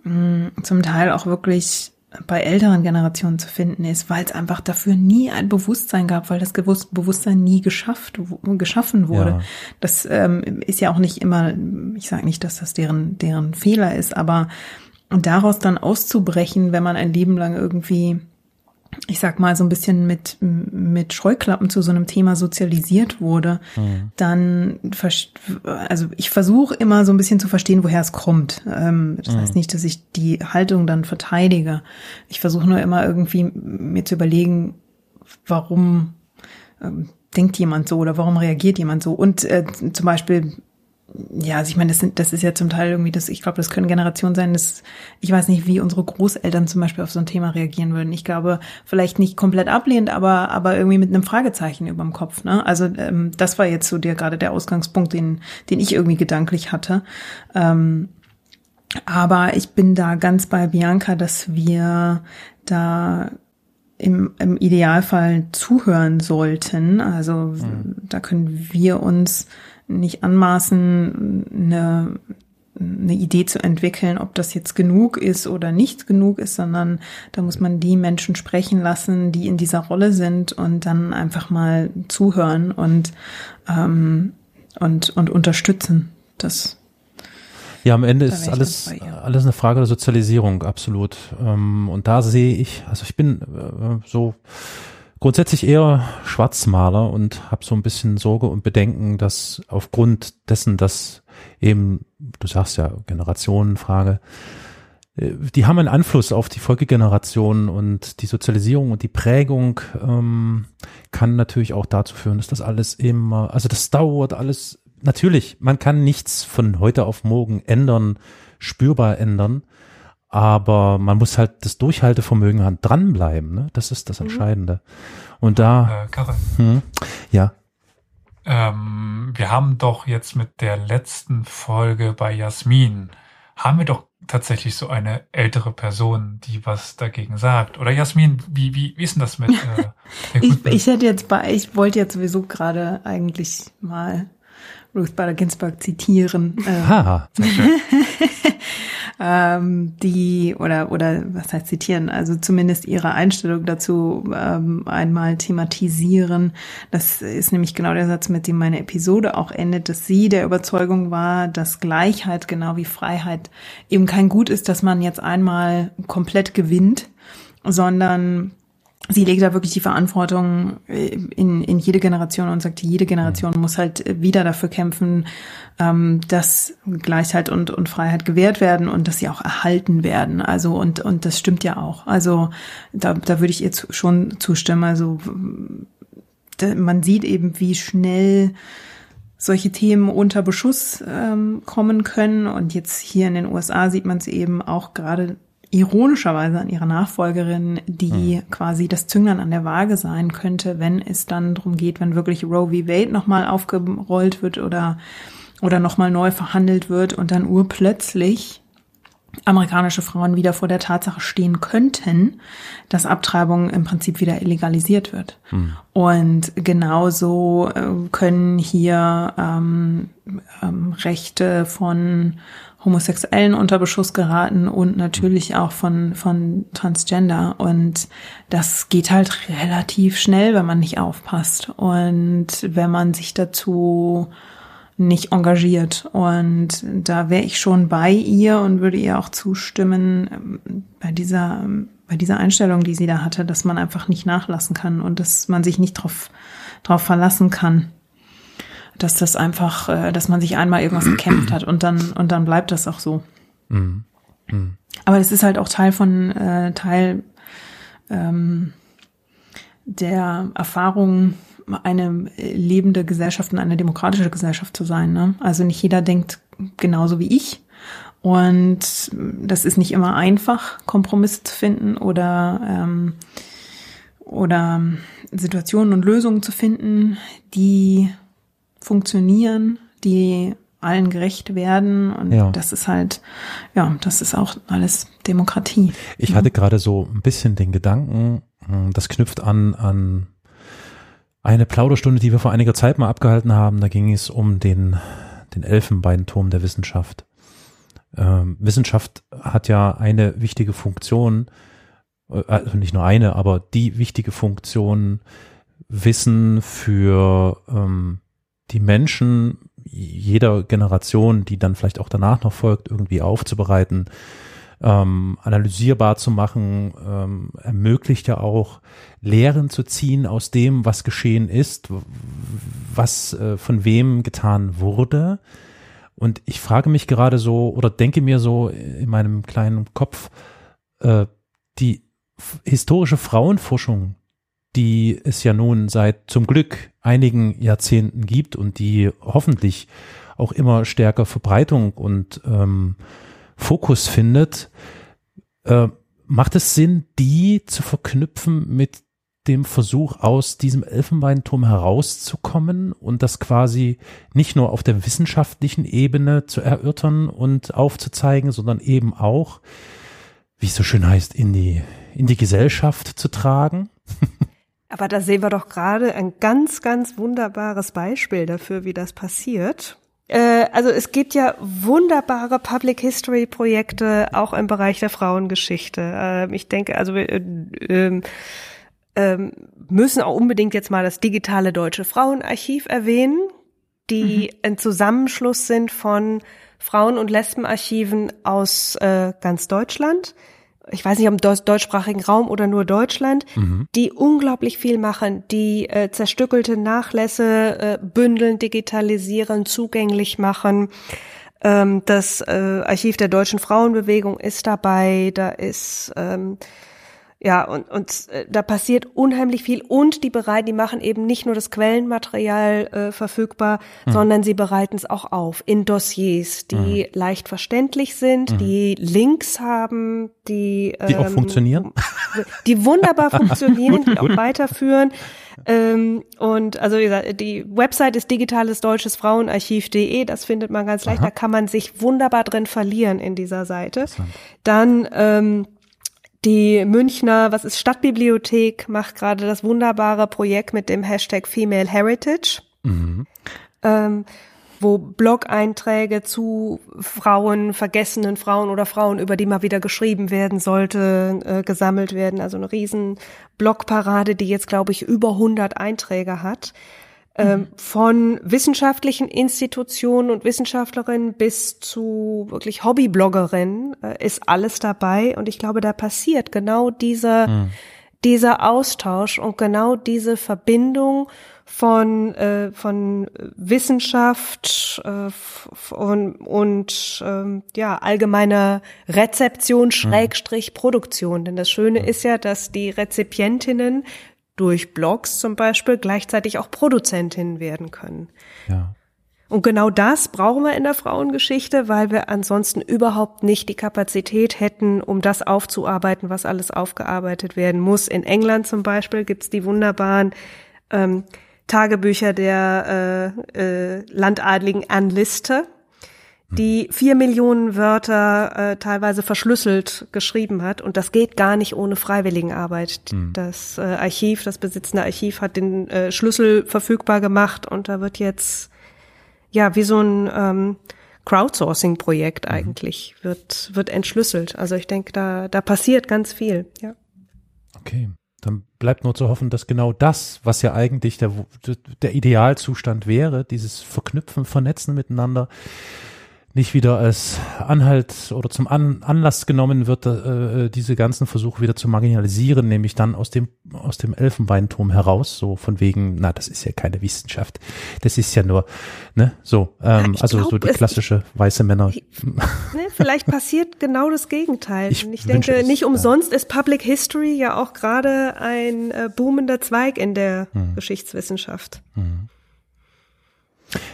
Speaker 5: mh, zum Teil auch wirklich bei älteren Generationen zu finden ist, weil es einfach dafür nie ein Bewusstsein gab, weil das Bewusstsein nie geschafft, geschaffen wurde. Ja. Das ähm, ist ja auch nicht immer, ich sage nicht, dass das deren, deren Fehler ist, aber daraus dann auszubrechen, wenn man ein Leben lang irgendwie ich sag mal, so ein bisschen mit, mit Scheuklappen zu so einem Thema sozialisiert wurde, mhm. dann, also ich versuche immer so ein bisschen zu verstehen, woher es kommt. Ähm, das mhm. heißt nicht, dass ich die Haltung dann verteidige. Ich versuche nur immer irgendwie mir zu überlegen, warum ähm, denkt jemand so oder warum reagiert jemand so. Und äh, zum Beispiel ja, also ich meine, das sind, das ist ja zum Teil irgendwie das, ich glaube, das können Generationen sein, das, ich weiß nicht, wie unsere Großeltern zum Beispiel auf so ein Thema reagieren würden. Ich glaube, vielleicht nicht komplett ablehnend, aber, aber irgendwie mit einem Fragezeichen über dem Kopf, ne? Also, ähm, das war jetzt so der, gerade der Ausgangspunkt, den, den ich irgendwie gedanklich hatte. Ähm, aber ich bin da ganz bei Bianca, dass wir da im, im Idealfall zuhören sollten. Also, mhm. da können wir uns nicht anmaßen, eine, eine Idee zu entwickeln, ob das jetzt genug ist oder nicht genug ist, sondern da muss man die Menschen sprechen lassen, die in dieser Rolle sind und dann einfach mal zuhören und, ähm, und, und unterstützen. Das
Speaker 1: ja, am Ende ist alles, alles eine Frage der Sozialisierung, absolut. Ähm, und da sehe ich, also ich bin äh, so grundsätzlich eher Schwarzmaler und habe so ein bisschen Sorge und Bedenken, dass aufgrund dessen, dass eben, du sagst ja, Generationenfrage, äh, die haben einen Einfluss auf die Folgegenerationen und die Sozialisierung und die Prägung ähm, kann natürlich auch dazu führen, dass das alles immer, also das dauert alles, natürlich, man kann nichts von heute auf morgen ändern, spürbar ändern, aber man muss halt das Durchhaltevermögen haben, dranbleiben, ne? Das ist das mhm. Entscheidende. Und da.
Speaker 2: Äh, Karre.
Speaker 1: Hm, ja.
Speaker 2: Ähm, wir haben doch jetzt mit der letzten Folge bei Jasmin, haben wir doch tatsächlich so eine ältere Person, die was dagegen sagt. Oder Jasmin, wie, wie, wie ist denn das mit?
Speaker 5: Äh, <laughs> ich, ich hätte jetzt bei, ich wollte jetzt sowieso gerade eigentlich mal Ruth Bader Ginsburg zitieren.
Speaker 1: Äh, ha, <laughs>
Speaker 5: ähm, die oder oder was heißt zitieren, also zumindest ihre Einstellung dazu ähm, einmal thematisieren. Das ist nämlich genau der Satz, mit dem meine Episode auch endet, dass sie der Überzeugung war, dass Gleichheit genau wie Freiheit eben kein Gut ist, dass man jetzt einmal komplett gewinnt, sondern sie legt da wirklich die Verantwortung äh, in, in jede Generation und sagt, jede Generation muss halt wieder dafür kämpfen, ähm, dass Gleichheit und, und Freiheit gewährt werden und dass sie auch erhalten werden. Also und, und das stimmt ja auch. Also da, da würde ich ihr schon zustimmen. Also man sieht eben, wie schnell solche Themen unter Beschuss ähm, kommen können. Und jetzt hier in den USA sieht man es eben auch gerade ironischerweise an ihre Nachfolgerin, die mhm. quasi das Zünglein an der Waage sein könnte, wenn es dann darum geht, wenn wirklich Roe v. Wade nochmal aufgerollt wird oder, oder nochmal neu verhandelt wird und dann urplötzlich amerikanische Frauen wieder vor der Tatsache stehen könnten, dass Abtreibung im Prinzip wieder illegalisiert wird.
Speaker 1: Hm.
Speaker 5: Und genauso äh, können hier ähm, ähm, Rechte von Homosexuellen unter Beschuss geraten und natürlich auch von, von Transgender. Und das geht halt relativ schnell, wenn man nicht aufpasst und wenn man sich dazu nicht engagiert. Und da wäre ich schon bei ihr und würde ihr auch zustimmen ähm, bei dieser, ähm, bei dieser Einstellung, die sie da hatte, dass man einfach nicht nachlassen kann und dass man sich nicht drauf, drauf verlassen kann. Dass das einfach, äh, dass man sich einmal irgendwas gekämpft hat und dann, und dann bleibt das auch so.
Speaker 1: Mhm. Mhm.
Speaker 5: Aber das ist halt auch Teil von, äh, Teil ähm, der Erfahrung, eine lebende Gesellschaft und eine demokratische Gesellschaft zu sein. Ne? Also nicht jeder denkt genauso wie ich. Und das ist nicht immer einfach, Kompromisse zu finden oder, ähm, oder Situationen und Lösungen zu finden, die funktionieren, die allen gerecht werden. Und
Speaker 1: Ja.
Speaker 5: das ist halt, ja, das ist auch alles Demokratie.
Speaker 1: Ich hatte gerade so ein bisschen den Gedanken, hm, das knüpft an an eine Plauderstunde, die wir vor einiger Zeit mal abgehalten haben. Da ging es um den, den Elfenbeinturm der Wissenschaft. Ähm, Wissenschaft hat ja eine wichtige Funktion, äh, also nicht nur eine, aber die wichtige Funktion, Wissen für ähm, die Menschen jeder Generation, die dann vielleicht auch danach noch folgt, irgendwie aufzubereiten, ähm, analysierbar zu machen, ähm, ermöglicht ja auch Lehren zu ziehen aus dem, was geschehen ist, was äh, von wem getan wurde. Und ich frage mich gerade so oder denke mir so in meinem kleinen Kopf, äh, die historische Frauenforschung, die es ja nun seit zum Glück einigen Jahrzehnten gibt und die hoffentlich auch immer stärker Verbreitung und ähm, Fokus findet, äh, macht es Sinn, die zu verknüpfen mit dem Versuch, aus diesem Elfenbeinturm herauszukommen und das quasi nicht nur auf der wissenschaftlichen Ebene zu erörtern und aufzuzeigen, sondern eben auch, wie es so schön heißt, in die, in die Gesellschaft zu tragen? <laughs>
Speaker 7: Aber da sehen wir doch gerade ein ganz, ganz wunderbares Beispiel dafür, wie das passiert. Äh, Also es gibt ja wunderbare Public History Projekte auch im Bereich der Frauengeschichte. Ähm, Ich denke, also wir äh, ähm, ähm, müssen auch unbedingt jetzt mal das digitale Deutsche Frauenarchiv erwähnen, die ein Zusammenschluss sind von Frauen- und Lesbenarchiven aus äh, ganz Deutschland. Ich weiß nicht, im deu- deutschsprachigen Raum oder nur Deutschland, die unglaublich viel machen, die äh, zerstückelte Nachlässe äh, bündeln, digitalisieren, zugänglich machen. Ähm, das äh, Archiv der deutschen Frauenbewegung ist dabei, da ist ähm, ja, und, und äh, da passiert unheimlich viel. Und die bereiten, die machen eben nicht nur das Quellenmaterial äh, verfügbar, sondern sie bereiten es auch auf in Dossiers, die leicht verständlich sind, die Links haben, die
Speaker 1: Die auch
Speaker 7: ähm,
Speaker 1: funktionieren? <laughs>
Speaker 7: die wunderbar <laughs> funktionieren, die auch weiterführen. Ähm, und also wie gesagt, die Website ist digitales deutsches Frauenarchiv.de, das findet man ganz leicht, da kann man sich wunderbar drin verlieren in dieser Seite. Dann ähm, die Münchner, was ist Stadtbibliothek, macht gerade das wunderbare Projekt mit dem Hashtag Female Heritage, ähm, wo Blog-Einträge zu Frauen, vergessenen Frauen oder Frauen, über die mal wieder geschrieben werden sollte, äh, gesammelt werden. Also eine riesen Blogparade, die jetzt, glaube ich, über 100 Einträge hat. Ähm, von wissenschaftlichen Institutionen und Wissenschaftlerinnen bis zu wirklich Hobbybloggerinnen äh, ist alles dabei. Und ich glaube, da passiert genau dieser, dieser Austausch und genau diese Verbindung von, äh, von Wissenschaft äh, f- und, und ähm, ja, allgemeiner Rezeption, Schrägstrich, Produktion. Denn das Schöne ist ja, dass die Rezipientinnen durch Blogs zum Beispiel gleichzeitig auch Produzentinnen werden können.
Speaker 1: Ja.
Speaker 7: Und genau das brauchen wir in der Frauengeschichte, weil wir ansonsten überhaupt nicht die Kapazität hätten, um das aufzuarbeiten, was alles aufgearbeitet werden muss. In England zum Beispiel gibt's die wunderbaren ähm, Tagebücher der äh, äh, Landadligen Anne Lister, die vier Millionen Wörter äh, teilweise verschlüsselt geschrieben hat. Und das geht gar nicht ohne Freiwilligenarbeit.
Speaker 1: Mhm.
Speaker 7: Das äh, Archiv, das besitzende Archiv hat den äh, Schlüssel verfügbar gemacht und da wird jetzt ja wie so ein ähm, Crowdsourcing-Projekt eigentlich wird wird entschlüsselt. Also ich denke, da da passiert ganz viel. Ja.
Speaker 1: Okay. Dann bleibt nur zu hoffen, dass genau das, was ja eigentlich der, der Idealzustand wäre, dieses Verknüpfen, Vernetzen miteinander, nicht wieder als Anhalt oder zum An Anlass genommen wird, äh, diese ganzen Versuche wieder zu marginalisieren, nämlich dann aus dem aus dem Elfenbeinturm heraus, so von wegen, na, das ist ja keine Wissenschaft, das ist ja nur, ne, so, ähm, also
Speaker 7: glaub,
Speaker 1: so die
Speaker 7: es-
Speaker 1: klassische weiße Männer. <laughs>
Speaker 7: Ne, vielleicht passiert genau das Gegenteil.
Speaker 1: Ich
Speaker 7: Ich, denke,
Speaker 1: es,
Speaker 7: nicht
Speaker 1: ja.
Speaker 7: umsonst ist Public History ja auch gerade ein äh, boomender Zweig in der
Speaker 1: Hm.
Speaker 7: Geschichtswissenschaft.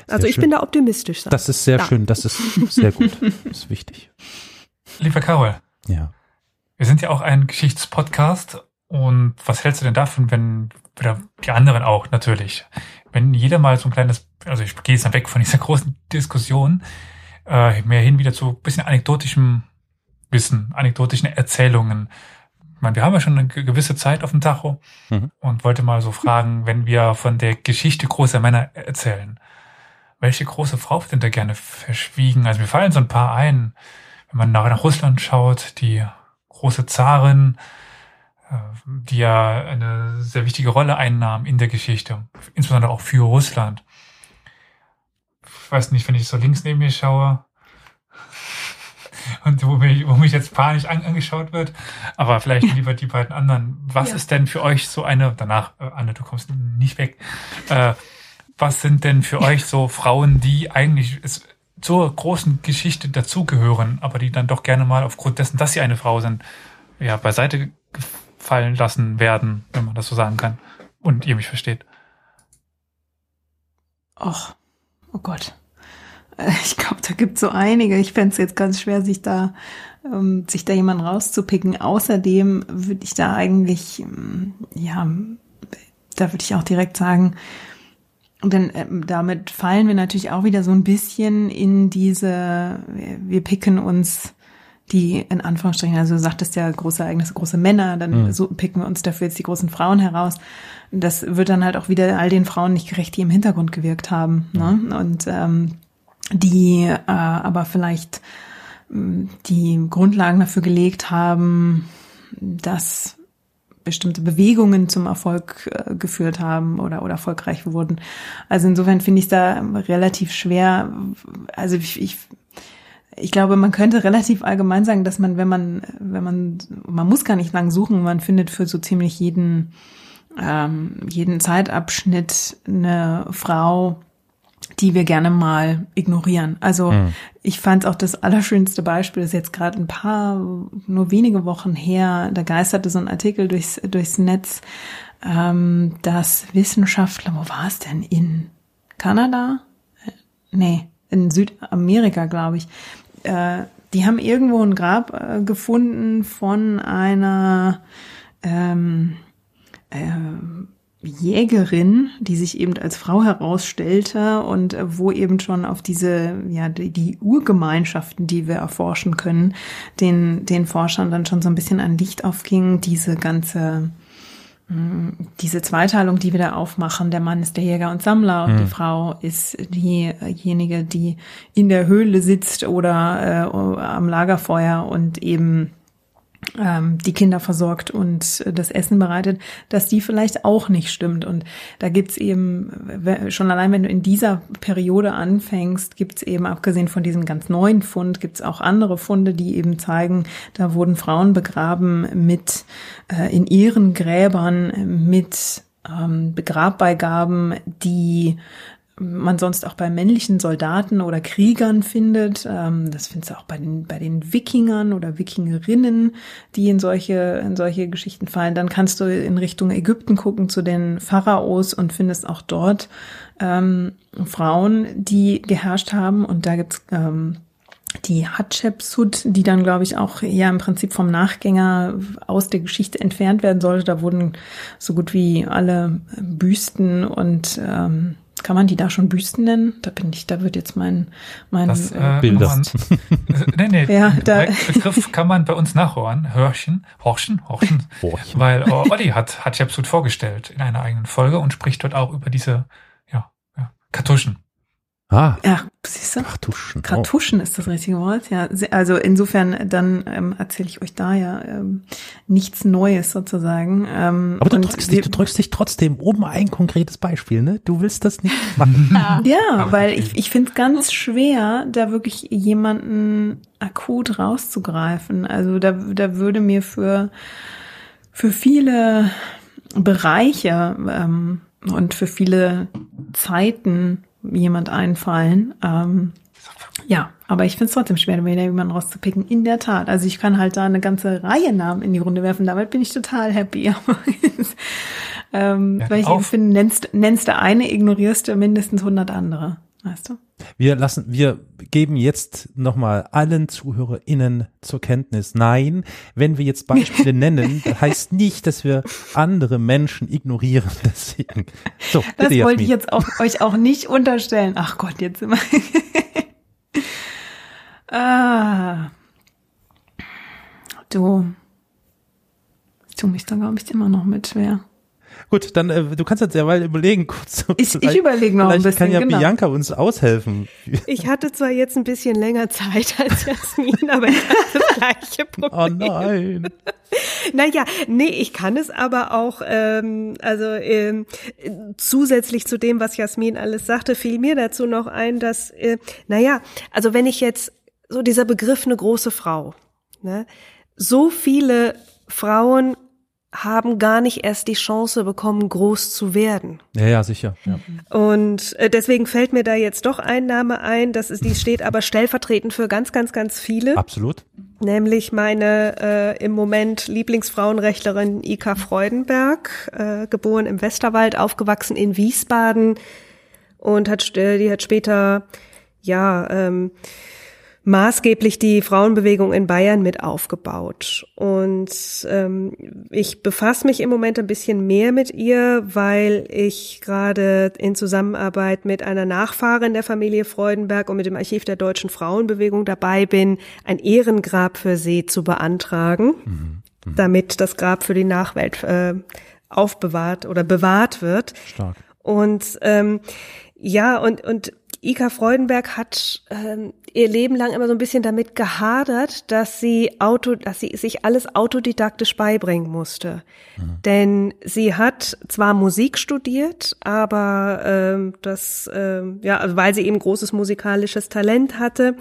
Speaker 7: Also ich
Speaker 1: schön.
Speaker 7: bin da optimistisch. sag
Speaker 1: Das ist sehr
Speaker 7: Ja.
Speaker 1: schön, das ist sehr gut, das ist wichtig.
Speaker 2: Lieber Carol,
Speaker 1: Ja.
Speaker 2: wir sind ja auch ein Geschichtspodcast und was hältst du denn davon, wenn, oder die anderen auch natürlich, wenn jeder mal so ein kleines, also ich gehe jetzt mal weg von dieser <laughs> großen Diskussion, äh, mehr hin wieder zu ein bisschen anekdotischem Wissen, anekdotischen Erzählungen. Ich meine, wir haben ja schon eine ge- gewisse Zeit auf dem Tacho
Speaker 1: Mhm.
Speaker 2: und wollte mal so fragen, wenn wir von der Geschichte großer Männer erzählen, welche große Frau wird denn da gerne verschwiegen? Also mir fallen so ein paar ein, wenn man nach, nach Russland schaut, die große Zarin, äh, die ja eine sehr wichtige Rolle einnahm in der Geschichte, insbesondere auch für Russland. Ich weiß nicht, wenn ich so links neben mir schaue <laughs> und wo mich, wo mich jetzt panisch an, angeschaut wird, aber vielleicht <laughs> lieber die beiden anderen. Was
Speaker 5: Ja.
Speaker 2: ist denn für euch so eine, danach, Anne, du kommst nicht weg, äh, was sind denn für euch so Frauen, die eigentlich zur großen Geschichte dazugehören, aber die dann doch gerne mal aufgrund dessen, dass sie eine Frau sind, ja, beiseite gefallen lassen werden, wenn man das so sagen kann. Und ihr mich versteht.
Speaker 5: Och, oh Gott. Äh, Ich glaube, da gibt so einige. Ich fände es jetzt ganz schwer, sich da, ähm, sich da jemanden rauszupicken. Außerdem würde ich da eigentlich, ähm, ja, da würde ich auch direkt sagen, denn ähm, damit fallen wir natürlich auch wieder so ein bisschen in diese, wir- wir picken uns die in Anführungsstrichen, also du sagtest ja große Ereignisse, große Männer, dann
Speaker 1: Mhm.
Speaker 5: so picken wir uns dafür jetzt die großen Frauen heraus. Das wird dann halt auch wieder all den Frauen nicht gerecht, die im Hintergrund gewirkt haben. Ne? Und ähm, die äh, aber vielleicht mh, die Grundlagen dafür gelegt haben, dass bestimmte Bewegungen zum Erfolg äh, geführt haben oder, oder erfolgreich wurden. Also insofern finde ich da relativ schwer. Also ich, ich, ich glaube, man könnte relativ allgemein sagen, dass man, wenn man, wenn man, man muss gar nicht lang suchen, man findet für so ziemlich jeden, ähm, jeden Zeitabschnitt eine Frau, die wir gerne mal ignorieren. Also ich fand auch das allerschönste Beispiel, ist jetzt gerade ein paar, nur wenige Wochen her, da geisterte so ein Artikel durchs, durchs Netz, ähm, dass Wissenschaftler, wo war es denn? In Kanada? Äh, Nee, in Südamerika, glaube ich. Äh, die haben irgendwo ein Grab äh, gefunden von einer ähm, äh, Jägerin, die sich eben als Frau herausstellte und äh, wo eben schon auf diese, ja, die, die Urgemeinschaften, die wir erforschen können, den, den Forschern dann schon so ein bisschen ein Licht aufging, diese ganze, mh, diese Zweiteilung, die wir da aufmachen. Der Mann ist der Jäger und Sammler und die Frau ist diejenige, die in der Höhle sitzt oder äh, am Lagerfeuer und eben die Kinder versorgt und das Essen bereitet, dass die vielleicht auch nicht stimmt. Und da gibt's eben, schon allein wenn du in dieser Periode anfängst, gibt's eben, abgesehen von diesem ganz neuen Fund, gibt's auch andere Funde, die eben zeigen, da wurden Frauen begraben mit äh, in ihren Gräbern mit ähm, Begrabbeigaben, die man sonst auch bei männlichen Soldaten oder Kriegern findet. Ähm, das findest du auch bei den, bei den Wikingern oder Wikingerinnen, die in solche, in solche Geschichten fallen. Dann kannst du in Richtung Ägypten gucken zu den Pharaos und findest auch dort ähm, Frauen, die geherrscht haben. Und da gibt's ähm, die Hatschepsut, die dann, glaube ich, auch ja im Prinzip vom Nachgänger aus der Geschichte entfernt werden sollte. Da wurden so gut wie alle Büsten und ähm, Kann man die da schon Büsten nennen? Da bin ich, da wird jetzt mein, mein
Speaker 2: Das
Speaker 5: äh,
Speaker 2: äh,
Speaker 1: Bilder.
Speaker 2: man- äh, nee, nee, <laughs>
Speaker 5: Ja,
Speaker 2: den
Speaker 5: da-
Speaker 2: Begriff kann man bei uns nachhören. Hörchen, Horchen, Horchen.
Speaker 1: Horchen.
Speaker 2: Weil äh, Olli hat, hat Jepsut vorgestellt in einer eigenen Folge und spricht dort auch über diese, ja, ja Kartuschen.
Speaker 1: Ah,
Speaker 5: ja, siehst du?
Speaker 1: Kartuschen. Oh.
Speaker 5: Kartuschen ist das richtige Wort, ja. Also insofern, dann ähm, erzähle ich euch da ja ähm, nichts Neues sozusagen. Ähm,
Speaker 1: Aber du drückst, dich, du drückst dich trotzdem um ein konkretes Beispiel, ne? Du willst das nicht machen. <laughs>
Speaker 5: Ja, weil ich, ich finde es ganz schwer, da wirklich jemanden akut rauszugreifen. Also da, da würde mir für, für viele Bereiche ähm, und für viele Zeiten jemand einfallen. Ähm, ja, aber ich finde es trotzdem schwer, mir da jemanden rauszupicken. In der Tat. Also ich kann halt da eine ganze Reihe Namen in die Runde werfen. Damit bin ich total happy. <laughs> ähm,
Speaker 2: Ja,
Speaker 5: weil ich
Speaker 2: auf.
Speaker 5: eben finde, nennst, nennst du eine, ignorierst du mindestens 100 andere. Weißt du?
Speaker 1: Wir lassen, wir geben jetzt nochmal allen ZuhörerInnen zur Kenntnis. Nein, wenn wir jetzt Beispiele <laughs> nennen, das heißt nicht, dass wir andere Menschen ignorieren. <laughs> Deswegen. So,
Speaker 5: Das wollte ich
Speaker 1: Jasmin.
Speaker 5: jetzt auch, euch auch nicht unterstellen. Ach Gott, jetzt immer. <laughs> ah. Du. Ich tue mich da, glaube ich, immer noch mit schwer.
Speaker 1: Gut, dann, äh, du kannst jetzt derweil überlegen, kurz.
Speaker 5: Ich- ich überlege noch ein
Speaker 1: Vielleicht kann ja
Speaker 5: bisschen, genau.
Speaker 1: Bianca uns aushelfen.
Speaker 7: Ich hatte zwar jetzt ein bisschen länger Zeit als Jasmin, aber ich hatte das gleiche <laughs> Problem.
Speaker 1: Oh nein.
Speaker 7: Naja, nee, ich kann es aber auch, ähm, also ähm, äh, zusätzlich zu dem, was Jasmin alles sagte, fiel mir dazu noch ein, dass, äh, naja, also wenn ich jetzt so dieser Begriff eine große Frau, ne, so viele Frauen haben gar nicht erst die Chance bekommen, groß zu werden.
Speaker 1: Ja, ja, sicher. Ja.
Speaker 7: Und äh, deswegen fällt mir da jetzt doch ein Name ein, das ist, die steht aber stellvertretend für ganz, ganz, ganz viele
Speaker 1: Absolut.
Speaker 7: nämlich meine äh, im Moment Lieblingsfrauenrechtlerin Ika Freudenberg, äh, geboren im Westerwald, aufgewachsen in Wiesbaden und hat äh, die hat später ja ähm, maßgeblich die Frauenbewegung in Bayern mit aufgebaut. Und ähm, ich befasse mich im Moment ein bisschen mehr mit ihr, weil ich gerade in Zusammenarbeit mit einer Nachfahrin der Familie Freudenberg und mit dem Archiv der deutschen Frauenbewegung dabei bin, ein Ehrengrab für sie zu beantragen, damit das Grab für die Nachwelt äh, aufbewahrt oder bewahrt wird.
Speaker 1: Stark.
Speaker 7: Und ähm, ja, und, und Ika Freudenberg hat ähm, ihr Leben lang immer so ein bisschen damit gehadert, dass sie Auto, dass sie sich alles autodidaktisch beibringen musste. Denn sie hat zwar Musik studiert, aber ähm, das, ähm, ja, also weil sie eben großes musikalisches Talent hatte,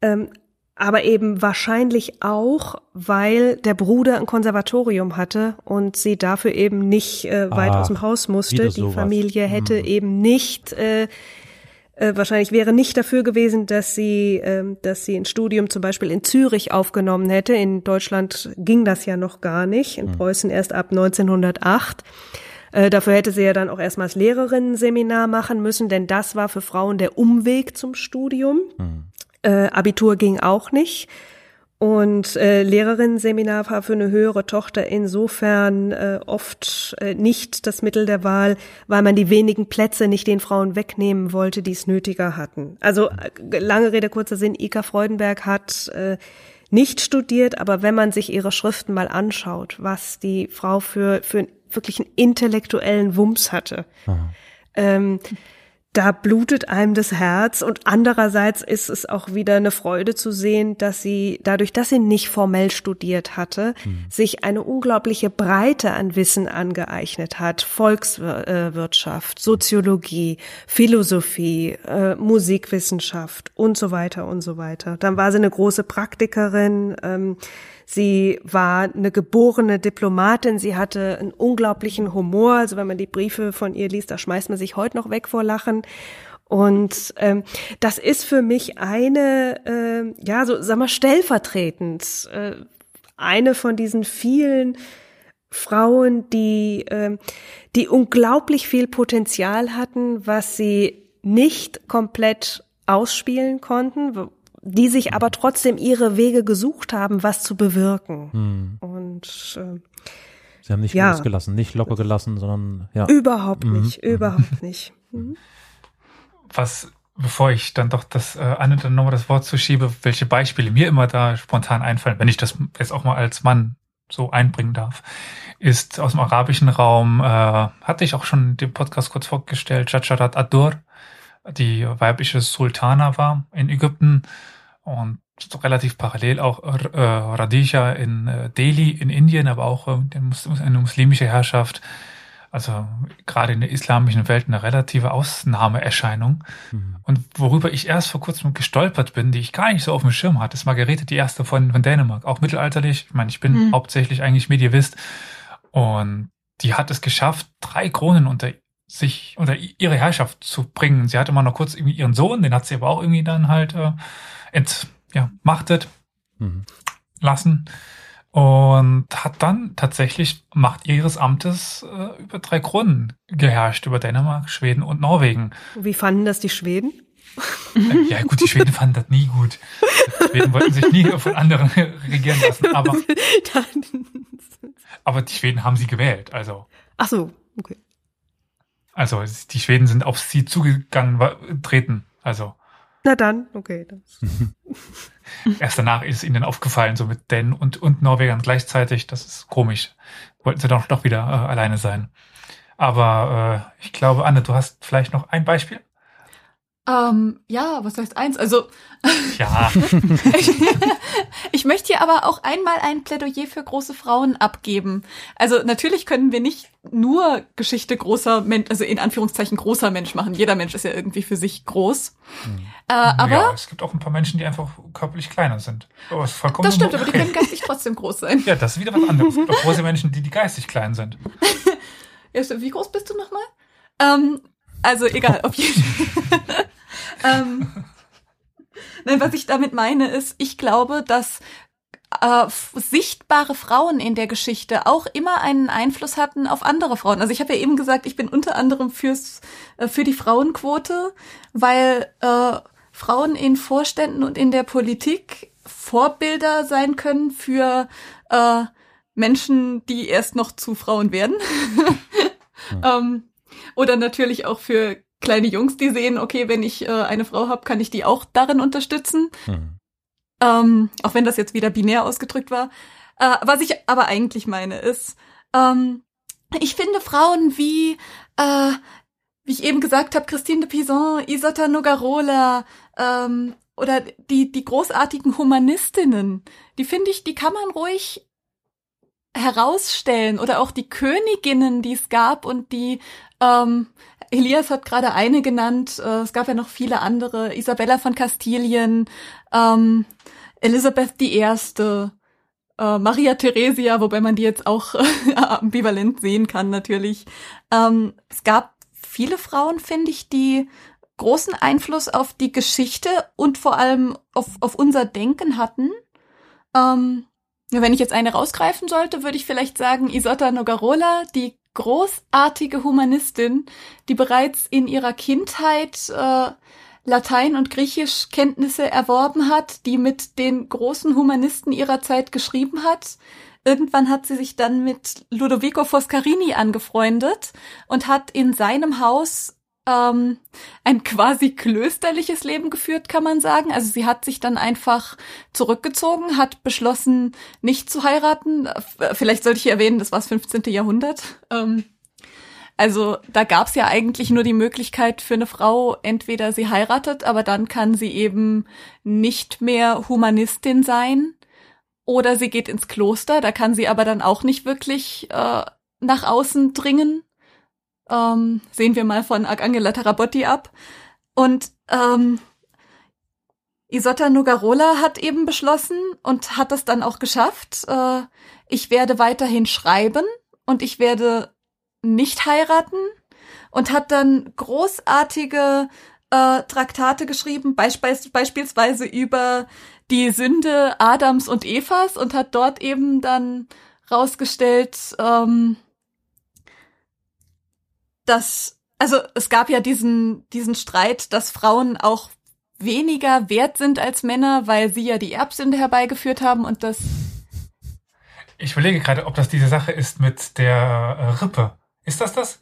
Speaker 7: ähm, aber eben wahrscheinlich auch, weil der Bruder ein Konservatorium hatte und sie dafür eben nicht äh, weit
Speaker 1: Ah,
Speaker 7: aus dem Haus musste. Die. Familie hätte eben nicht äh, äh, wahrscheinlich wäre nicht dafür gewesen, dass sie, ähm, dass sie ein Studium zum Beispiel in Zürich aufgenommen hätte. In Deutschland ging das ja noch gar nicht, in Preußen erst ab 1908. Äh, dafür hätte sie ja dann auch erstmals Lehrerinnen-Seminar machen müssen, denn das war für Frauen der Umweg zum Studium. Äh, Abitur ging auch nicht. Und äh, Lehrerinnen-Seminar war für eine höhere Tochter insofern äh, oft äh, nicht das Mittel der Wahl, weil man die wenigen Plätze nicht den Frauen wegnehmen wollte, die es nötiger hatten. Also äh, lange Rede, kurzer Sinn, Ika Freudenberg hat äh, nicht studiert, aber wenn man sich ihre Schriften mal anschaut, was die Frau für, für wirklich einen intellektuellen Wumms hatte, ähm, da blutet einem das Herz und andererseits ist es auch wieder eine Freude zu sehen, dass sie dadurch, dass sie nicht formell studiert hatte, sich eine unglaubliche Breite an Wissen angeeignet hat. Volkswirtschaft, Soziologie, Philosophie, äh, Musikwissenschaft und so weiter und so weiter. Dann war sie eine große Praktikerin. Ähm, Sie war eine geborene Diplomatin. Sie hatte einen unglaublichen Humor. Also wenn man die Briefe von ihr liest, da schmeißt man sich heute noch weg vor Lachen. Und ähm, das ist für mich eine, äh, ja, so sag mal stellvertretend, äh, eine von diesen vielen Frauen, die, äh, die unglaublich viel Potenzial hatten, was sie nicht komplett ausspielen konnten, die sich aber trotzdem ihre Wege gesucht haben, was zu bewirken. Und äh,
Speaker 1: Sie haben nicht
Speaker 7: Ja.
Speaker 1: losgelassen, nicht locker gelassen, sondern ja.
Speaker 7: Überhaupt
Speaker 1: Mhm.
Speaker 7: nicht, überhaupt <laughs> nicht. Mhm.
Speaker 2: Was, bevor ich dann doch das äh, Anne dann nochmal das Wort zuschiebe, welche Beispiele mir immer da spontan einfallen, wenn ich das jetzt auch mal als Mann so einbringen darf, ist aus dem arabischen Raum, äh, hatte ich auch schon den Podcast kurz vorgestellt, Jajarat Adur, die weibliche Sultana war in Ägypten und relativ parallel auch äh, Radisha in äh, Delhi in Indien, aber auch äh, eine muslimische Herrschaft. Also gerade in der islamischen Welt eine relative Ausnahmeerscheinung.
Speaker 1: Mhm.
Speaker 2: Und worüber ich erst vor kurzem gestolpert bin, die ich gar nicht so auf dem Schirm hatte, ist Margarete die erste von, von Dänemark, auch mittelalterlich. Ich meine, ich bin
Speaker 6: Mhm.
Speaker 2: hauptsächlich eigentlich Medievist. Und die hat es geschafft, drei Kronen unter sich, unter ihre Herrschaft zu bringen. Sie hatte mal noch kurz irgendwie ihren Sohn, den hat sie aber auch irgendwie dann halt äh, ent, ja, machtet
Speaker 1: Mhm.
Speaker 2: lassen und hat dann tatsächlich Macht ihres Amtes äh, über drei Kronen geherrscht, über Dänemark, Schweden und Norwegen.
Speaker 7: Wie fanden das die Schweden?
Speaker 2: Äh, Ja gut, die Schweden fanden das nie gut. Die Schweden wollten sich nie von anderen <laughs> regieren lassen, aber, <laughs> aber die Schweden haben sie gewählt. Also,
Speaker 7: Ach so, okay.
Speaker 2: Also die Schweden sind auf sie zugegangen, treten. Also
Speaker 7: Na dann, okay. <laughs>
Speaker 2: Erst danach ist ihnen aufgefallen, so mit Dänen und, und Norwegern gleichzeitig. Das ist komisch. Wollten sie doch, doch wieder äh, alleine sein. Aber äh, ich glaube, Anne, du hast vielleicht noch ein Beispiel?
Speaker 6: Ähm, ja, was heißt eins? Also
Speaker 2: Ja,
Speaker 6: ich, <laughs> ich möchte hier aber auch einmal ein Plädoyer für große Frauen abgeben. Also natürlich können wir nicht nur Geschichte großer Mensch, also in Anführungszeichen großer Mensch machen. Jeder Mensch ist ja irgendwie für sich groß. Äh, aber
Speaker 2: ja, es gibt auch ein paar Menschen, die einfach körperlich kleiner sind. Aber ist vollkommen
Speaker 6: das stimmt, aber die können geistig trotzdem groß sein.
Speaker 2: Ja, das ist wieder was anderes. Auch große Menschen, die, die geistig klein sind. <laughs>
Speaker 6: Ja, stimmt. Wie groß bist du nochmal? Ähm, also egal, auf jeden Fall. <laughs> ähm, nein, was ich damit meine ist, ich glaube, dass äh, sichtbare Frauen in der Geschichte auch immer einen Einfluss hatten auf andere Frauen. Also ich habe ja eben gesagt, ich bin unter anderem fürs äh, für die Frauenquote, weil äh, Frauen in Vorständen und in der Politik Vorbilder sein können für äh, Menschen, die erst noch zu Frauen werden. <laughs> ähm, oder natürlich auch für kleine Jungs, die sehen, okay, wenn ich äh, eine Frau habe, kann ich die auch darin unterstützen.
Speaker 1: Mhm.
Speaker 6: Ähm, auch wenn das jetzt wieder binär ausgedrückt war. Äh, was ich aber eigentlich meine ist, ähm, ich finde Frauen wie, äh, wie ich eben gesagt habe, Christine de Pizan, Isotta Nogarola ähm, oder die, die großartigen Humanistinnen, die finde ich, die kann man ruhig herausstellen oder auch die Königinnen, die es gab und die ähm, Elias hat gerade eine genannt, äh, es gab ja noch viele andere, Isabella von Kastilien, ähm, Elisabeth I., äh, Maria Theresia, wobei man die jetzt auch äh, <laughs> ambivalent sehen kann natürlich. Ähm, es gab viele Frauen, finde ich, die großen Einfluss auf die Geschichte und vor allem auf, auf unser Denken hatten. Ähm, wenn ich jetzt eine rausgreifen sollte, würde ich vielleicht sagen Isotta Nogarola, die großartige Humanistin, die bereits in ihrer Kindheit äh, Latein- und Griechischkenntnisse erworben hat, die mit den großen Humanisten ihrer Zeit geschrieben hat. Irgendwann hat sie sich dann mit Ludovico Foscarini angefreundet und hat in seinem Haus ähm, ein quasi klösterliches Leben geführt, kann man sagen. Also sie hat sich dann einfach zurückgezogen, hat beschlossen, nicht zu heiraten. F- Vielleicht sollte ich erwähnen, das war das 15. Jahrhundert. Ähm, also da gab es ja eigentlich nur die Möglichkeit für eine Frau, entweder sie heiratet, aber dann kann sie eben nicht mehr Humanistin sein, oder sie geht ins Kloster, da kann sie aber dann auch nicht wirklich äh, nach außen dringen. Ähm, sehen wir mal von Angela Tarabotti ab. Und ähm, Isotta Nogarola hat eben beschlossen und hat es dann auch geschafft. Äh, ich werde weiterhin schreiben und ich werde nicht heiraten und hat dann großartige äh, Traktate geschrieben, beisp beispielsweise über die Sünde Adams und Evas und hat dort eben dann rausgestellt, ähm, dass, also es gab ja diesen, diesen Streit, dass Frauen auch weniger wert sind als Männer, weil sie ja die Erbsünde herbeigeführt haben und das
Speaker 2: Ich überlege gerade, ob das diese Sache ist mit der äh, Rippe. Ist das das?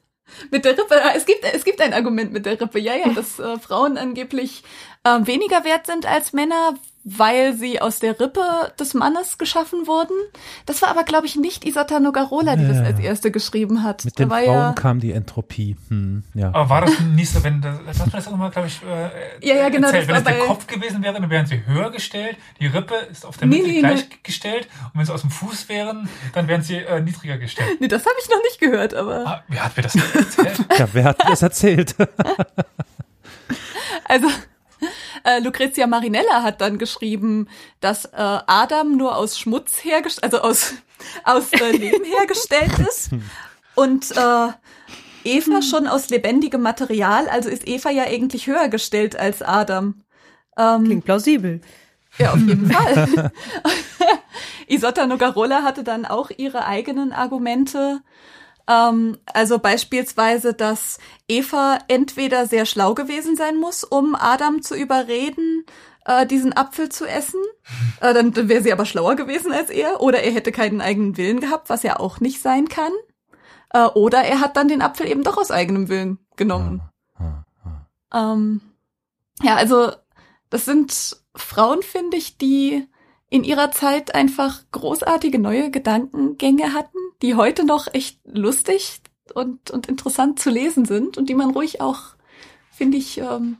Speaker 6: Mit der Rippe, es gibt, es gibt ein Argument mit der Rippe, ja, ja, <laughs> dass äh, Frauen angeblich äh, weniger wert sind als Männer, weil sie aus der Rippe des Mannes geschaffen wurden. Das war aber, glaube ich, nicht Isotta Nogarola, die
Speaker 1: Ja,
Speaker 6: das als erste geschrieben hat.
Speaker 1: Mit
Speaker 6: Da
Speaker 1: den
Speaker 6: war
Speaker 1: Frauen
Speaker 6: ja,
Speaker 1: kam die Entropie. Hm, ja.
Speaker 2: Aber war das nicht so, wenn das, das hat mir das irgendwann, glaube ich, äh,
Speaker 6: Ja, ja, genau,
Speaker 2: erzählt.
Speaker 6: das
Speaker 2: Wenn
Speaker 6: war
Speaker 2: es der Kopf gewesen wäre, dann wären sie höher gestellt, die Rippe ist auf der
Speaker 6: Nee,
Speaker 2: Mitte
Speaker 6: nee,
Speaker 2: gleichgestellt und wenn sie aus dem Fuß wären, dann wären sie äh, niedriger gestellt.
Speaker 6: nee, das habe ich noch nicht gehört, aber
Speaker 2: Ah, wer hat mir das erzählt? <laughs>
Speaker 1: ja, wer hat mir das erzählt? <laughs>
Speaker 6: Also äh, Lucrezia Marinella hat dann geschrieben, dass äh, Adam nur aus Schmutz hergestellt, also aus <laughs> aus äh, Lehm <laughs> hergestellt ist und äh, Eva schon aus lebendigem Material, also ist Eva ja eigentlich höher gestellt als Adam. Ähm,
Speaker 7: Klingt plausibel.
Speaker 6: ja, auf jeden <laughs> Fall. Isotta Nogarola hatte dann auch ihre eigenen Argumente. Ähm, also beispielsweise, dass Eva entweder sehr schlau gewesen sein muss, um Adam zu überreden, äh, diesen Apfel zu essen. <laughs> Äh, dann dann wäre sie aber schlauer gewesen als er. Oder er hätte keinen eigenen Willen gehabt, was ja auch nicht sein kann. Äh, oder er hat dann den Apfel eben doch aus eigenem Willen genommen.
Speaker 1: Ah, ah.
Speaker 6: Ähm, ja, also das sind Frauen, finde ich, die in ihrer Zeit einfach großartige neue Gedankengänge hatten, die heute noch echt lustig und, und interessant zu lesen sind und die man ruhig auch, finde ich, ähm,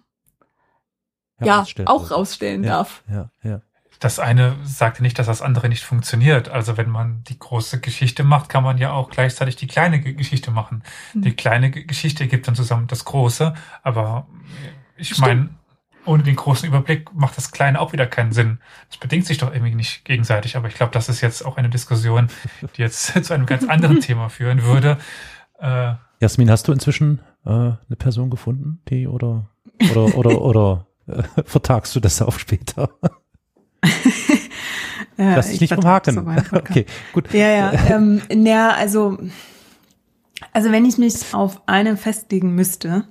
Speaker 6: ja, auch rausstellen
Speaker 1: ja,
Speaker 6: darf.
Speaker 1: Ja, ja.
Speaker 2: Das eine sagte nicht, dass das andere nicht funktioniert. Also wenn man die große Geschichte macht, kann man ja auch gleichzeitig die kleine Ge- Geschichte machen.
Speaker 6: Hm.
Speaker 2: Die kleine Ge- Geschichte gibt dann zusammen das große, aber ich meine, ohne den großen Überblick macht das Kleine auch wieder keinen Sinn. Das bedingt sich doch irgendwie nicht gegenseitig, aber ich glaube, das ist jetzt auch eine Diskussion, die jetzt <laughs> zu einem ganz anderen <laughs> Thema führen würde. Äh,
Speaker 1: Jasmin, hast du inzwischen äh, eine Person gefunden, die oder oder oder <laughs> oder äh, vertagst du das auf später?
Speaker 5: Ja,
Speaker 1: Lass dich
Speaker 5: ich
Speaker 1: nicht vom Haken. Okay, gut.
Speaker 5: Ja, ja. Ähm, na, also, also wenn ich mich auf eine festlegen müsste,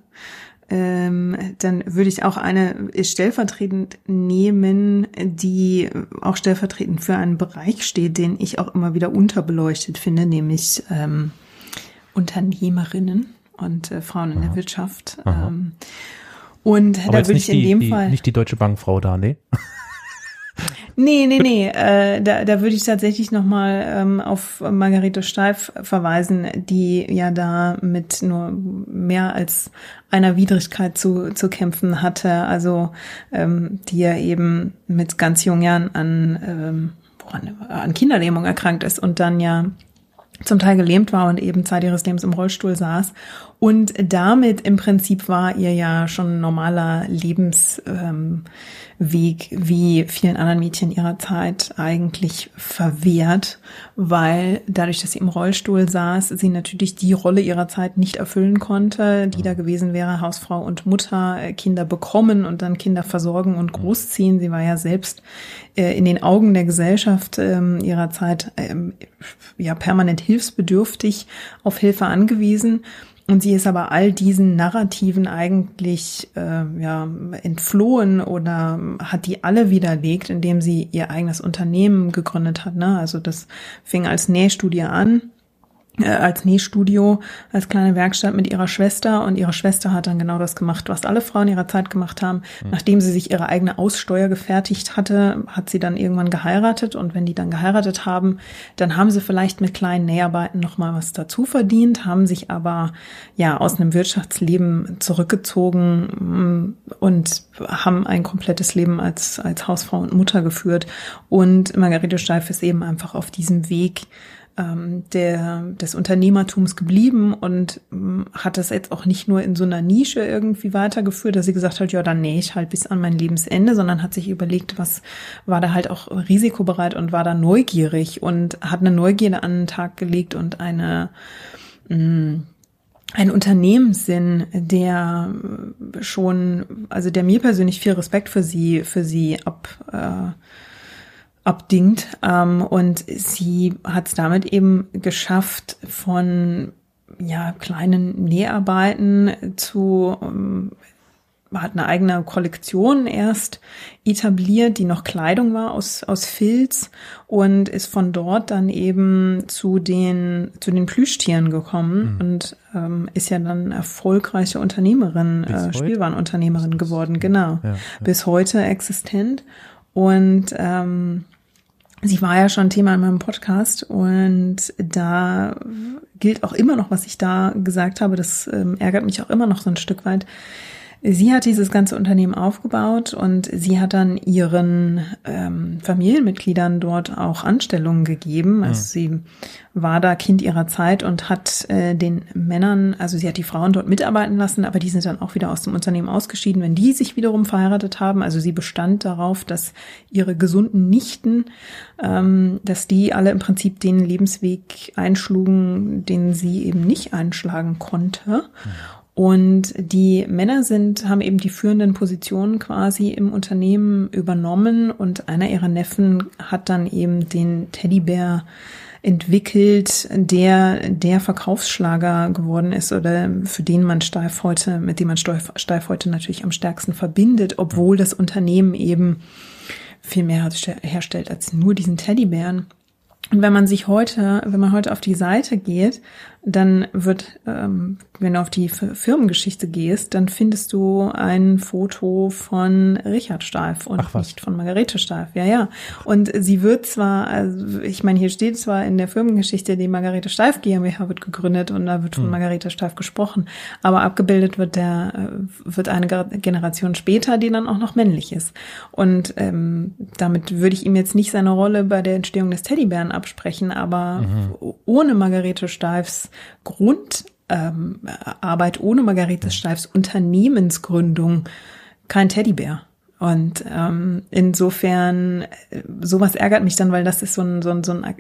Speaker 5: ähm, dann würde ich auch eine stellvertretend nehmen, die auch stellvertretend für einen Bereich steht, den ich auch immer wieder unterbeleuchtet finde, nämlich ähm, Unternehmerinnen und äh, Frauen in der Wirtschaft.
Speaker 1: Aha.
Speaker 5: Ähm, und
Speaker 1: Aber
Speaker 5: da würde ich in
Speaker 1: die,
Speaker 5: dem
Speaker 1: die,
Speaker 5: Fall
Speaker 1: nicht die Deutsche Bankfrau da, nee.
Speaker 5: Nee, nee, nee. Äh, da, da würde ich tatsächlich nochmal ähm, auf Margarete Steif verweisen, die ja da mit nur mehr als einer Widrigkeit zu, zu kämpfen hatte. Also ähm, die ja eben mit ganz jungen Jahren an, ähm, woran, an Kinderlähmung erkrankt ist und dann ja zum Teil gelähmt war und eben Zeit ihres Lebens im Rollstuhl saß. Und damit im Prinzip war ihr ja schon normaler Lebensweg ähm, wie vielen anderen Mädchen ihrer Zeit eigentlich verwehrt, weil dadurch, dass sie im Rollstuhl saß, sie natürlich die Rolle ihrer Zeit nicht erfüllen konnte, die da gewesen wäre, Hausfrau und Mutter, äh, Kinder bekommen und dann Kinder versorgen und großziehen. Sie war ja selbst äh, in den Augen der Gesellschaft ähm, ihrer Zeit ähm, ja permanent hilfsbedürftig, auf Hilfe angewiesen. Und sie ist aber all diesen Narrativen eigentlich äh, ja, entflohen oder hat die alle widerlegt, indem sie ihr eigenes Unternehmen gegründet hat. Ne? Also das fing als Nähstudie an als Nähstudio, als kleine Werkstatt mit ihrer Schwester. Und ihre Schwester hat dann genau das gemacht, was alle Frauen ihrer Zeit gemacht haben. Nachdem sie sich ihre eigene Aussteuer gefertigt hatte, hat sie dann irgendwann geheiratet. Und wenn die dann geheiratet haben, dann haben sie vielleicht mit kleinen Näharbeiten noch mal was dazu verdient, haben sich aber ja aus einem Wirtschaftsleben zurückgezogen mm, und haben ein komplettes Leben als als Hausfrau und Mutter geführt. Und Margarete Steif ist eben einfach auf diesem Weg ähm, der, des Unternehmertums geblieben und ähm, hat das jetzt auch nicht nur in so einer Nische irgendwie weitergeführt, dass sie gesagt hat, ja, dann nähe ich halt bis an mein Lebensende, sondern hat sich überlegt, was war da halt auch risikobereit und war da neugierig und hat eine Neugierde an den Tag gelegt und eine, mh, ein Unternehmenssinn, der schon, also der mir persönlich viel Respekt für sie, für sie ab, äh, abdingt. Ähm, und sie hat es damit eben geschafft, von ja, kleinen Näharbeiten zu ähm, hat eine eigene Kollektion erst etabliert, die noch Kleidung war aus, aus Filz und ist von dort dann eben zu den, zu den Plüschtieren gekommen mhm. und ähm, ist ja dann erfolgreiche Unternehmerin, äh, Spielwarenunternehmerin geworden, genau. Ja, ja. Bis heute existent. Und ähm, sie war ja schon Thema in meinem Podcast und da gilt auch immer noch, was ich da gesagt habe. Das ähm, ärgert mich auch immer noch so ein Stück weit. Sie hat dieses ganze Unternehmen aufgebaut und sie hat dann ihren ähm, Familienmitgliedern dort auch Anstellungen gegeben. Also sie war da Kind ihrer Zeit und hat äh, den Männern, also sie hat die Frauen dort mitarbeiten lassen, aber die sind dann auch wieder aus dem Unternehmen ausgeschieden, wenn die sich wiederum verheiratet haben. Also sie bestand darauf, dass ihre gesunden Nichten, ähm, dass die alle im Prinzip den Lebensweg einschlugen, den sie eben nicht einschlagen konnte. Mhm. Und die Männer sind, haben eben die führenden Positionen quasi im Unternehmen übernommen und einer ihrer Neffen hat dann eben den Teddybär entwickelt, der der Verkaufsschlager geworden ist oder für den man Steif heute, mit dem man Steif heute natürlich am stärksten verbindet, obwohl das Unternehmen eben viel mehr herstellt als nur diesen Teddybären. Und wenn man sich heute, wenn man heute auf die Seite geht, dann wird, ähm, wenn du auf die Firmengeschichte gehst, dann findest du ein Foto von Richard Steif und nicht von Margarete Steif. Ja, ja. Und sie wird zwar, also ich meine, hier steht zwar in der Firmengeschichte, die Margarete Steif GmbH wird gegründet und da wird von hm. Margarete Steif gesprochen, aber abgebildet wird der, äh, wird eine Generation später, die dann auch noch männlich ist. Und ähm, damit würde ich ihm jetzt nicht seine Rolle bei der Entstehung des Teddybären absprechen, aber mhm. ohne Margarete Steifs Grundarbeit ähm, ohne Margarete Steifs Unternehmensgründung kein Teddybär. Und ähm, insofern, äh, sowas ärgert mich dann, weil das ist so ein, so ein, so ein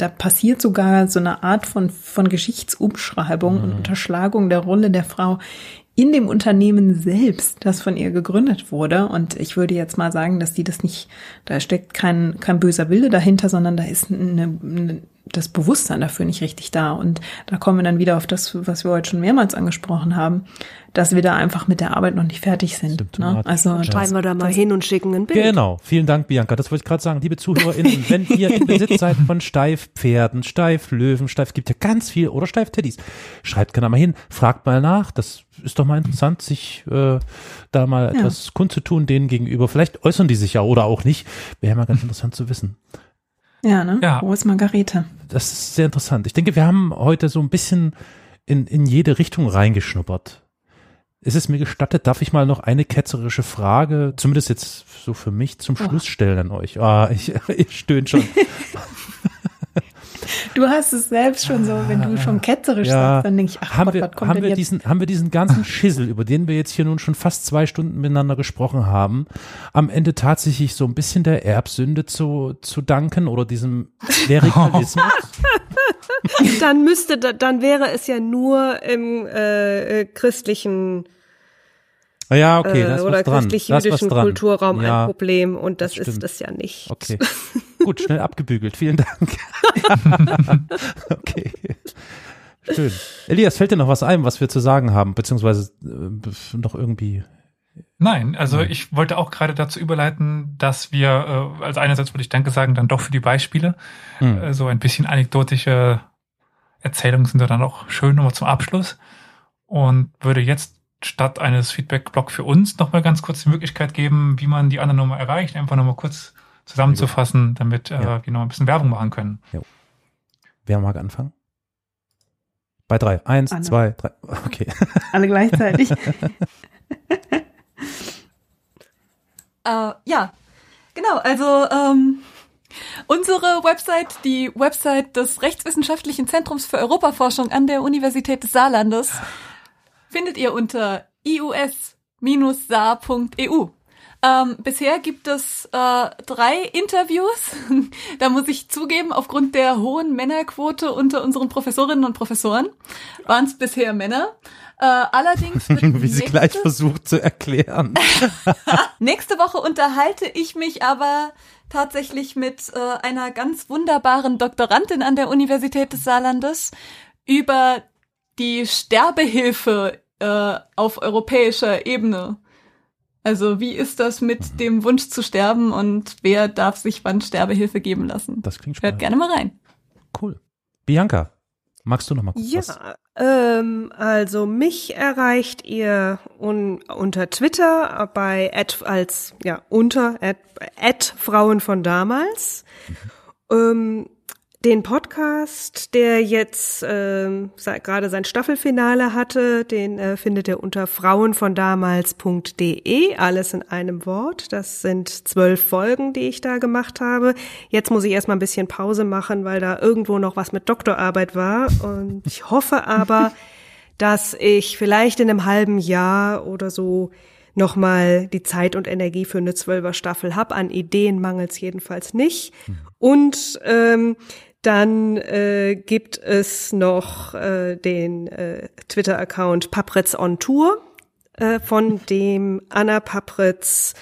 Speaker 5: da passiert sogar so eine Art von, von Geschichtsumschreibung mhm. und Unterschlagung der Rolle der Frau in dem Unternehmen selbst, das von ihr gegründet wurde. Und ich würde jetzt mal sagen, dass die das nicht, da steckt kein, kein böser Wille dahinter, sondern da ist eine, eine das Bewusstsein dafür nicht richtig da. Und da kommen wir dann wieder auf das, was wir heute schon mehrmals angesprochen haben, dass wir da einfach mit der Arbeit noch nicht fertig sind. Ne?
Speaker 7: Also schreiben wir da mal hin und schicken ein Bild.
Speaker 1: Genau, vielen Dank, Bianca. Das wollte ich gerade sagen. Liebe ZuhörerInnen, <laughs> wenn ihr in Besitz seid von Steifpferden, Steiflöwen, Steif, gibt ja ganz viel, oder Steifteddys, schreibt gerne mal hin, fragt mal nach. Das ist doch mal interessant, sich äh, da mal ja. etwas kundzutun denen gegenüber. Vielleicht äußern die sich ja oder auch nicht. Wäre mal ganz interessant zu wissen.
Speaker 5: Ja, ne? Ja. Wo ist Margarete?
Speaker 1: Das ist sehr interessant. Ich denke, wir haben heute so ein bisschen in, in jede Richtung reingeschnuppert. Ist es mir gestattet, darf ich mal noch eine ketzerische Frage, zumindest jetzt so für mich, zum oh. Schluss stellen an euch? Ah, <laughs> ich, ich stöhne schon. <laughs>
Speaker 5: Du hast es selbst schon so, wenn du schon ketzerisch ja. sagst, dann denke ich, ach
Speaker 1: haben
Speaker 5: Gott,
Speaker 1: wir,
Speaker 5: was kommt
Speaker 1: haben
Speaker 5: denn
Speaker 1: wir
Speaker 5: jetzt?
Speaker 1: Diesen, haben wir diesen ganzen Schissel, über den wir jetzt hier nun schon fast zwei Stunden miteinander gesprochen haben, am Ende tatsächlich so ein bisschen der Erbsünde zu, zu danken oder diesem Klerikalismus? <laughs>
Speaker 7: dann müsste, dann wäre es ja nur im äh, äh christlichen
Speaker 1: ja, okay, das
Speaker 7: äh, oder christlich-jüdischen Kulturraum ja, ein Problem und das, das ist es ja nicht.
Speaker 1: Okay, <laughs> gut, schnell abgebügelt. Vielen Dank. <laughs> okay, schön. Elias, fällt dir noch was ein, was wir zu sagen haben, beziehungsweise äh, noch irgendwie?
Speaker 2: Nein, also Nein. ich wollte auch gerade dazu überleiten, dass wir, äh, also einerseits würde ich Danke sagen, dann doch für die Beispiele. Hm. Äh, so ein bisschen anekdotische Erzählungen sind da dann auch schön nochmal zum Abschluss und würde jetzt statt eines Feedback-Blog für uns nochmal ganz kurz die Möglichkeit geben, wie man die anderen nochmal erreicht, einfach nochmal kurz zusammenzufassen, damit äh, ja. wir noch ein bisschen Werbung machen können. Ja.
Speaker 1: Wer mag anfangen? Bei drei. Eins, Anne. zwei, drei. <laughs> Okay. <laughs>
Speaker 5: Alle gleichzeitig.
Speaker 6: uh, <laughs> ja, genau. Also ähm, unsere Website, die Website des Rechtswissenschaftlichen Zentrums für Europaforschung an der Universität des Saarlandes, findet ihr unter ius-sa.eu. Ähm, bisher gibt es äh, drei Interviews. <laughs> da muss ich zugeben, aufgrund der hohen Männerquote unter unseren Professorinnen und Professoren waren es bisher Männer. Äh, allerdings <laughs>
Speaker 1: wie sie gleich versucht zu erklären. <laughs>
Speaker 6: nächste Woche unterhalte ich mich aber tatsächlich mit äh, einer ganz wunderbaren Doktorandin an der Universität des Saarlandes über die Sterbehilfe äh, auf europäischer Ebene. Also wie ist das mit
Speaker 1: Mhm.
Speaker 6: dem Wunsch zu sterben und wer darf sich wann Sterbehilfe geben lassen?
Speaker 1: Das klingt
Speaker 6: Hört
Speaker 1: spannend.
Speaker 6: gerne mal rein.
Speaker 1: Cool. Bianca, magst du noch mal kurz
Speaker 7: Ja,
Speaker 1: was?
Speaker 7: ähm, also mich erreicht ihr un unter Twitter bei at, als ja unter at, at Frauen von damals. Ähm, den Podcast, der jetzt se- gerade sein Staffelfinale hatte, den äh, findet ihr unter frauenvondamals.de, alles in einem Wort. Das sind zwölf Folgen, die ich da gemacht habe. Jetzt muss ich erstmal ein bisschen Pause machen, weil da irgendwo noch was mit Doktorarbeit war. Und ich hoffe aber, <laughs> dass ich vielleicht in einem halben Jahr oder so nochmal die Zeit und Energie für eine Zwölfer Staffel hab. An Ideen mangels jedenfalls nicht. Und ähm, dann äh, gibt es noch äh, den äh, Twitter-Account Papritz on Tour, äh, von dem Anna Papritz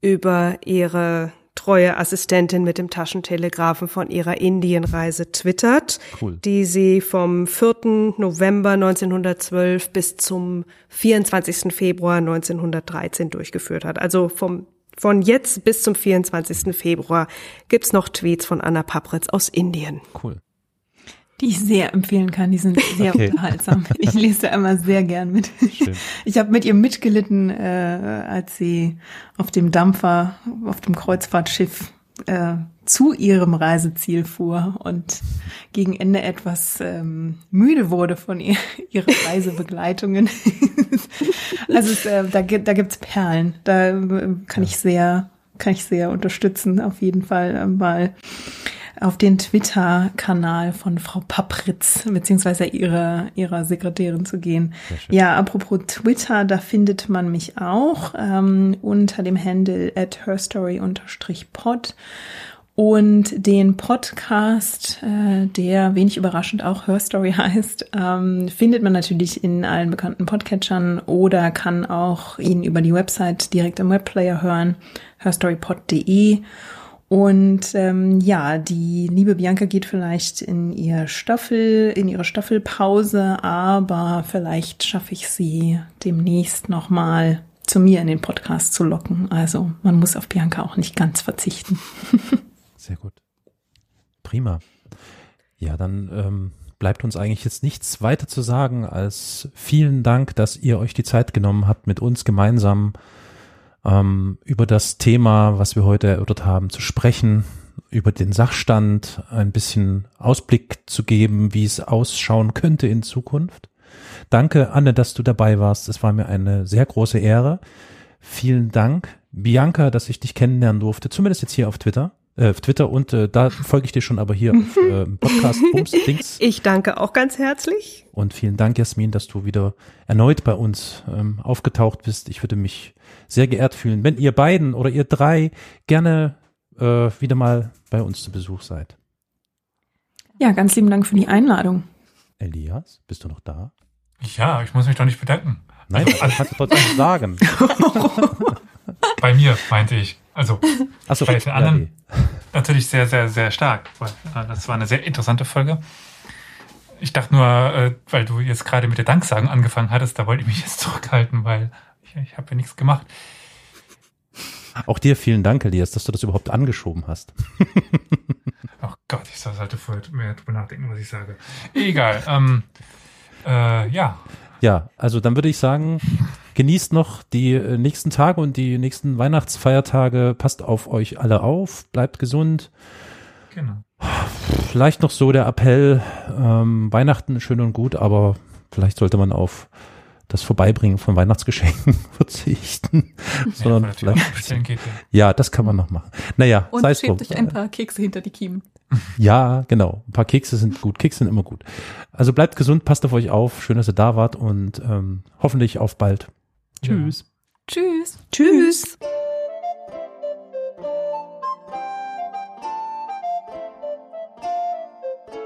Speaker 7: über ihre treue Assistentin mit dem Taschentelegrafen von ihrer Indienreise twittert,
Speaker 1: Cool.
Speaker 7: die sie vom 4. November 1912 bis zum 24. Februar 1913 durchgeführt hat. Also vom von jetzt bis zum 24. Februar gibt's noch Tweets von Anna Papritz aus Indien.
Speaker 1: Cool.
Speaker 5: Die ich sehr empfehlen kann. Die sind sehr
Speaker 1: Okay.
Speaker 5: unterhaltsam. Ich lese da immer sehr gern mit.
Speaker 1: Schön.
Speaker 5: Ich habe mit ihr mitgelitten, äh, als sie auf dem Dampfer, auf dem Kreuzfahrtschiff äh, zu ihrem Reiseziel fuhr und gegen Ende etwas ähm, müde wurde von ihr, <laughs> ihren Reisebegleitungen. <laughs> also es, äh, da, gibt- da gibt's Perlen. Da äh, kann ich sehr, kann ich sehr unterstützen, auf jeden Fall äh, mal auf den Twitter-Kanal von Frau Papritz beziehungsweise ihrer ihrer Sekretärin zu gehen. Ja, apropos Twitter, da findet man mich auch ähm, unter dem Handle at herstory-pod und den Podcast, äh, der wenig überraschend auch Herstory <laughs> heißt, ähm, findet man natürlich in allen bekannten Podcatchern oder kann auch ihn über die Website direkt im Webplayer hören, herstorypod.de. Und ähm, ja, die liebe Bianca geht vielleicht in ihr Staffel, in ihre Staffelpause, aber vielleicht schaffe ich sie demnächst nochmal zu mir in den Podcast zu locken. Also man muss auf Bianca auch nicht ganz verzichten. <laughs>
Speaker 1: Sehr gut. Prima. Ja, dann ähm, bleibt uns eigentlich jetzt nichts weiter zu sagen als vielen Dank, dass ihr euch die Zeit genommen habt, mit uns gemeinsam ähm, über das Thema, was wir heute erörtert haben, zu sprechen, über den Sachstand, ein bisschen Ausblick zu geben, wie es ausschauen könnte in Zukunft. Danke, Anne, dass du dabei warst. Es war mir eine sehr große Ehre. Vielen Dank, Bianca, dass ich dich kennenlernen durfte, zumindest jetzt hier auf Twitter. Äh, auf Twitter und äh, da folge ich dir schon aber hier auf <laughs> äh, Podcast Bums Dings. <laughs>
Speaker 7: Ich danke auch ganz herzlich.
Speaker 1: Und vielen Dank, Jasmin, dass du wieder erneut bei uns ähm, aufgetaucht bist. Ich würde mich sehr geehrt fühlen, wenn ihr beiden oder ihr drei gerne äh, wieder mal bei uns zu Besuch seid.
Speaker 5: Ja, ganz lieben Dank für die Einladung.
Speaker 1: Elias, bist du noch da?
Speaker 2: Ja, ich muss mich doch nicht bedanken.
Speaker 1: Nein, das kannst du trotzdem sagen. <laughs>
Speaker 2: Bei mir, meinte ich. Also
Speaker 1: Achso,
Speaker 2: Bei den anderen- natürlich sehr, sehr, sehr stark. Das war eine sehr interessante Folge. Ich dachte nur, äh, weil du jetzt gerade mit der Danksagen angefangen hattest, da wollte ich mich jetzt <laughs> zurückhalten, weil ich, ich habe ja nichts gemacht.
Speaker 1: Auch dir vielen Dank, Elias, dass du das überhaupt angeschoben hast. <laughs>
Speaker 2: Oh Gott, ich sollte vorher mehr drüber nachdenken, was ich sage. Egal. Ähm, äh, ja,
Speaker 1: Ja, also dann würde ich sagen, genießt noch die äh, nächsten Tage und die nächsten Weihnachtsfeiertage. Passt auf euch alle auf, bleibt gesund.
Speaker 2: genau.
Speaker 1: Vielleicht noch so der Appell, ähm, Weihnachten schön und gut, aber vielleicht sollte man auf das Vorbeibringen von Weihnachtsgeschenken <laughs> verzichten. sondern
Speaker 2: Ja,
Speaker 1: vielleicht,
Speaker 2: ja.
Speaker 1: ja, das kann man noch machen. Naja,
Speaker 6: Und
Speaker 1: sei es drum.
Speaker 6: schäbt euch ein paar Kekse hinter die Kiemen. <laughs>
Speaker 1: Ja, genau. Ein paar Kekse sind gut. Kekse sind immer gut. Also bleibt gesund, passt auf euch auf. Schön, dass ihr da wart und ähm, hoffentlich auf bald. Tschüss.
Speaker 6: Tschüss.
Speaker 7: Tschüss.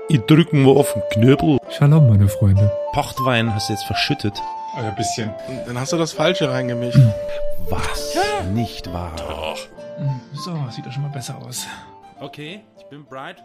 Speaker 3: Ich drück mal auf den Knöbel.
Speaker 4: Shalom, meine Freunde.
Speaker 3: Pochtwein hast du jetzt verschüttet.
Speaker 2: Ein bisschen.
Speaker 3: Dann hast du das Falsche reingemischt.
Speaker 1: Was? Nicht wahr?
Speaker 2: So, sieht doch schon mal besser aus.
Speaker 3: Okay, ich bin bright.